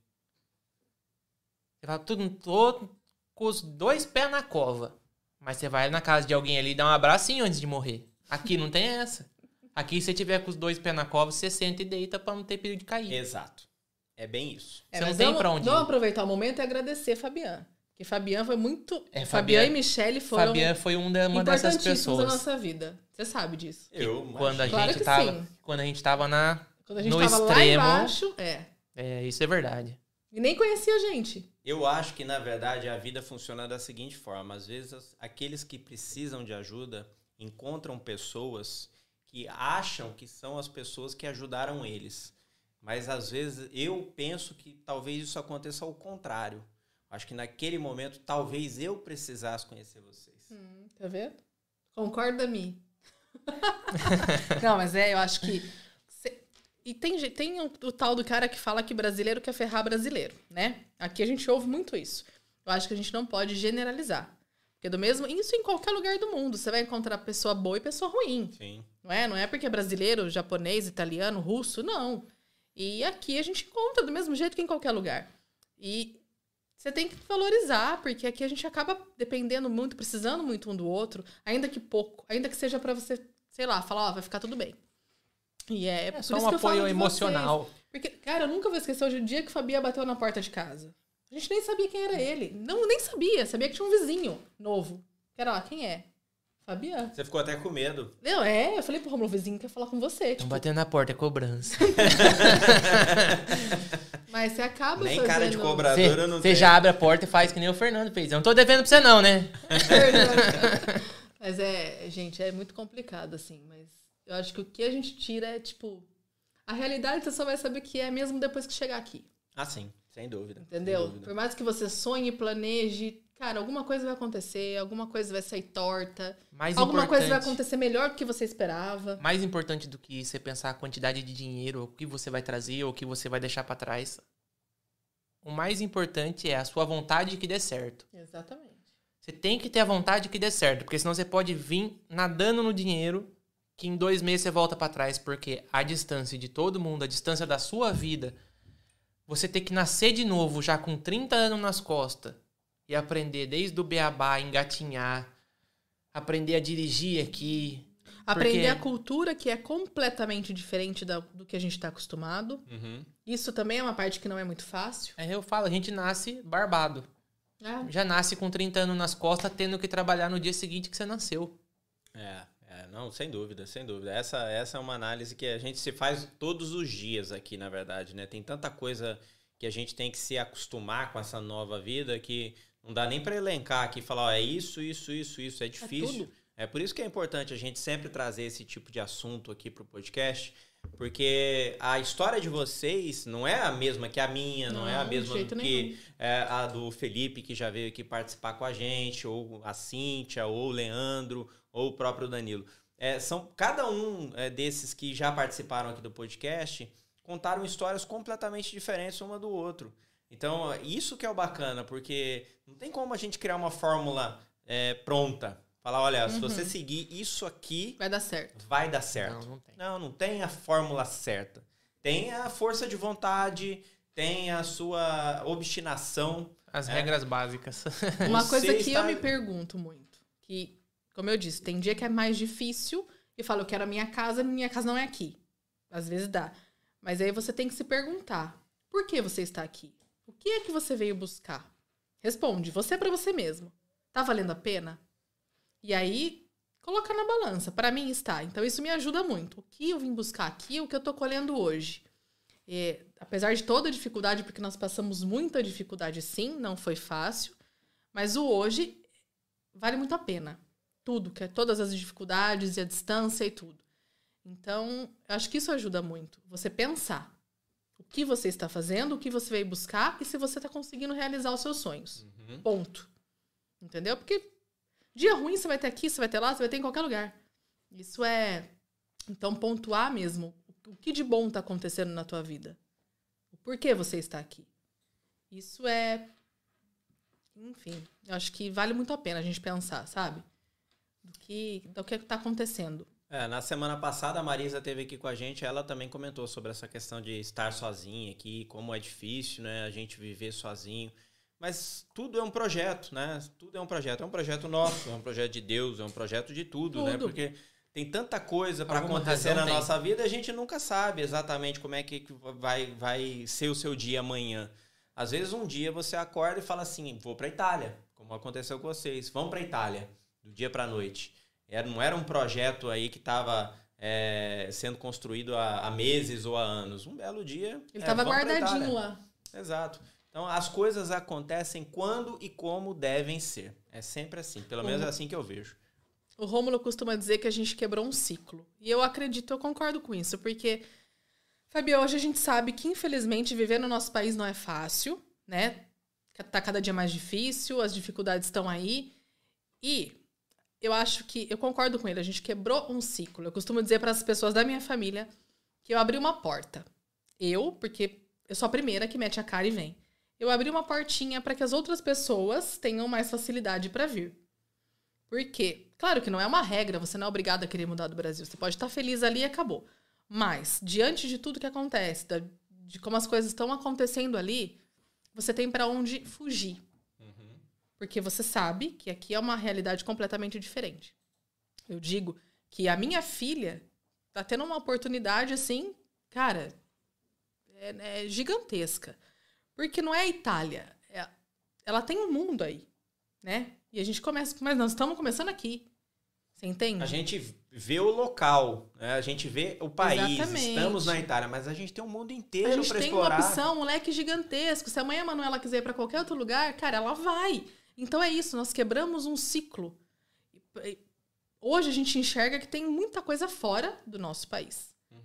S3: Você fala, tudo, tô com os dois pés na cova. Mas você vai na casa de alguém ali e dá um abracinho antes de morrer. Aqui não tem essa. Aqui, se você tiver com os dois pés na cova, você senta e deita pra não ter perigo de cair.
S1: Exato. É bem isso.
S2: É,
S3: Você não
S2: mas
S3: tem
S2: vamos-
S3: pra onde
S2: Vamos
S3: ir.
S2: aproveitar o momento e agradecer Fabian. Porque Fabian foi muito.
S3: É,
S2: Fabian
S3: Fabian-
S2: e Michele foram
S3: Fabiana foi um da- uma dessas pessoas.
S2: nossa vida. Você sabe disso.
S1: Eu,
S3: Quando a.
S2: Claro
S3: gente
S2: que
S3: tava.
S2: sim.
S3: Quando a gente tava na.
S2: Quando a gente
S3: no
S2: tava lá
S3: extremo.
S2: embaixo, é.
S3: É, isso é verdade.
S2: E nem conhecia a gente.
S1: Eu acho que, na verdade, a vida funciona da seguinte forma. Às vezes, aqueles que precisam de ajuda encontram pessoas que acham que são as pessoas que ajudaram eles. Mas, às vezes, eu penso que talvez isso aconteça ao contrário. Acho que naquele momento, talvez eu precisasse conhecer vocês.
S2: Tá vendo? Concorda-me. <laughs> Não, mas é, eu acho que. E tem, tem o, o tal do cara que fala que brasileiro quer ferrar brasileiro, né? Aqui a gente ouve muito isso. Eu acho que a gente não pode generalizar. Porque do mesmo. Isso em qualquer lugar do mundo. Você vai encontrar pessoa boa e pessoa ruim.
S1: Sim.
S2: Não é? Não é porque é brasileiro, japonês, italiano, russo, não. E aqui a gente encontra do mesmo jeito que em qualquer lugar. E você tem que valorizar, porque aqui a gente acaba dependendo muito, precisando muito um do outro, ainda que pouco, ainda que seja pra você, sei lá, falar, ó, vai ficar tudo bem. E é,
S3: É
S2: por
S3: só
S2: isso
S3: um apoio emocional.
S2: vocês. Porque, cara, eu nunca vou esquecer hoje o dia que o Fabia bateu na porta de casa. A gente nem sabia quem era ele. Não, nem sabia. Sabia que tinha um vizinho novo. Que era lá, quem é? Fabiano.
S1: Você ficou até com medo.
S2: Não, é, eu falei pro Romulo, o vizinho quer falar com você.
S3: Estão
S2: Tipo,
S3: batendo na porta, é cobrança. <laughs>
S2: mas você acaba
S1: Nem
S2: fazendo...
S1: cara de cobrador eu não
S3: Você já abre a porta e faz que nem o Fernando fez. Eu não tô devendo pra você, não, né? <laughs>
S2: mas é, gente, é muito complicado, assim. Mas eu acho que o que a gente tira é, tipo... A realidade você só vai saber o que é mesmo depois que chegar aqui.
S1: Ah, sim. Sem dúvida.
S2: Entendeu?
S1: Sem dúvida.
S2: Por mais que você sonhe, planeje, cara, alguma coisa vai acontecer, alguma coisa vai sair torta.
S3: Mais
S2: alguma coisa vai acontecer melhor do que você esperava.
S3: Mais importante do que você pensar a quantidade de dinheiro, o que você vai trazer, ou o que você vai deixar pra trás. O mais importante é a sua vontade de que dê certo.
S2: Exatamente.
S3: Você tem que ter a vontade que dê certo, porque senão você pode vir nadando no dinheiro, que em dois meses você volta pra trás, porque a distância de todo mundo, a distância da sua vida, você ter que nascer de novo já com 30 anos nas costas e aprender desde o beabá, engatinhar, aprender a dirigir aqui.
S2: Aprender
S3: porque-
S2: a cultura que é completamente diferente da- do que a gente está acostumado.
S1: Uhum.
S2: Isso também é uma parte que não é muito fácil.
S3: Aí eu falo, a gente nasce barbado.
S2: É.
S3: Já nasce com 30 anos nas costas, tendo que trabalhar no dia seguinte que você nasceu.
S1: É, é, não, sem dúvida, sem dúvida. Essa, essa é uma análise que a gente se faz todos os dias aqui, na verdade, né? Tem tanta coisa que a gente tem que se acostumar com essa nova vida que não dá nem para elencar aqui e falar, ó, é isso, isso, isso, isso. É difícil.
S2: tudo.
S1: É, por isso que é importante a gente sempre trazer esse tipo de assunto aqui pro podcast, porque a história de vocês não é a mesma que a minha, não, é a
S2: Não,
S1: mesma que é, a do Felipe, que já veio aqui participar com a gente, ou a Cíntia, ou o Leandro, ou o próprio Danilo. É, são cada um é, desses que já participaram aqui do podcast contaram histórias completamente diferentes uma do outro. Então, isso que é o bacana, porque não tem como a gente criar uma fórmula é, pronta. Falar, olha, se
S2: Uhum.
S1: você seguir isso aqui,
S2: Vai dar certo.
S1: vai dar certo.
S3: Não, não tem.
S1: Não, não tem a fórmula certa. Tem a força de vontade, tem a sua obstinação.
S3: As
S1: É.
S3: regras básicas. <laughs>
S2: Uma
S1: Você
S2: coisa que
S1: está-
S2: eu me pergunto muito, que, como eu disse, tem dia que é mais difícil e falo, eu quero a minha casa, minha casa não é aqui. Às vezes dá. Mas aí você tem que se perguntar, por que você está aqui? O que é que você veio buscar? Responde, você para você mesmo. Tá valendo a pena? E aí, coloca na balança. Para mim está. Então isso me ajuda muito. O que eu vim buscar aqui, o que eu tô colhendo hoje. É, apesar de toda a dificuldade, porque nós passamos muita dificuldade sim, não foi fácil, mas o hoje vale muito a pena. Tudo, que é todas as dificuldades e a distância e tudo. Então, eu acho que isso ajuda muito. Você pensar o que você está fazendo, o que você veio buscar e se você está conseguindo realizar os seus sonhos. Ponto. Entendeu? Porque dia ruim você vai ter aqui, você vai ter lá, você vai ter em qualquer lugar. Isso é. Então, pontuar mesmo o que de bom está acontecendo na tua vida. O porquê você está aqui. Isso é. Enfim, eu acho que vale muito a pena a gente pensar, sabe? Do que do que está acontecendo.
S1: É, na semana passada a Marisa teve aqui com a gente, ela também comentou sobre essa questão de estar sozinha aqui, como é difícil, né, a gente viver sozinho. Mas tudo é um projeto, né? Tudo é um projeto. É um projeto nosso, é um projeto de Deus, é um projeto de tudo, né?
S2: Tudo.
S1: Porque tem tanta coisa para acontecer na
S3: tem.
S1: nossa vida, a gente nunca sabe exatamente como é que vai, vai ser o seu dia amanhã. Às vezes um dia você acorda e fala assim, vou para Itália, como aconteceu com vocês. Vamos para Itália, do dia para noite. Era, não era um projeto aí que estava sendo construído há, há meses ou há anos. Um belo dia.
S2: Ele
S1: é,
S2: estava
S1: pra
S2: guardadinho
S1: Itália.
S2: lá.
S1: Exato. Então as coisas acontecem quando e como devem ser. É sempre assim. Pelo menos é
S2: Uhum.
S1: assim que eu vejo.
S2: O Rômulo costuma dizer que a gente quebrou um ciclo. E eu acredito, eu concordo com isso, porque, Fabio, hoje a gente sabe que, infelizmente, viver no nosso país não é fácil, né? Tá cada dia mais difícil, as dificuldades estão aí. E eu acho que, eu concordo com ele, a gente quebrou um ciclo. Eu costumo dizer para as pessoas da minha família que eu abri uma porta. Eu, porque eu sou a primeira que mete a cara e vem. Eu abri uma portinha para que as outras pessoas tenham mais facilidade para vir. Por quê? Claro que não é uma regra, você não é obrigado a querer mudar do Brasil. Você pode estar feliz ali e acabou. Mas, diante de tudo que acontece, de como as coisas estão acontecendo ali, você tem para onde fugir. Porque você sabe que aqui é uma realidade completamente diferente. Eu digo que a minha filha tá tendo uma oportunidade assim, cara, é, é gigantesca. Porque não é a Itália. é- ela tem um mundo aí, né? E a gente começa. Mas nós estamos começando aqui. Você entende?
S1: A gente vê o local, né? a gente vê o país.
S2: Exatamente.
S1: Estamos na Itália, mas a gente tem um mundo
S2: A
S1: inteiro
S2: gente
S1: para
S2: tem
S1: explorar.
S2: uma opção, um leque gigantesco. Se amanhã a Manuela quiser ir para qualquer outro lugar, cara, ela vai. Então é isso, nós quebramos um ciclo. Hoje a gente enxerga que tem muita coisa fora do nosso país.
S1: Uhum.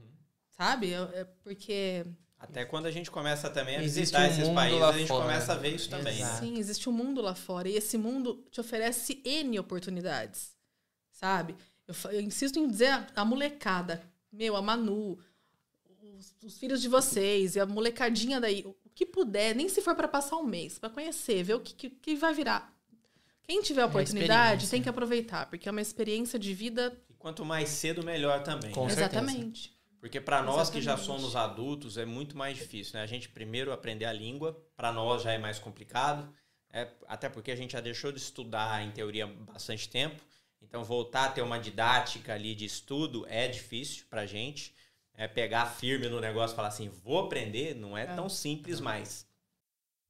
S2: Sabe? É- é porque
S1: Até quando a gente começa também a
S3: Existe
S1: visitar
S3: um
S1: esses países, a gente
S3: fora.
S1: começa a ver isso também. né?
S2: Sim, existe um mundo lá fora. E esse mundo te oferece N oportunidades. Sabe? Eu, eu insisto em dizer a, a molecada, meu, a Manu, os, os filhos de vocês, e a molecadinha daí, que puder, nem se for para passar um mês, para conhecer, ver o que, que, que vai virar. Quem tiver a
S1: É
S2: oportunidade
S1: experiência.
S2: tem que aproveitar, porque é uma experiência de vida.
S1: E quanto mais cedo, melhor também.
S2: Com
S1: né?
S2: certeza. Exatamente.
S1: Porque para nós que já somos adultos é muito mais difícil, né? A gente primeiro aprender a língua, para nós já é mais complicado, é, até porque a gente já deixou de estudar em teoria bastante tempo. Então voltar a ter uma didática ali de estudo é difícil pra gente. É pegar firme no negócio e falar assim, vou aprender, não é tão simples mais.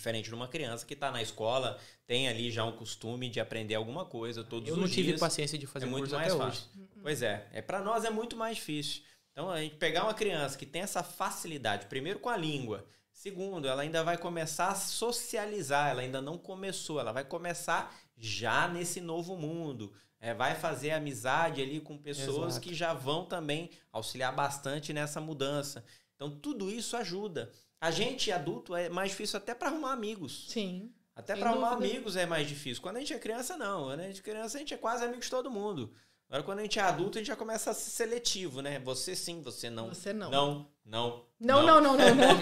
S1: Diferente de uma criança que está na escola, tem ali já um costume de aprender alguma coisa todos
S3: Eu
S1: os
S3: não
S1: dias.
S3: tive paciência de fazer
S1: é muito mais fácil. Pois é, é para nós é muito mais difícil. Então a gente pegar uma criança que tem essa facilidade, primeiro com a língua, segundo, ela ainda vai começar a socializar, ela ainda não começou, ela vai começar já nesse novo mundo. É, vai fazer amizade ali com pessoas
S3: Exato.
S1: que já vão também auxiliar bastante nessa mudança. Então tudo isso ajuda. A gente adulto é mais difícil até para arrumar amigos.
S2: Sim.
S1: Até para arrumar amigos é mais difícil. Quando a gente é criança, não. Quando a gente é criança, a gente é quase amigo de todo mundo. Agora, quando a gente é adulto, a gente já começa a ser seletivo, né? Você sim, você não.
S2: Você não.
S1: Não, não.
S2: Não, não, não, não, não.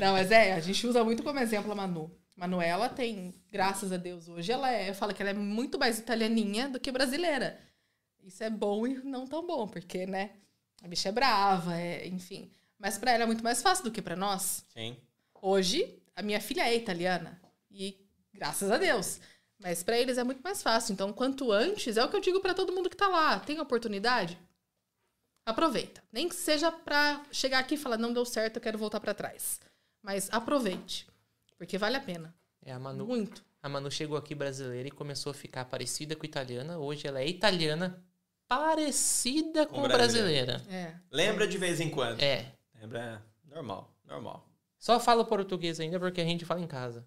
S2: não, <laughs> mas é, a gente usa muito como exemplo a Manu. Manuela tem, graças a Deus, hoje ela é, eu falo que ela é muito mais italianinha do que brasileira. Isso é bom e não tão bom, porque, né, a bicha é brava, é, enfim. Mas pra ela é muito mais fácil do que pra nós.
S1: Sim.
S2: Hoje, a minha filha é italiana. E graças a Deus. Mas pra eles é muito mais fácil. Então, quanto antes, é o que eu digo pra todo mundo que tá lá. Tem oportunidade? Aproveita. Nem que seja pra chegar aqui e falar, não deu certo, eu quero voltar pra trás. Mas aproveite. Porque vale a pena.
S3: É, a Manu,
S2: Muito.
S3: A Manu chegou aqui brasileira e começou a ficar parecida com italiana. Hoje ela é italiana parecida com,
S1: Com brasileira.
S3: brasileira.
S2: É.
S1: Lembra de vez em quando.
S3: É.
S1: Lembra? Normal, normal.
S3: Só falo português ainda porque a gente fala em casa.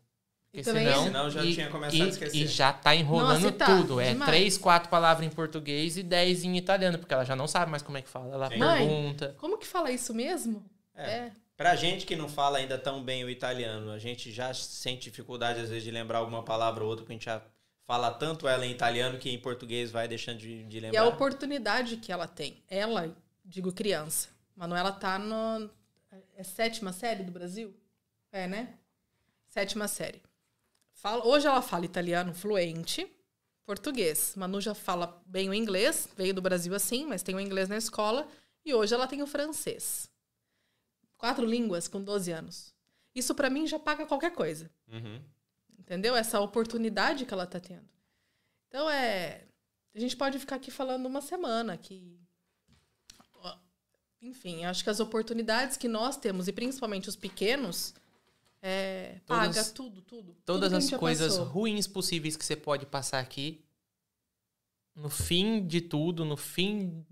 S2: E
S3: Porque
S2: também-
S3: senão,
S1: Senão já
S3: e,
S1: tinha começado
S3: e-
S1: a esquecer.
S3: E já tá enrolando
S2: Nossa, tá,
S3: tudo. É
S2: demais.
S3: três, quatro palavras em português e dez em italiano, porque ela já não sabe mais como é que fala. Ela
S1: Sim.
S2: Mãe,
S3: pergunta.
S2: como que fala isso mesmo?
S1: É. Pra gente que não fala ainda tão bem o italiano, a gente já sente dificuldade às vezes de lembrar alguma palavra ou outra, porque a gente já fala tanto ela em italiano que em português vai deixando de, de
S2: E a
S1: lembrar.
S2: oportunidade que ela tem. Ela, digo criança. Manuela tá no. É sétima série do Brasil? É, né? Sétima série. Fala, hoje ela fala italiano fluente, português. Manu já fala bem o inglês, veio do Brasil assim, mas tem o inglês na escola. E hoje ela tem o francês. Quatro línguas com 12 anos. Isso pra mim já paga qualquer coisa.
S1: Uhum.
S2: Entendeu? Essa oportunidade que ela tá tendo. Então é. A gente pode ficar aqui falando uma semana que. Enfim, acho que as oportunidades que nós temos, e principalmente os pequenos, é, paga
S3: Todas-
S2: tudo, tudo.
S3: Todas
S2: tudo
S3: as coisas
S2: passou.
S3: ruins possíveis que você pode passar aqui, no fim de tudo, no fim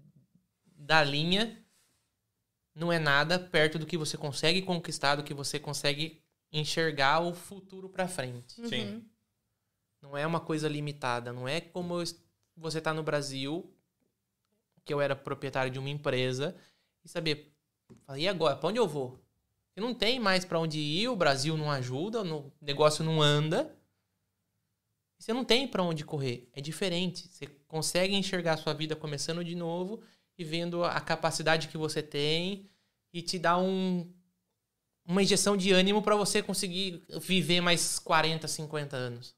S3: da linha, não é nada perto do que você consegue conquistar, do que você consegue enxergar o futuro pra frente.
S1: Sim.
S2: Uhum.
S3: Não é uma coisa limitada. Não é como você tá no Brasil, que eu era proprietário de uma empresa, e saber, e agora? Pra onde eu vou? Eu não tem mais pra onde ir, o Brasil não ajuda, o negócio não anda. Você não tem pra onde correr. É diferente. Você consegue enxergar a sua vida começando de novo e vendo a capacidade que você tem e te dá um, uma injeção de ânimo pra você conseguir viver mais 40, 50 anos.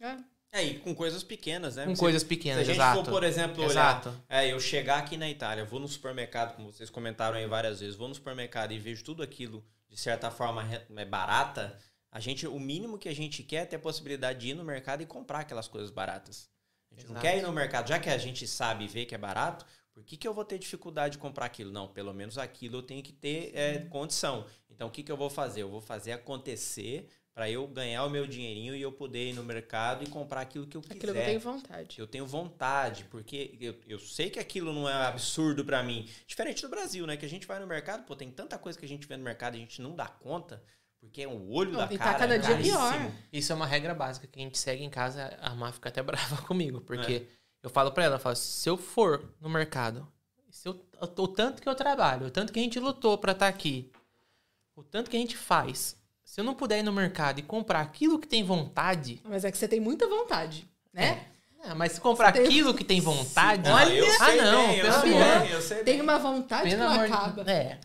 S2: É.
S1: É, e com coisas pequenas, né?
S3: Com
S1: Se-
S3: coisas pequenas,
S1: Se a gente
S3: exato.
S1: for, por exemplo,
S3: Exato.
S1: olhar... É, eu chegar aqui na Itália, vou no supermercado, como vocês comentaram aí várias vezes, vou no supermercado e vejo tudo aquilo, de certa forma, é barata, a gente, o mínimo que a gente quer é ter a possibilidade de ir no mercado e comprar aquelas coisas baratas. A gente não
S3: Exato.
S1: quer ir no mercado, já que a gente sabe e vê que é barato, por que, que eu vou ter dificuldade de comprar aquilo? Não, pelo menos aquilo eu tenho que ter é, condição. Então, o que, que eu vou fazer? Eu vou fazer acontecer para eu ganhar o meu dinheirinho e eu poder ir no mercado e comprar aquilo que eu quiser.
S2: Aquilo que eu tenho vontade.
S1: Eu tenho vontade, porque eu, eu sei que aquilo não é absurdo pra mim. Diferente do Brasil, né? Que a gente vai no mercado, pô, tem tanta coisa que a gente vê no mercado e a gente não dá conta, porque é o olho
S2: Não,
S1: da
S2: e tá
S1: cara.
S2: cada
S1: é
S2: dia
S1: caríssimo.
S2: pior.
S3: Isso é uma regra básica que a gente segue em casa. A Má fica até <laughs> brava comigo, porque
S1: É.
S3: eu falo pra ela, eu falo, se eu for no mercado, se eu, o tanto que eu trabalho, o tanto que a gente lutou pra estar aqui, o tanto que a gente faz, se eu não puder ir no mercado e comprar aquilo que tem vontade,
S2: Mas é que você tem muita vontade, né?
S3: ah, mas se comprar
S2: Você tem-
S3: aquilo <laughs> que tem vontade,
S1: Não, eu
S3: ah
S1: sei
S3: não,
S1: bem, eu
S3: pelo
S1: sei
S3: amor.
S1: bem, eu sei
S2: Tem
S1: bem.
S2: uma vontade
S3: Pelo
S2: que não
S3: amor de-
S2: acaba.
S3: É.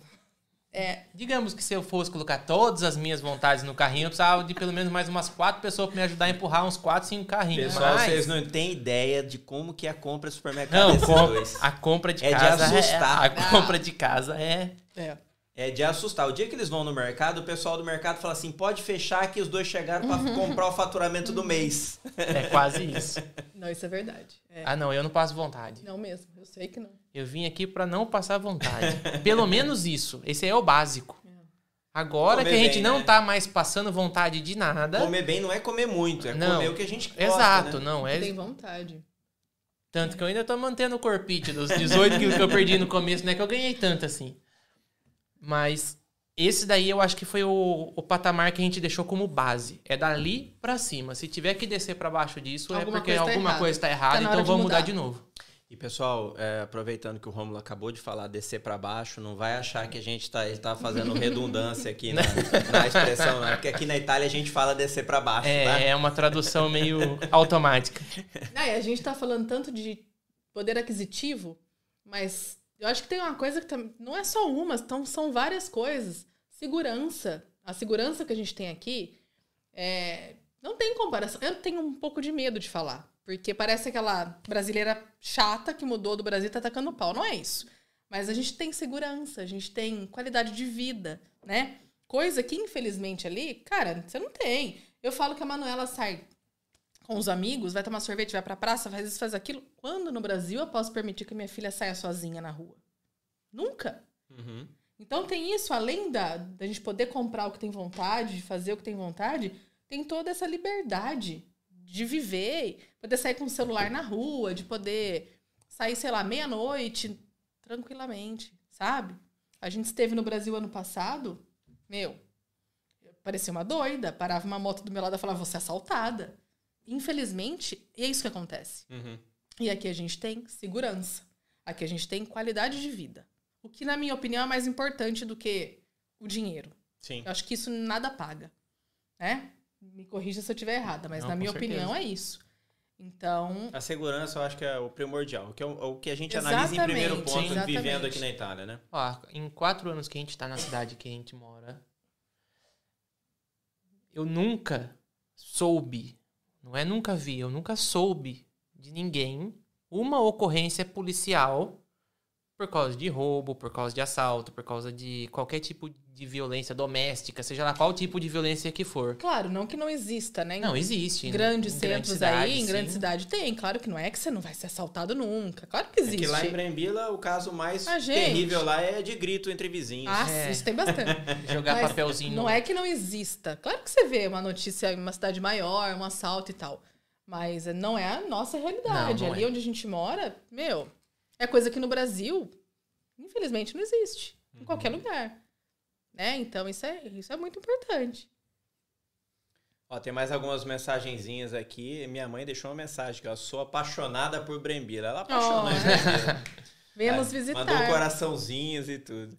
S2: É,
S3: Digamos que se eu fosse colocar todas as minhas vontades no carrinho, eu precisava de pelo menos mais umas quatro pessoas pra me ajudar a empurrar uns quatro, cinco carrinhos.
S1: Pessoal,
S3: Mas-
S1: vocês não têm ideia de como que é a compra de supermercado
S3: Não, com-
S1: dois.
S3: a compra de
S1: É de
S3: casa
S1: assustar.
S3: É, a compra de casa é.
S2: é.
S1: É de assustar. O dia que eles vão no mercado, o pessoal do mercado fala assim: pode fechar que os dois chegaram pra comprar o faturamento do mês.
S3: É quase isso. <laughs>
S2: Não, isso é verdade. É.
S3: Ah, não, eu não passo vontade.
S2: Não mesmo, eu sei que não.
S3: Eu vim aqui pra não passar vontade. Pelo menos isso. Esse é o básico. Agora
S1: Comer
S3: que a gente
S1: bem,
S3: não
S1: né?
S3: tá mais passando vontade de nada.
S1: Comer bem não é comer muito, é
S3: Não.
S1: comer o que a gente gosta.
S3: Exato,
S1: né?
S3: não. É,
S2: Tem vontade.
S3: Tanto que eu ainda tô mantendo o corpite dos 18 quilos que eu perdi no começo, não é que eu ganhei tanto assim. Mas esse daí eu acho que foi o, o patamar que a gente deixou como base. É dali pra cima. Se tiver que descer pra baixo disso,
S2: Alguma
S3: é porque
S2: coisa tá
S3: alguma
S2: errada.
S3: coisa tá
S2: Tá
S3: errada,
S2: na
S3: então vamos mudar
S2: mudar.
S3: de novo.
S1: E pessoal, é, aproveitando que o Romulo acabou de falar descer pra baixo, não vai achar que a gente tá, ele tá fazendo redundância aqui na, <laughs> na expressão, né? Porque aqui na Itália a gente fala descer pra baixo, tá?
S3: É, é uma tradução meio automática.
S2: E a gente tá falando tanto de poder aquisitivo, mas eu acho que tem uma coisa que tam- não é só uma, então são várias coisas. Segurança. A segurança que a gente tem aqui é, não tem comparação. Eu tenho um pouco de medo de falar, porque parece aquela brasileira chata que mudou do Brasil e tá atacando pau. Não é isso. Mas a gente tem segurança, a gente tem qualidade de vida, né? Coisa que, infelizmente, ali, cara, você não tem. Eu falo que a Manuela sai com os amigos, vai tomar sorvete, vai pra praça, faz isso, faz aquilo. Quando no Brasil eu posso permitir que minha filha saia sozinha na rua? Nunca.
S1: Uhum.
S2: Então tem isso, além da, da gente poder comprar o que tem vontade, de fazer o que tem vontade, tem toda essa liberdade de viver, poder sair com o celular na rua, de poder sair, sei lá, meia-noite, tranquilamente, sabe? A gente esteve no Brasil ano passado, meu, parecia uma doida, parava uma moto do meu lado e falava, você é assaltada. Infelizmente, é isso que acontece.
S1: Uhum.
S2: E aqui a gente tem segurança. Aqui a gente tem qualidade de vida. O que, na minha opinião, é mais importante do que o dinheiro.
S1: Sim.
S2: Eu acho que isso nada paga. Né? Me corrija se eu estiver errada, mas
S1: Não,
S2: na minha
S1: certeza.
S2: opinião é isso. Então,
S1: A segurança eu acho que é o primordial, que é o, o que a gente analisa em primeiro ponto
S2: exatamente.
S1: vivendo aqui na Itália, né?
S3: Ó, em quatro anos que a gente tá na cidade que a gente mora, eu nunca soube, não é nunca vi, eu nunca soube de ninguém. Uma ocorrência policial por causa de roubo, por causa de assalto, por causa de qualquer tipo de violência doméstica, seja lá qual tipo de violência que for.
S2: claro, não que não exista, né? Em
S3: Não, existe,
S2: grandes
S3: grande
S2: centros
S3: cidade,
S2: aí, em grande
S3: sim.
S2: cidade tem. Claro que não é que você não vai ser assaltado nunca. Claro que
S1: É
S2: existe.
S1: que lá em Brembila o caso mais
S2: Ah,
S1: terrível lá é de grito entre vizinhos.
S2: Ah,
S3: É.
S2: isso tem bastante. <laughs>
S3: Jogar
S2: Mas
S3: papelzinho.
S2: Não é que não exista. Claro que você vê uma notícia em uma cidade maior, um assalto e tal. Mas não é a nossa realidade.
S3: Não, não
S2: Ali
S3: é.
S2: onde a gente mora, meu, é coisa que no Brasil, infelizmente, não existe. Em qualquer lugar. Né? Então, isso é, isso é muito importante.
S1: Ó, tem mais algumas mensagenzinhas aqui. Minha mãe deixou uma mensagem que eu sou apaixonada por Brembila. Ela apaixonou
S2: Oh.
S1: É,
S2: nos visitar.
S1: Mandou coraçãozinhos e tudo.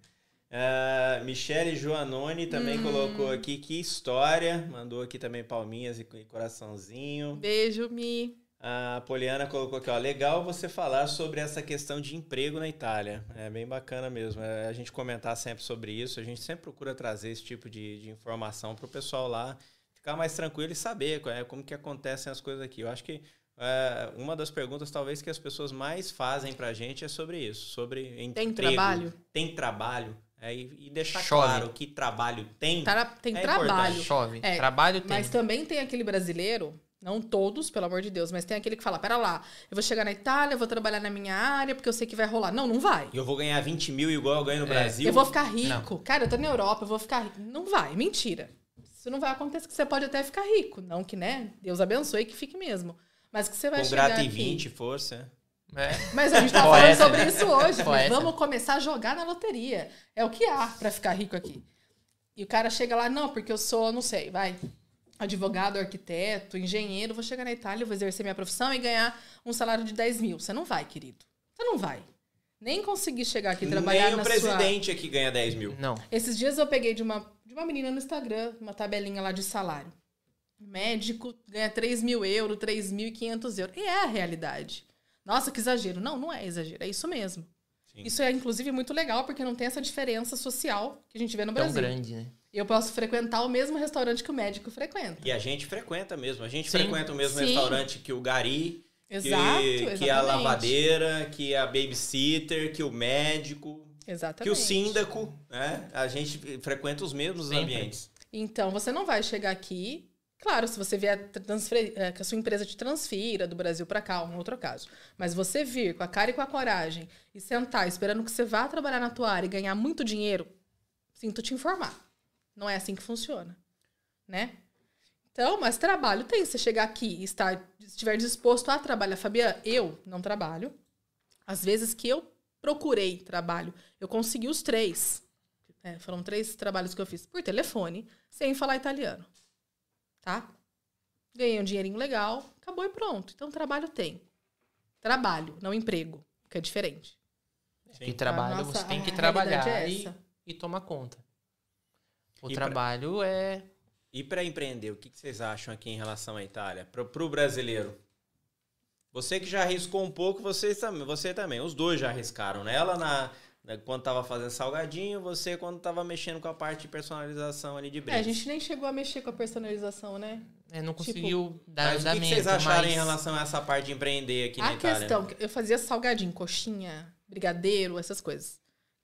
S1: Ah, Michele Joanoni também
S2: Hum.
S1: colocou aqui que história. Mandou aqui também palminhas e e coraçãozinho.
S2: Beijo, Mi.
S1: A Poliana colocou aqui, ó, legal você falar sobre essa questão de emprego na Itália. É bem bacana mesmo. É, a gente comentar sempre sobre isso. A gente sempre procura trazer esse tipo de, de informação para o pessoal lá ficar mais tranquilo e saber é, como que acontecem as coisas aqui. Eu acho que é, uma das perguntas talvez que as pessoas mais fazem pra gente é sobre isso, sobre emprego.
S2: trabalho?
S1: Tem trabalho. É, e, e deixar
S3: Chove.
S1: claro que trabalho tem.
S2: Tra- tem
S1: é
S2: trabalho.
S1: importante.
S3: Chove.
S2: É,
S3: Trabalho tem.
S2: Mas também tem aquele brasileiro, não todos, pelo amor de Deus, mas tem aquele que fala: pera lá, eu vou chegar na Itália, eu vou trabalhar na minha área, porque eu sei que vai rolar. Não, não vai.
S1: E eu vou ganhar 20 mil igual eu ganho no
S3: É.
S1: Brasil.
S2: Eu vou ficar rico. Cara, eu tô na Europa, eu vou ficar rico. Não vai, mentira. Isso não vai acontecer, que você pode até ficar rico. Não que, né? Deus abençoe que fique mesmo. Mas que você vai
S1: Com
S2: chegar
S1: grata e
S2: aqui.
S1: 20, força.
S3: É.
S2: Mas a gente tá <laughs> falando sobre isso hoje. Vamos começar a jogar na loteria. É o que há pra ficar rico aqui. E o cara chega lá, não, porque eu sou, não sei, vai, advogado, arquiteto, engenheiro, vou chegar na Itália, vou exercer minha profissão e ganhar um salário de 10 mil. Você não vai, querido. Você não vai. Nem conseguir chegar aqui e trabalhar
S1: Nem o
S2: na
S1: presidente aqui ganha 10 mil.
S3: Não.
S2: esses dias eu peguei de uma, de uma menina no Instagram, uma tabelinha lá de salário. Médico ganha 3 mil euros, 3.500 euros. E é a realidade. Nossa, que exagero. Não, não é exagero. É isso mesmo. Isso é, inclusive, muito legal, porque não tem essa diferença social que a gente vê no
S3: Tão
S2: Brasil.
S3: grande, né?
S2: Eu posso frequentar o mesmo restaurante que o médico frequenta.
S1: E a gente frequenta mesmo. A gente
S2: Sim.
S1: frequenta o mesmo
S2: Sim.
S1: restaurante que o Gari,
S2: Exato,
S1: que, que a lavadeira, que a babysitter, que o médico,
S2: Exatamente.
S1: que o síndaco, né? A gente frequenta os mesmos
S3: Sempre.
S1: ambientes.
S2: Então, você não vai chegar aqui. Claro, se você vier transfer- eh, que a sua empresa te transfira do Brasil para cá, um outro caso. Mas você vir com a cara e com a coragem e sentar esperando que você vá trabalhar na tua área e ganhar muito dinheiro, sinto te informar. Não é assim que funciona, né? Então, mas trabalho tem. Você chegar aqui e estar, estiver disposto a trabalhar. Fabiana, eu não trabalho. Às vezes que eu procurei trabalho, eu consegui os três. É, foram três trabalhos que eu fiz por telefone, sem falar italiano. Tá? Ganhei um dinheirinho legal, acabou e pronto. Então, trabalho tem. Trabalho, não emprego, que é diferente.
S3: Que trabalho,
S2: nossa-
S3: você tem que trabalhar
S2: é
S3: e, e tomar conta. O
S1: E pra-
S3: trabalho é.
S1: E para empreender, o que que vocês acham aqui em relação à Itália? Pro, pro brasileiro? Você que já arriscou um pouco, vocês também, você também. Os dois já arriscaram, né? Ela na, na- quando tava fazendo salgadinho, você quando tava mexendo com a parte de personalização ali de
S2: É, a gente nem chegou a mexer com a personalização, né?
S3: É, não
S2: Tipo,
S3: conseguiu dar
S1: Mas o que
S3: andamento.
S1: vocês acharam
S3: mas-
S1: em relação a essa parte de empreender aqui na
S2: a
S1: Itália?
S2: questão, eu fazia salgadinho, coxinha, brigadeiro, essas coisas.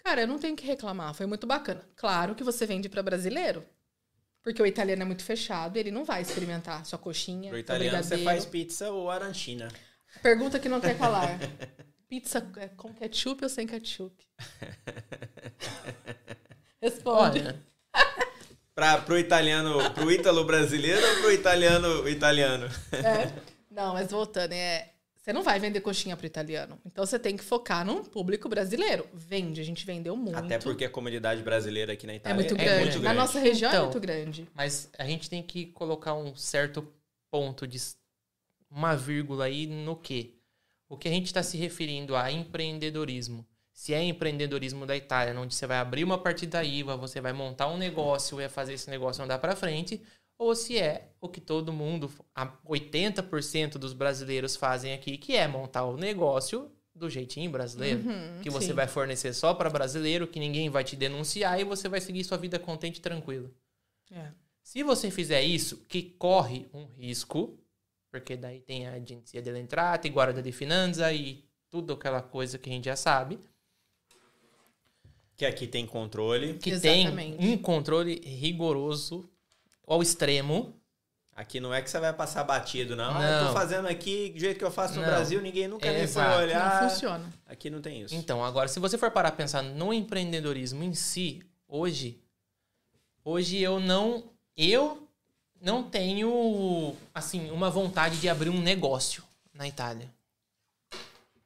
S2: Cara, eu não tenho que reclamar, foi muito bacana. Claro que você vende para brasileiro, porque o italiano é muito fechado, ele não vai experimentar sua coxinha,
S1: Pro
S2: seu
S1: italiano você faz pizza ou arancina?
S2: Pergunta que não quer calar. <laughs> Pizza é com ketchup ou sem ketchup? <laughs> Responde.
S3: Olha,
S1: Pra, pro italiano, pro ítalo brasileiro ou pro italiano italiano?
S2: É. Não, mas voltando, é. Você não vai vender coxinha pro italiano. Então você tem que focar num público brasileiro. Vende, a gente vendeu muito.
S1: Até porque a comunidade brasileira aqui na
S2: é
S1: Itália
S2: muito
S1: é
S2: grande.
S1: muito
S2: Na
S1: grande.
S2: nossa região é
S3: Então,
S2: muito grande.
S3: Mas a gente tem que colocar um certo ponto de uma vírgula aí no quê? O que a gente está se referindo a empreendedorismo. Se é empreendedorismo da Itália, onde você vai abrir uma partida IVA, você vai montar um negócio e vai fazer esse negócio andar para frente, ou se é o que todo mundo, a 80% dos brasileiros fazem aqui, que é montar o negócio do jeitinho brasileiro,
S2: Uhum,
S3: que você
S2: sim.
S3: vai fornecer só para brasileiro, que ninguém vai te denunciar e você vai seguir sua vida contente e tranquilo.
S2: É.
S3: Se você fizer isso, que corre um risco, porque daí tem a agência delle entrate, guarda de finanza e tudo aquela coisa que a gente já sabe,
S1: Que aqui tem controle.
S3: que
S2: Exatamente.
S3: tem um controle rigoroso ao extremo.
S1: Aqui não é que você vai passar batido, não. Ah, eu tô
S3: Não.
S1: fazendo aqui do jeito que eu faço no
S3: Não.
S1: Brasil, ninguém nunca nem foi olhar.
S2: Não funciona.
S1: Aqui não tem isso.
S3: Então, agora, se você for parar a pensar no empreendedorismo em si, hoje, hoje eu não, eu não tenho, assim, uma vontade de abrir um negócio na Itália.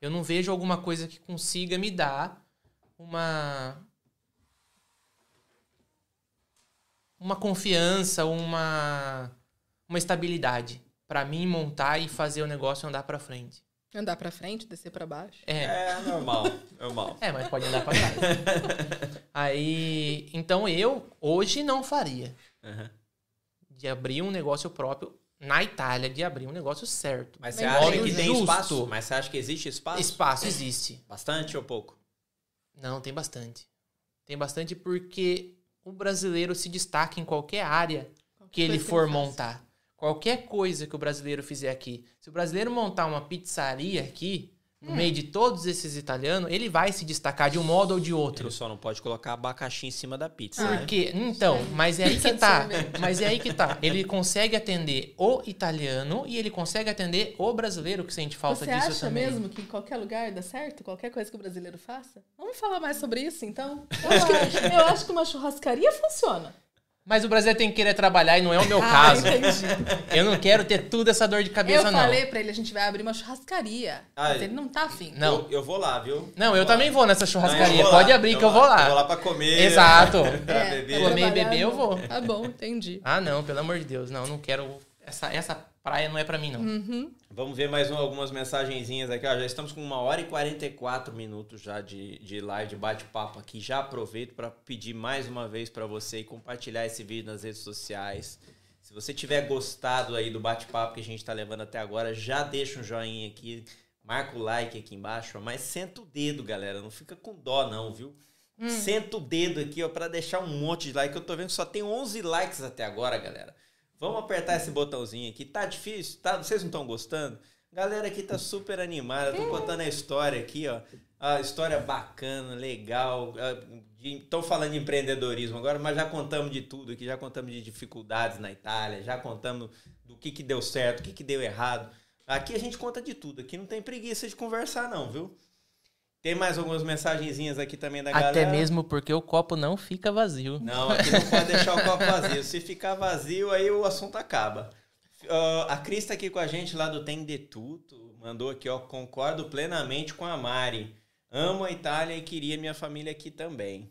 S3: Eu não vejo alguma coisa que consiga me dar uma uma confiança, uma uma estabilidade para mim montar e fazer o negócio andar para frente.
S2: Andar pra frente, descer pra baixo.
S3: É.
S1: É normal, normal.
S3: É, mas pode andar pra trás. <laughs> Aí, então eu hoje não faria
S1: Aham.
S3: de abrir um negócio próprio na Itália, de abrir um negócio certo.
S1: Mas você acha que tem
S3: Justo.
S1: espaço? Mas você acha que existe espaço?
S3: Espaço existe.
S1: Bastante ou pouco?
S3: Não, tem bastante. Tem bastante porque o brasileiro se destaca em qualquer área que ele
S2: que
S3: for
S2: ele faça.
S3: montar. Qualquer coisa que o brasileiro fizer aqui. Se o brasileiro montar uma pizzaria aqui, no meio de todos esses italianos, ele vai se destacar de um modo ou de outro.
S1: Ele só não pode colocar abacaxi em cima da pizza, né?
S3: Porque, então, mas é aí que tá. Mas é aí que tá. Ele consegue atender o italiano e ele consegue atender o brasileiro que sente falta
S2: Você
S3: disso
S2: acha
S3: também.
S2: mesmo que em qualquer lugar dá certo? Qualquer coisa que o brasileiro faça? Vamos falar mais sobre isso, então? Eu acho, eu acho que uma churrascaria funciona.
S3: Mas o brasileiro tem que querer trabalhar e não é o meu
S2: Ah,
S3: caso.
S2: entendi.
S3: Eu não quero ter tudo essa dor de cabeça,
S2: eu
S3: não.
S2: falei pra ele, a gente vai abrir uma churrascaria.
S1: Ai.
S2: Mas ele não tá afim.
S3: Não.
S1: Eu, eu vou lá, viu?
S3: Não, eu também vou nessa
S1: Não, eu
S3: churrascaria.
S1: vou
S3: Pode
S1: lá,
S3: abrir que eu vou lá.
S1: Eu vou lá pra comer.
S3: Exato. <laughs>
S1: pra
S2: É,
S1: beber.
S3: Comer e beber eu vou.
S2: Tá bom, entendi.
S3: Ah, não, pelo amor de Deus. Não, não quero. Essa, essa praia não é pra mim, não.
S2: Uhum.
S1: Vamos ver mais um- algumas mensagenzinhas aqui. Ó, já estamos com uma hora e 44 minutos já de, de live, de bate-papo aqui. Já aproveito para pedir mais uma vez para você e compartilhar esse vídeo nas redes sociais. Se você tiver gostado aí do bate-papo que a gente está levando até agora, já deixa um joinha aqui, marca o like aqui embaixo, ó, mas senta o dedo, galera. Não fica com dó, não, viu? Senta o dedo aqui, ó, pra deixar um monte de like. Eu tô vendo que só tem 11 likes até agora, galera. Vamos apertar esse botãozinho aqui. Tá difícil? Tá? Vocês não estão gostando? Galera aqui tá super animada. Tô contando a história aqui, ó. A história bacana, legal. Estão falando de empreendedorismo agora, mas já contamos de tudo aqui. Já contamos de dificuldades na Itália. Já contamos do que, que deu certo, o que, que deu errado. Aqui a gente conta de tudo. Aqui não tem preguiça de conversar, não, viu? Tem mais algumas mensagenzinhas aqui também da galera.
S3: Até mesmo porque o copo não fica vazio.
S1: Não, aqui não pode deixar o copo vazio. Se ficar vazio, aí o assunto acaba. Uh, a Cris tá aqui com a gente lá do Tem de Tudo. Mandou aqui, ó. Concordo plenamente com a Mari. Amo a Itália e queria minha família aqui também.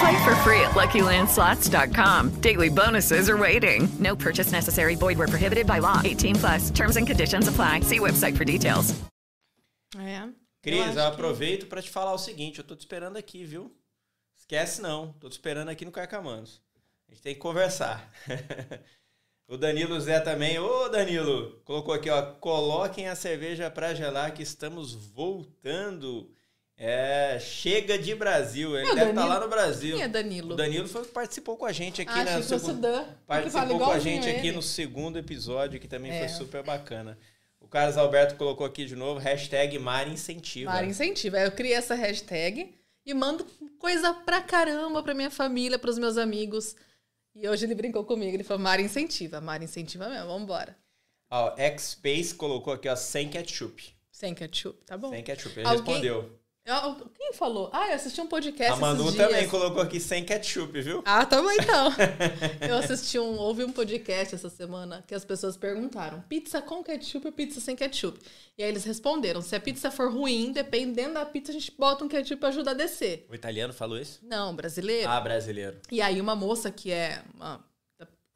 S4: Play for free at LuckyLandSlots.com. Daily bonuses are waiting. No purchase necessary. Void where prohibited by law. 18 plus. Terms and conditions apply. See website for details.
S2: É.
S1: Cris, eu, aproveito pra te falar o seguinte, eu tô te esperando aqui, viu? Esquece não, tô te esperando aqui no Carcamanos. A gente tem que conversar. <laughs> o Danilo Zé também. Ô, Danilo, colocou aqui, ó, coloquem a cerveja pra gelar que estamos voltando. É, chega de Brasil. Ele
S2: É
S1: deve estar
S2: Danilo?
S1: lá no Brasil.
S2: Quem é Danilo?
S1: O Danilo foi participou com a gente aqui
S2: Ah,
S1: na
S2: achei que fosse
S1: segu-
S2: Dan.
S1: Participou com a gente aqui
S2: ele.
S1: no segundo episódio, que também
S2: É.
S1: foi super bacana. O Carlos Alberto colocou aqui de novo, hashtag Mari Incentiva.
S2: Mara Incentiva. Eu criei essa hashtag e mando coisa pra caramba pra minha família, pros meus amigos. E hoje ele brincou comigo. Ele falou, Mara Incentiva. Mara Incentiva mesmo, vambora.
S1: Ó, X-Space colocou aqui, ó, sem ketchup.
S2: Sem ketchup, tá bom.
S1: Sem ketchup. Ele
S2: Alguém-
S1: respondeu.
S2: Quem falou? Ah, eu assisti um podcast
S1: A Manu também colocou aqui sem ketchup, viu?
S2: Ah, tamo então. <laughs> eu assisti um, ouvi um podcast essa semana que as pessoas perguntaram: pizza com ketchup ou pizza sem ketchup? E aí eles responderam: se a pizza for ruim, dependendo da pizza, a gente bota um ketchup pra ajudar a descer.
S1: O italiano falou isso?
S2: Não, brasileiro.
S1: Ah, brasileiro.
S2: E aí uma moça que é uma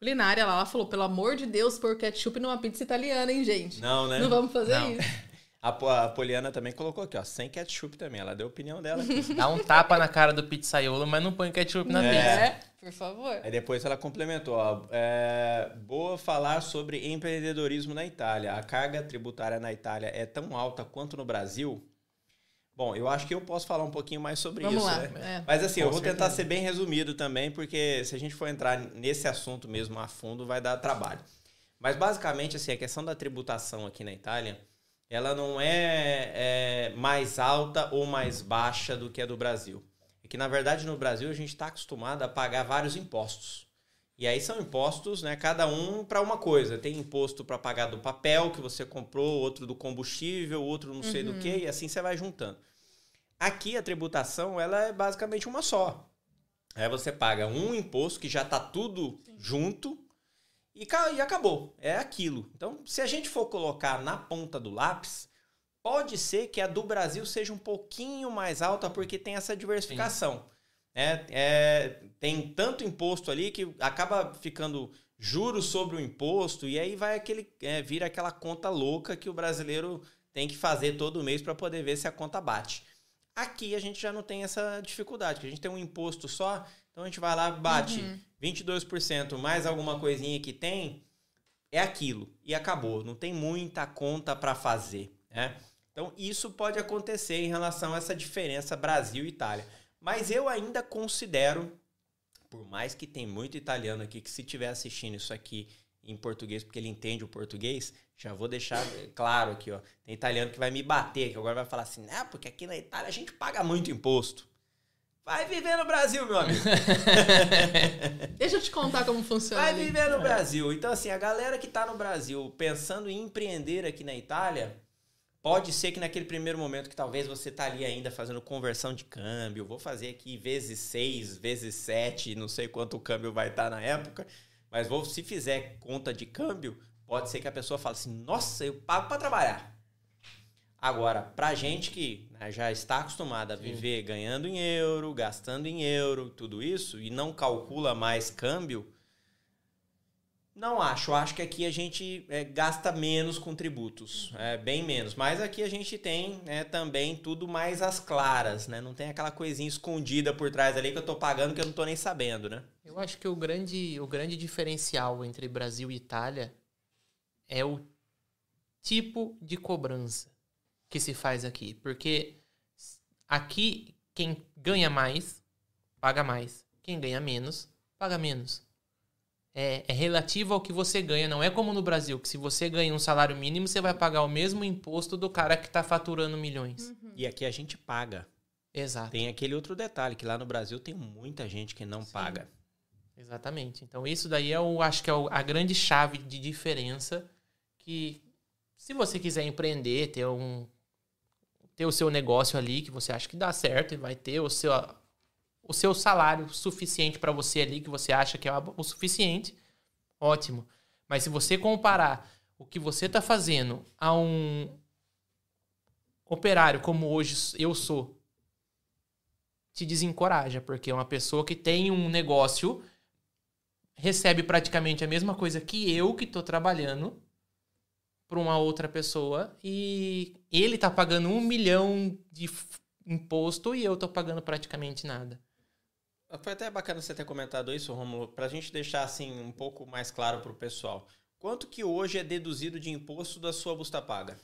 S2: culinária, ela, ela falou: pelo amor de Deus, pôr ketchup numa pizza italiana, hein, gente?
S1: Não, né?
S2: Não vamos fazer
S1: Não.
S2: isso. <laughs>
S1: A, a Poliana também colocou aqui, ó, sem ketchup também. Ela deu a opinião dela aqui. <laughs>
S3: Dá um tapa na cara do pizzaiolo, mas não põe ketchup na
S1: É.
S3: pizza.
S2: É, por favor.
S1: Aí depois ela complementou, ó, é, boa falar sobre empreendedorismo na Itália. A carga tributária na Itália é tão alta quanto no Brasil? Bom, eu acho que eu posso falar um pouquinho mais sobre
S2: Vamos
S1: isso,
S2: lá,
S1: né?
S2: é.
S1: Mas assim, eu
S3: Com
S1: vou
S3: certeza.
S1: tentar ser bem resumido também, porque se a gente for entrar nesse assunto mesmo a fundo, vai dar trabalho. Mas basicamente, assim, a questão da tributação aqui na Itália, ela não é, é mais alta ou mais baixa do que a do Brasil. É que, na verdade, no Brasil a gente está acostumado a pagar vários impostos. E aí são impostos, né? Cada um para uma coisa. Tem imposto para pagar do papel que você comprou, outro do combustível, outro não sei do
S2: Uhum.
S1: que, e assim você vai juntando. Aqui a tributação ela é basicamente uma só. Aí você paga um imposto que já está tudo junto e, e acabou. É aquilo. Então, se a gente for colocar na ponta do lápis, pode ser que a do Brasil seja um pouquinho mais alta porque tem essa diversificação. É, é, tem tanto imposto ali que acaba ficando juros sobre o imposto e aí vai aquele é, vira aquela conta louca que o brasileiro tem que fazer todo mês para poder ver se a conta bate. Aqui a gente já não tem essa dificuldade, que a gente tem um imposto só Então a gente vai lá, bate
S2: Uhum.
S1: 22% mais alguma coisinha que tem, é aquilo. E acabou. Não tem muita conta para fazer. Né? Então isso pode acontecer em relação a essa diferença Brasil e Itália. Mas eu ainda considero, por mais que tem muito italiano aqui que se estiver assistindo isso aqui em português, porque ele entende o português, já vou deixar claro aqui, ó. Tem italiano que vai me bater, que agora vai falar assim, né? Porque aqui na Itália a gente paga muito imposto. Vai viver no Brasil, meu amigo. <laughs>
S2: Deixa eu te contar como funciona.
S1: Vai
S2: ali.
S1: viver no Brasil. Então, assim, a galera que tá no Brasil pensando em empreender aqui na Itália, pode ser que naquele primeiro momento que talvez você tá ali ainda fazendo conversão de câmbio, vou fazer aqui vezes 6, vezes 7, não sei quanto o câmbio vai estar na época, mas vou, se fizer conta de câmbio, pode ser que a pessoa fale assim, nossa, eu pago para trabalhar. Agora, pra gente que né, já está acostumada a viver ganhando em euro, gastando em euro, tudo isso, e não calcula mais câmbio, não acho. Acho que aqui a gente é, gasta menos com tributos, é, bem menos. Mas aqui a gente tem né, também tudo mais às claras, né? Não tem aquela coisinha escondida por trás ali que eu tô pagando que eu não tô nem sabendo, né?
S3: Eu acho que o grande, o grande diferencial entre Brasil e Itália é o tipo de cobrança que se faz aqui. Porque aqui, quem ganha mais, paga mais. Quem ganha menos, paga menos. É, é relativo ao que você ganha. Não é como no Brasil, que se você ganha um salário mínimo, você vai pagar o mesmo imposto do cara que está faturando milhões.
S1: E aqui a gente paga.
S3: Exato.
S1: Tem aquele outro detalhe, que lá no Brasil tem muita gente que não paga.
S3: Exatamente. Então isso daí é o, acho que é o- a grande chave de diferença que se você quiser empreender, ter um ter o seu negócio ali que você acha que dá certo e vai ter o seu o seu salário suficiente para você ali que você acha que é o suficiente, ótimo. Mas se você comparar o que você está fazendo a um operário como hoje eu sou, te desencoraja, porque uma pessoa que tem um negócio recebe praticamente a mesma coisa que eu que estou trabalhando para uma outra pessoa e ele tá pagando um milhão de imposto e eu tô pagando praticamente nada.
S1: Foi até bacana você ter comentado isso, Romulo, pra gente deixar assim um pouco mais claro pro pessoal. Quanto que hoje é deduzido de imposto da sua busta paga?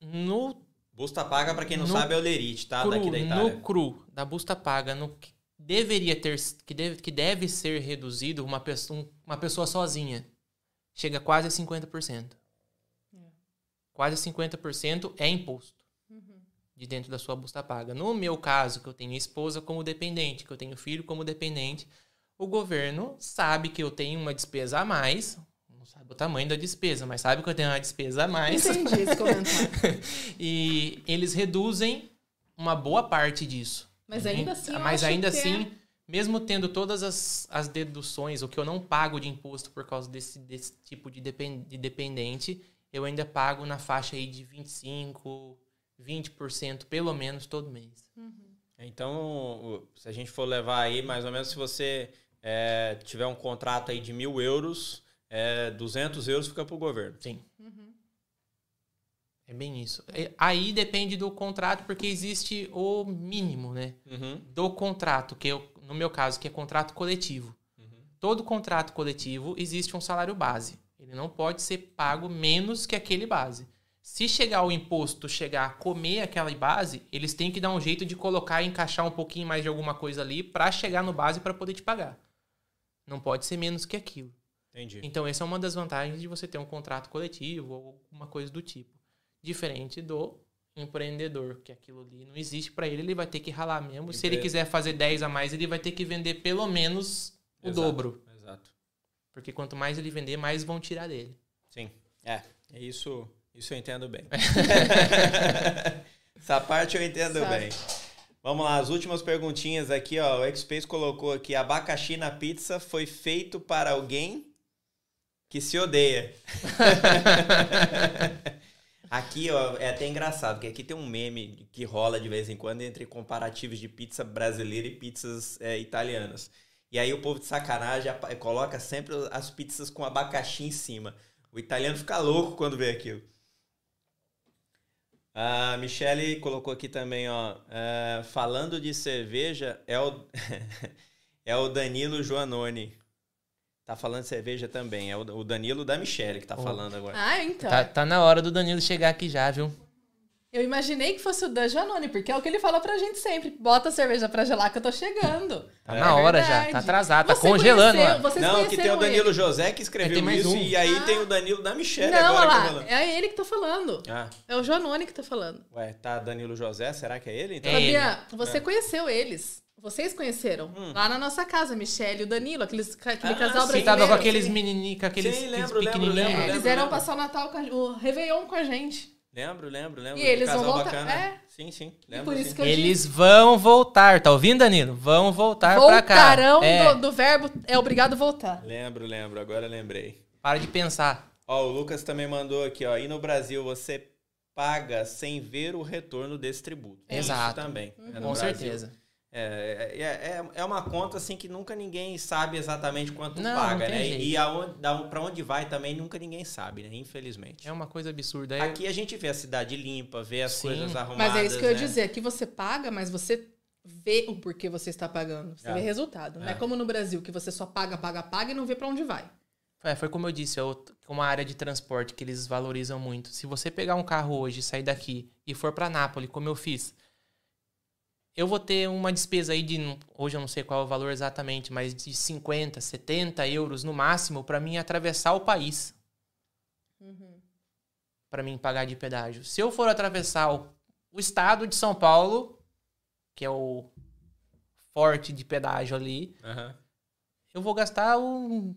S3: No
S1: Busta paga, pra quem não
S3: No
S1: sabe, é o Lerite, tá?
S3: cru,
S1: Daqui da Itália.
S3: no cru da busta paga, no que deveria ter que deve, que deve ser reduzido uma pessoa, um- uma pessoa sozinha. Chega quase a 50%. Quase 50% é imposto de dentro da sua busta paga. No meu caso, que eu tenho esposa como dependente, que eu tenho filho como dependente, o governo sabe que eu tenho uma despesa a mais, não sabe o tamanho da despesa, mas sabe que eu tenho uma despesa a mais.
S2: Entendi esse comentário. <laughs>
S3: e eles reduzem uma boa parte disso.
S2: Mas ainda assim,
S3: Mas ainda
S2: é-
S3: assim, mesmo tendo todas as, as deduções, o que eu não pago de imposto por causa desse, desse tipo de, depen- de dependente, eu ainda pago na faixa aí de 25%, 20% pelo menos todo mês.
S1: Então, o- se a gente for levar aí, mais ou menos, se você é, tiver um contrato aí de mil euros, é, 200 euros fica pro governo.
S3: Sim. É bem isso. É, Aí depende do contrato, porque existe o mínimo, né?
S1: Uhum.
S3: Do contrato, que eu, no meu caso, que é contrato coletivo. Todo contrato coletivo existe um salário base. Ele não pode ser pago menos que aquele base. Se chegar o imposto, chegar a comer aquela base, eles têm que dar um jeito de colocar e encaixar um pouquinho mais de alguma coisa ali para chegar no base para poder te pagar. Não pode ser menos que aquilo.
S1: Entendi.
S3: Então, essa é uma das vantagens de você ter um contrato coletivo ou alguma coisa do tipo. Diferente do empreendedor, que aquilo ali não existe para ele, ele vai ter que ralar mesmo. Se ele
S1: Empre-
S3: quiser fazer 10 a mais, ele vai ter que vender pelo menos o
S1: Exato,
S3: dobro. Porque quanto mais ele vender, mais vão tirar dele.
S1: Sim. É, é isso, isso eu entendo bem. <laughs> Essa parte eu entendo
S3: Sabe.
S1: bem. Vamos lá, as últimas perguntinhas aqui, ó. O Xpace colocou aqui: abacaxi na pizza foi feito para alguém que se odeia. <laughs> aqui, ó, é até engraçado, porque aqui tem um meme que rola de vez em quando entre comparativos de pizza brasileira e pizzas é, italianas. E aí o povo de sacanagem coloca sempre as pizzas com abacaxi em cima. O italiano fica louco quando vê aquilo. A Michele colocou aqui também, ó. é, falando de cerveja, é o, <laughs> é o Danilo Joanoni. Tá falando de cerveja também. É o Danilo da Michele que tá falando agora.
S2: Ah, então.
S3: Tá, tá na hora do Danilo chegar aqui já, viu?
S2: Eu imaginei que fosse o Dan Janone, porque é o que ele fala pra gente sempre. Bota a cerveja pra gelar que eu tô chegando.
S3: Tá
S1: É
S3: na hora já, tá atrasado, tá
S2: Você
S3: congelando.
S2: conheceu- vocês
S1: Não, que tem o Danilo
S2: ele.
S1: José que escreveu
S3: É,
S1: isso
S3: um.
S1: e aí tem o Danilo da Michele
S2: Não,
S1: agora que tá
S2: lá.
S1: falando.
S2: É ele que tá falando.
S1: Ah,
S2: É o Janone que tá falando.
S1: ué, tá Danilo José? Será que é ele? Então?
S3: É?
S2: Você
S1: É.
S2: conheceu eles. Vocês conheceram. Lá na nossa casa, Michelle e o Danilo, aqueles, aquele
S1: Hum. Ah,
S2: casal
S1: sim,
S2: brasileiro.
S3: Você tava com aqueles menininhos, com aqueles,
S1: Sim,
S3: aqueles
S1: lembro, lembro,
S3: pequenininhos.
S1: lembro,
S2: Eles
S1: lembro.
S2: vieram passar o Natal, com a, o Réveillon com a gente.
S1: Lembro, lembro, lembro.
S2: E eles
S1: Casal
S2: vão voltar-
S1: bacana.
S2: é.
S1: Sim, sim. Lembro,
S2: por isso
S1: sim.
S2: que eu
S3: Eles
S2: disse.
S3: vão voltar, tá ouvindo, Danilo? Vão voltar pra cá.
S2: Voltarão
S3: É,
S2: do, do verbo é obrigado a voltar.
S1: Lembro, lembro. Agora lembrei.
S3: Para de pensar.
S1: Ó, o Lucas também mandou aqui, ó. E no Brasil você paga sem ver o retorno desse tributo. Tem isso
S3: Exato.
S1: também.
S2: Uhum.
S1: É,
S3: Com
S1: Brasil.
S3: certeza.
S1: É, é, é, é uma conta assim que nunca ninguém sabe exatamente quanto
S3: Não,
S1: paga,
S3: não
S1: né?
S3: jeito.
S1: E aonde, pra onde vai também nunca ninguém sabe, né? Infelizmente.
S3: É uma coisa absurda. É-
S1: Aqui a gente vê a cidade limpa, vê as
S3: Sim.
S1: coisas arrumadas.
S2: Mas é isso que eu ia
S1: né?
S2: dizer. Aqui você paga, mas você vê o porquê você está pagando. Você
S1: É.
S2: vê resultado. Não é
S1: É.
S2: como no Brasil, que você só paga, paga, paga e não vê pra onde vai.
S3: É, foi como eu disse, é uma área de transporte que eles valorizam muito. Se você pegar um carro hoje, sair daqui e for pra Nápoles, como eu fiz, eu vou ter uma despesa aí de, hoje eu não sei qual é o valor exatamente, mas de 50, 70 euros no máximo pra mim atravessar o país. Pra mim pagar de pedágio. Se eu for atravessar o, o estado de São Paulo, que é o forte de pedágio ali,
S1: Aham.
S3: eu vou gastar o,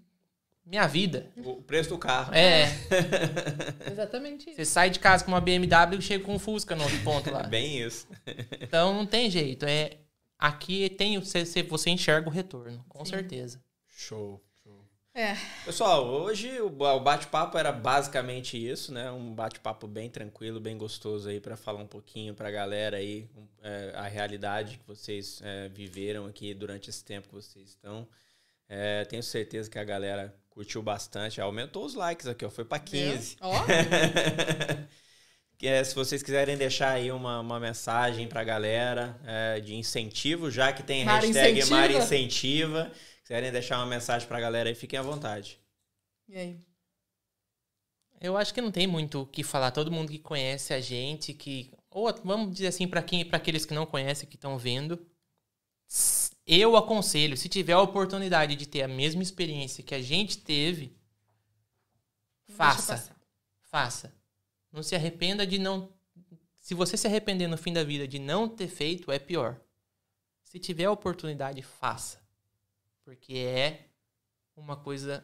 S3: minha vida.
S1: O preço do carro.
S3: É. <laughs>
S2: Exatamente isso.
S3: Você sai de casa com uma BMW e chega com um Fusca no outro ponto lá. <laughs>
S1: Bem isso.
S3: Então não tem jeito. É aqui tem você, você- enxerga o retorno, com certeza.
S1: Show. show.
S2: É.
S1: Pessoal, hoje o ba- o bate-papo era basicamente isso, né? Um bate-papo bem tranquilo, bem gostoso aí para falar um pouquinho pra galera aí um, é, a realidade que vocês é, viveram aqui durante esse tempo que vocês estão. É, tenho certeza que a galera curtiu bastante. Aumentou os likes aqui, ó. Foi pra 15.
S2: Ó.
S1: Que <laughs> é, se vocês quiserem deixar aí uma, uma mensagem pra galera é, de incentivo, já que tem
S2: Mara
S1: hashtag
S2: incentiva.
S1: Mara Incentiva, quiserem deixar uma mensagem pra galera aí, fiquem à vontade.
S2: E aí?
S3: Eu acho que não tem muito o que falar. Todo mundo que conhece a gente, que ou vamos dizer assim para quem, para aqueles que não conhecem, que estão vendo, eu aconselho, se tiver a oportunidade de ter a mesma experiência que a gente teve,
S2: deixa
S3: faça.
S2: passar.
S3: Faça. Não se arrependa de não. Se você se arrepender no fim da vida de não ter feito, é pior. Se tiver a oportunidade, faça. Porque é uma coisa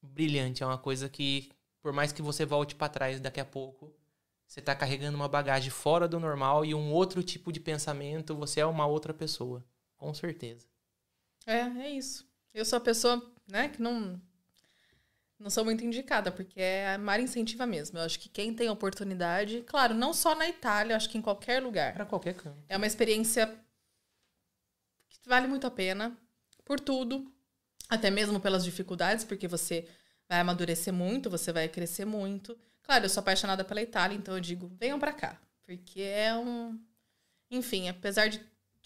S3: brilhante, é uma coisa que, por mais que você volte para trás daqui a pouco, você tá carregando uma bagagem fora do normal e um outro tipo de pensamento, você é uma outra pessoa. Com certeza.
S2: É, é isso. Eu sou a pessoa, né, que não não sou muito indicada, porque é a Mara incentiva mesmo. Eu acho que quem tem oportunidade, claro, não só na Itália, eu acho que em qualquer lugar.
S3: Para qualquer canto.
S2: É uma experiência que vale muito a pena por tudo, até mesmo pelas dificuldades, porque você vai amadurecer muito, você vai crescer muito. Claro, eu sou apaixonada pela Itália, então eu digo, venham pra cá, porque é um, enfim, apesar de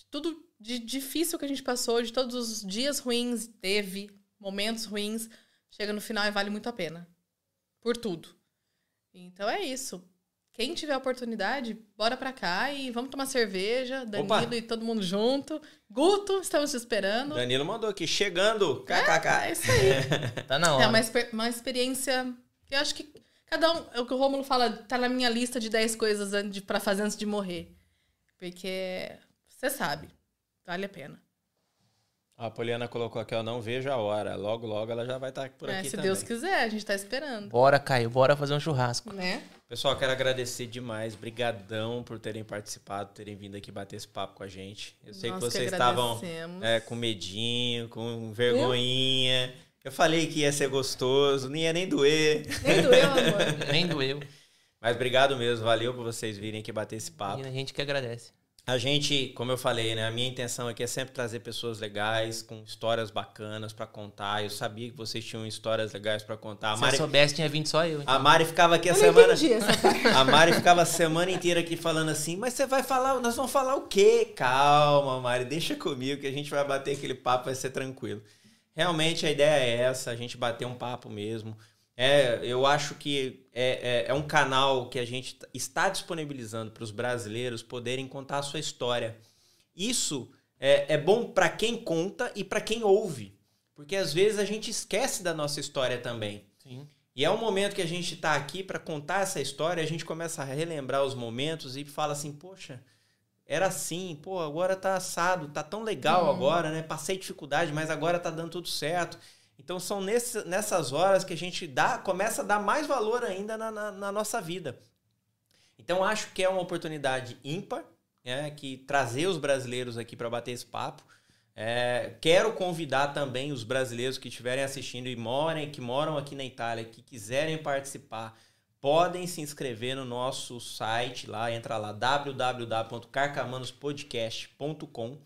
S2: tudo de difícil que a gente passou, de todos os dias ruins, teve momentos ruins, chega no final e vale muito a pena. Por tudo. Então é isso. Quem tiver oportunidade, bora pra cá e vamos tomar cerveja, Danilo
S1: Opa.
S2: e todo mundo junto. Guto, estamos te esperando.
S1: Danilo mandou aqui, chegando, kkk.
S2: É isso aí. <laughs>
S3: Tá na
S2: É
S3: hora.
S2: uma, exper- uma experiência que eu acho que cada um, é o que o Rômulo fala, tá na minha lista de 10 coisas pra fazer antes de morrer. Porque você sabe, vale a pena.
S1: A Poliana colocou aqui, ó, não vejo a hora. Logo, logo ela já vai estar por
S2: É,
S1: aqui
S2: se
S1: também.
S2: Deus quiser, a gente tá esperando.
S3: Bora, Caio, bora fazer um churrasco.
S2: Né?
S1: Pessoal, quero agradecer demais. Brigadão por terem participado, terem vindo aqui bater esse papo com a gente. Eu sei
S2: Nós
S1: que
S2: que
S1: vocês estavam
S2: agradecemos.
S1: é, com medinho, com vergonhinha. Eu falei que ia ser gostoso, não ia nem doer.
S2: Nem doeu, amor. <laughs>
S3: Nem doeu.
S1: Mas obrigado mesmo, valeu por vocês virem aqui bater esse papo.
S3: E a gente que agradece.
S1: A gente, como eu falei, né? A minha intenção aqui é sempre trazer pessoas legais, com histórias bacanas para contar. Eu sabia que vocês tinham histórias legais para contar. A
S3: Se
S1: Mari,
S3: eu soubesse, tinha vindo só eu. então.
S1: a Mari ficava aqui a
S2: Eu
S1: semana. <laughs> A Mari ficava a semana inteira aqui falando assim, mas você vai falar, nós vamos falar o quê? Calma, Mari, deixa comigo que a gente vai bater aquele papo, vai ser tranquilo. Realmente a ideia é essa, a gente bater um papo mesmo. É, eu acho que é, é, é um canal que a gente está disponibilizando para os brasileiros poderem contar a sua história. Isso é, é bom para quem conta e para quem ouve, porque às vezes a gente esquece da nossa história também.
S3: Sim.
S1: E é um momento que a gente está aqui para contar essa história, a gente começa a relembrar os momentos e fala assim, poxa, era assim, pô, agora tá assado, tá tão legal
S2: Uhum.
S1: agora, né? Passei dificuldade, mas agora tá dando tudo certo. Então são nesse, nessas horas que a gente dá, começa a dar mais valor ainda na, na, na nossa vida. Então acho que é uma oportunidade ímpar, né? Que trazer os brasileiros aqui para bater esse papo. É, quero convidar também os brasileiros que estiverem assistindo e morem, que moram aqui na Itália, que quiserem participar, podem se inscrever no nosso site lá, entra lá www.carcamanospodcast.com.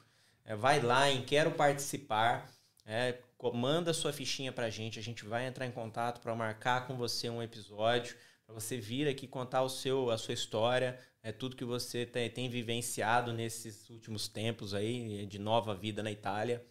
S1: É, vai lá em quero participar, é, co- manda sua fichinha pra gente, a gente vai entrar em contato para marcar com você um episódio, para você vir aqui contar o seu a sua história, é tudo que você tem, tem vivenciado nesses últimos tempos aí de nova vida na Itália.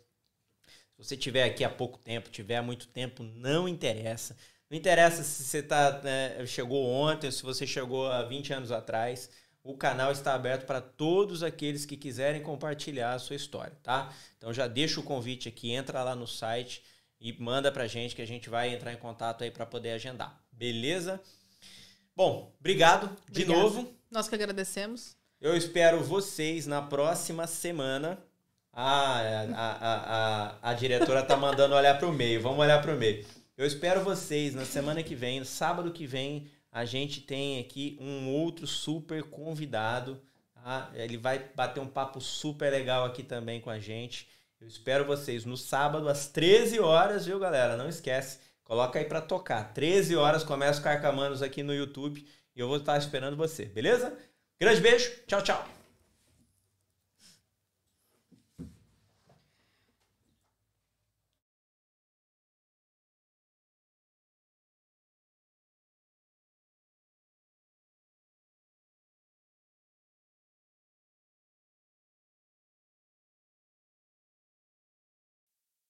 S1: Se você tiver aqui há pouco tempo, tiver há muito tempo, não interessa. Não interessa se você tá, né, chegou ontem, se você chegou há 20 anos atrás. O canal está aberto para todos aqueles que quiserem compartilhar a sua história, tá? Então já deixa o convite aqui, entra lá no site e manda pra gente que a gente vai entrar em contato aí para poder agendar. Beleza? Bom, obrigado de
S2: Obrigada.
S1: novo.
S2: Nós que agradecemos.
S1: Eu espero vocês na próxima semana. Ah, a, a, a, a diretora tá mandando olhar para o meio. Vamos olhar para o meio. Eu espero vocês na semana que vem, sábado que vem, a gente tem aqui um outro super convidado. Tá? Ele vai bater um papo super legal aqui também com a gente. Eu espero vocês no sábado às 13 horas, viu, galera? Não esquece. Coloca aí para tocar. 13 horas começa o Carcamanos aqui no YouTube e eu vou estar esperando você, beleza? Grande beijo. Tchau, tchau.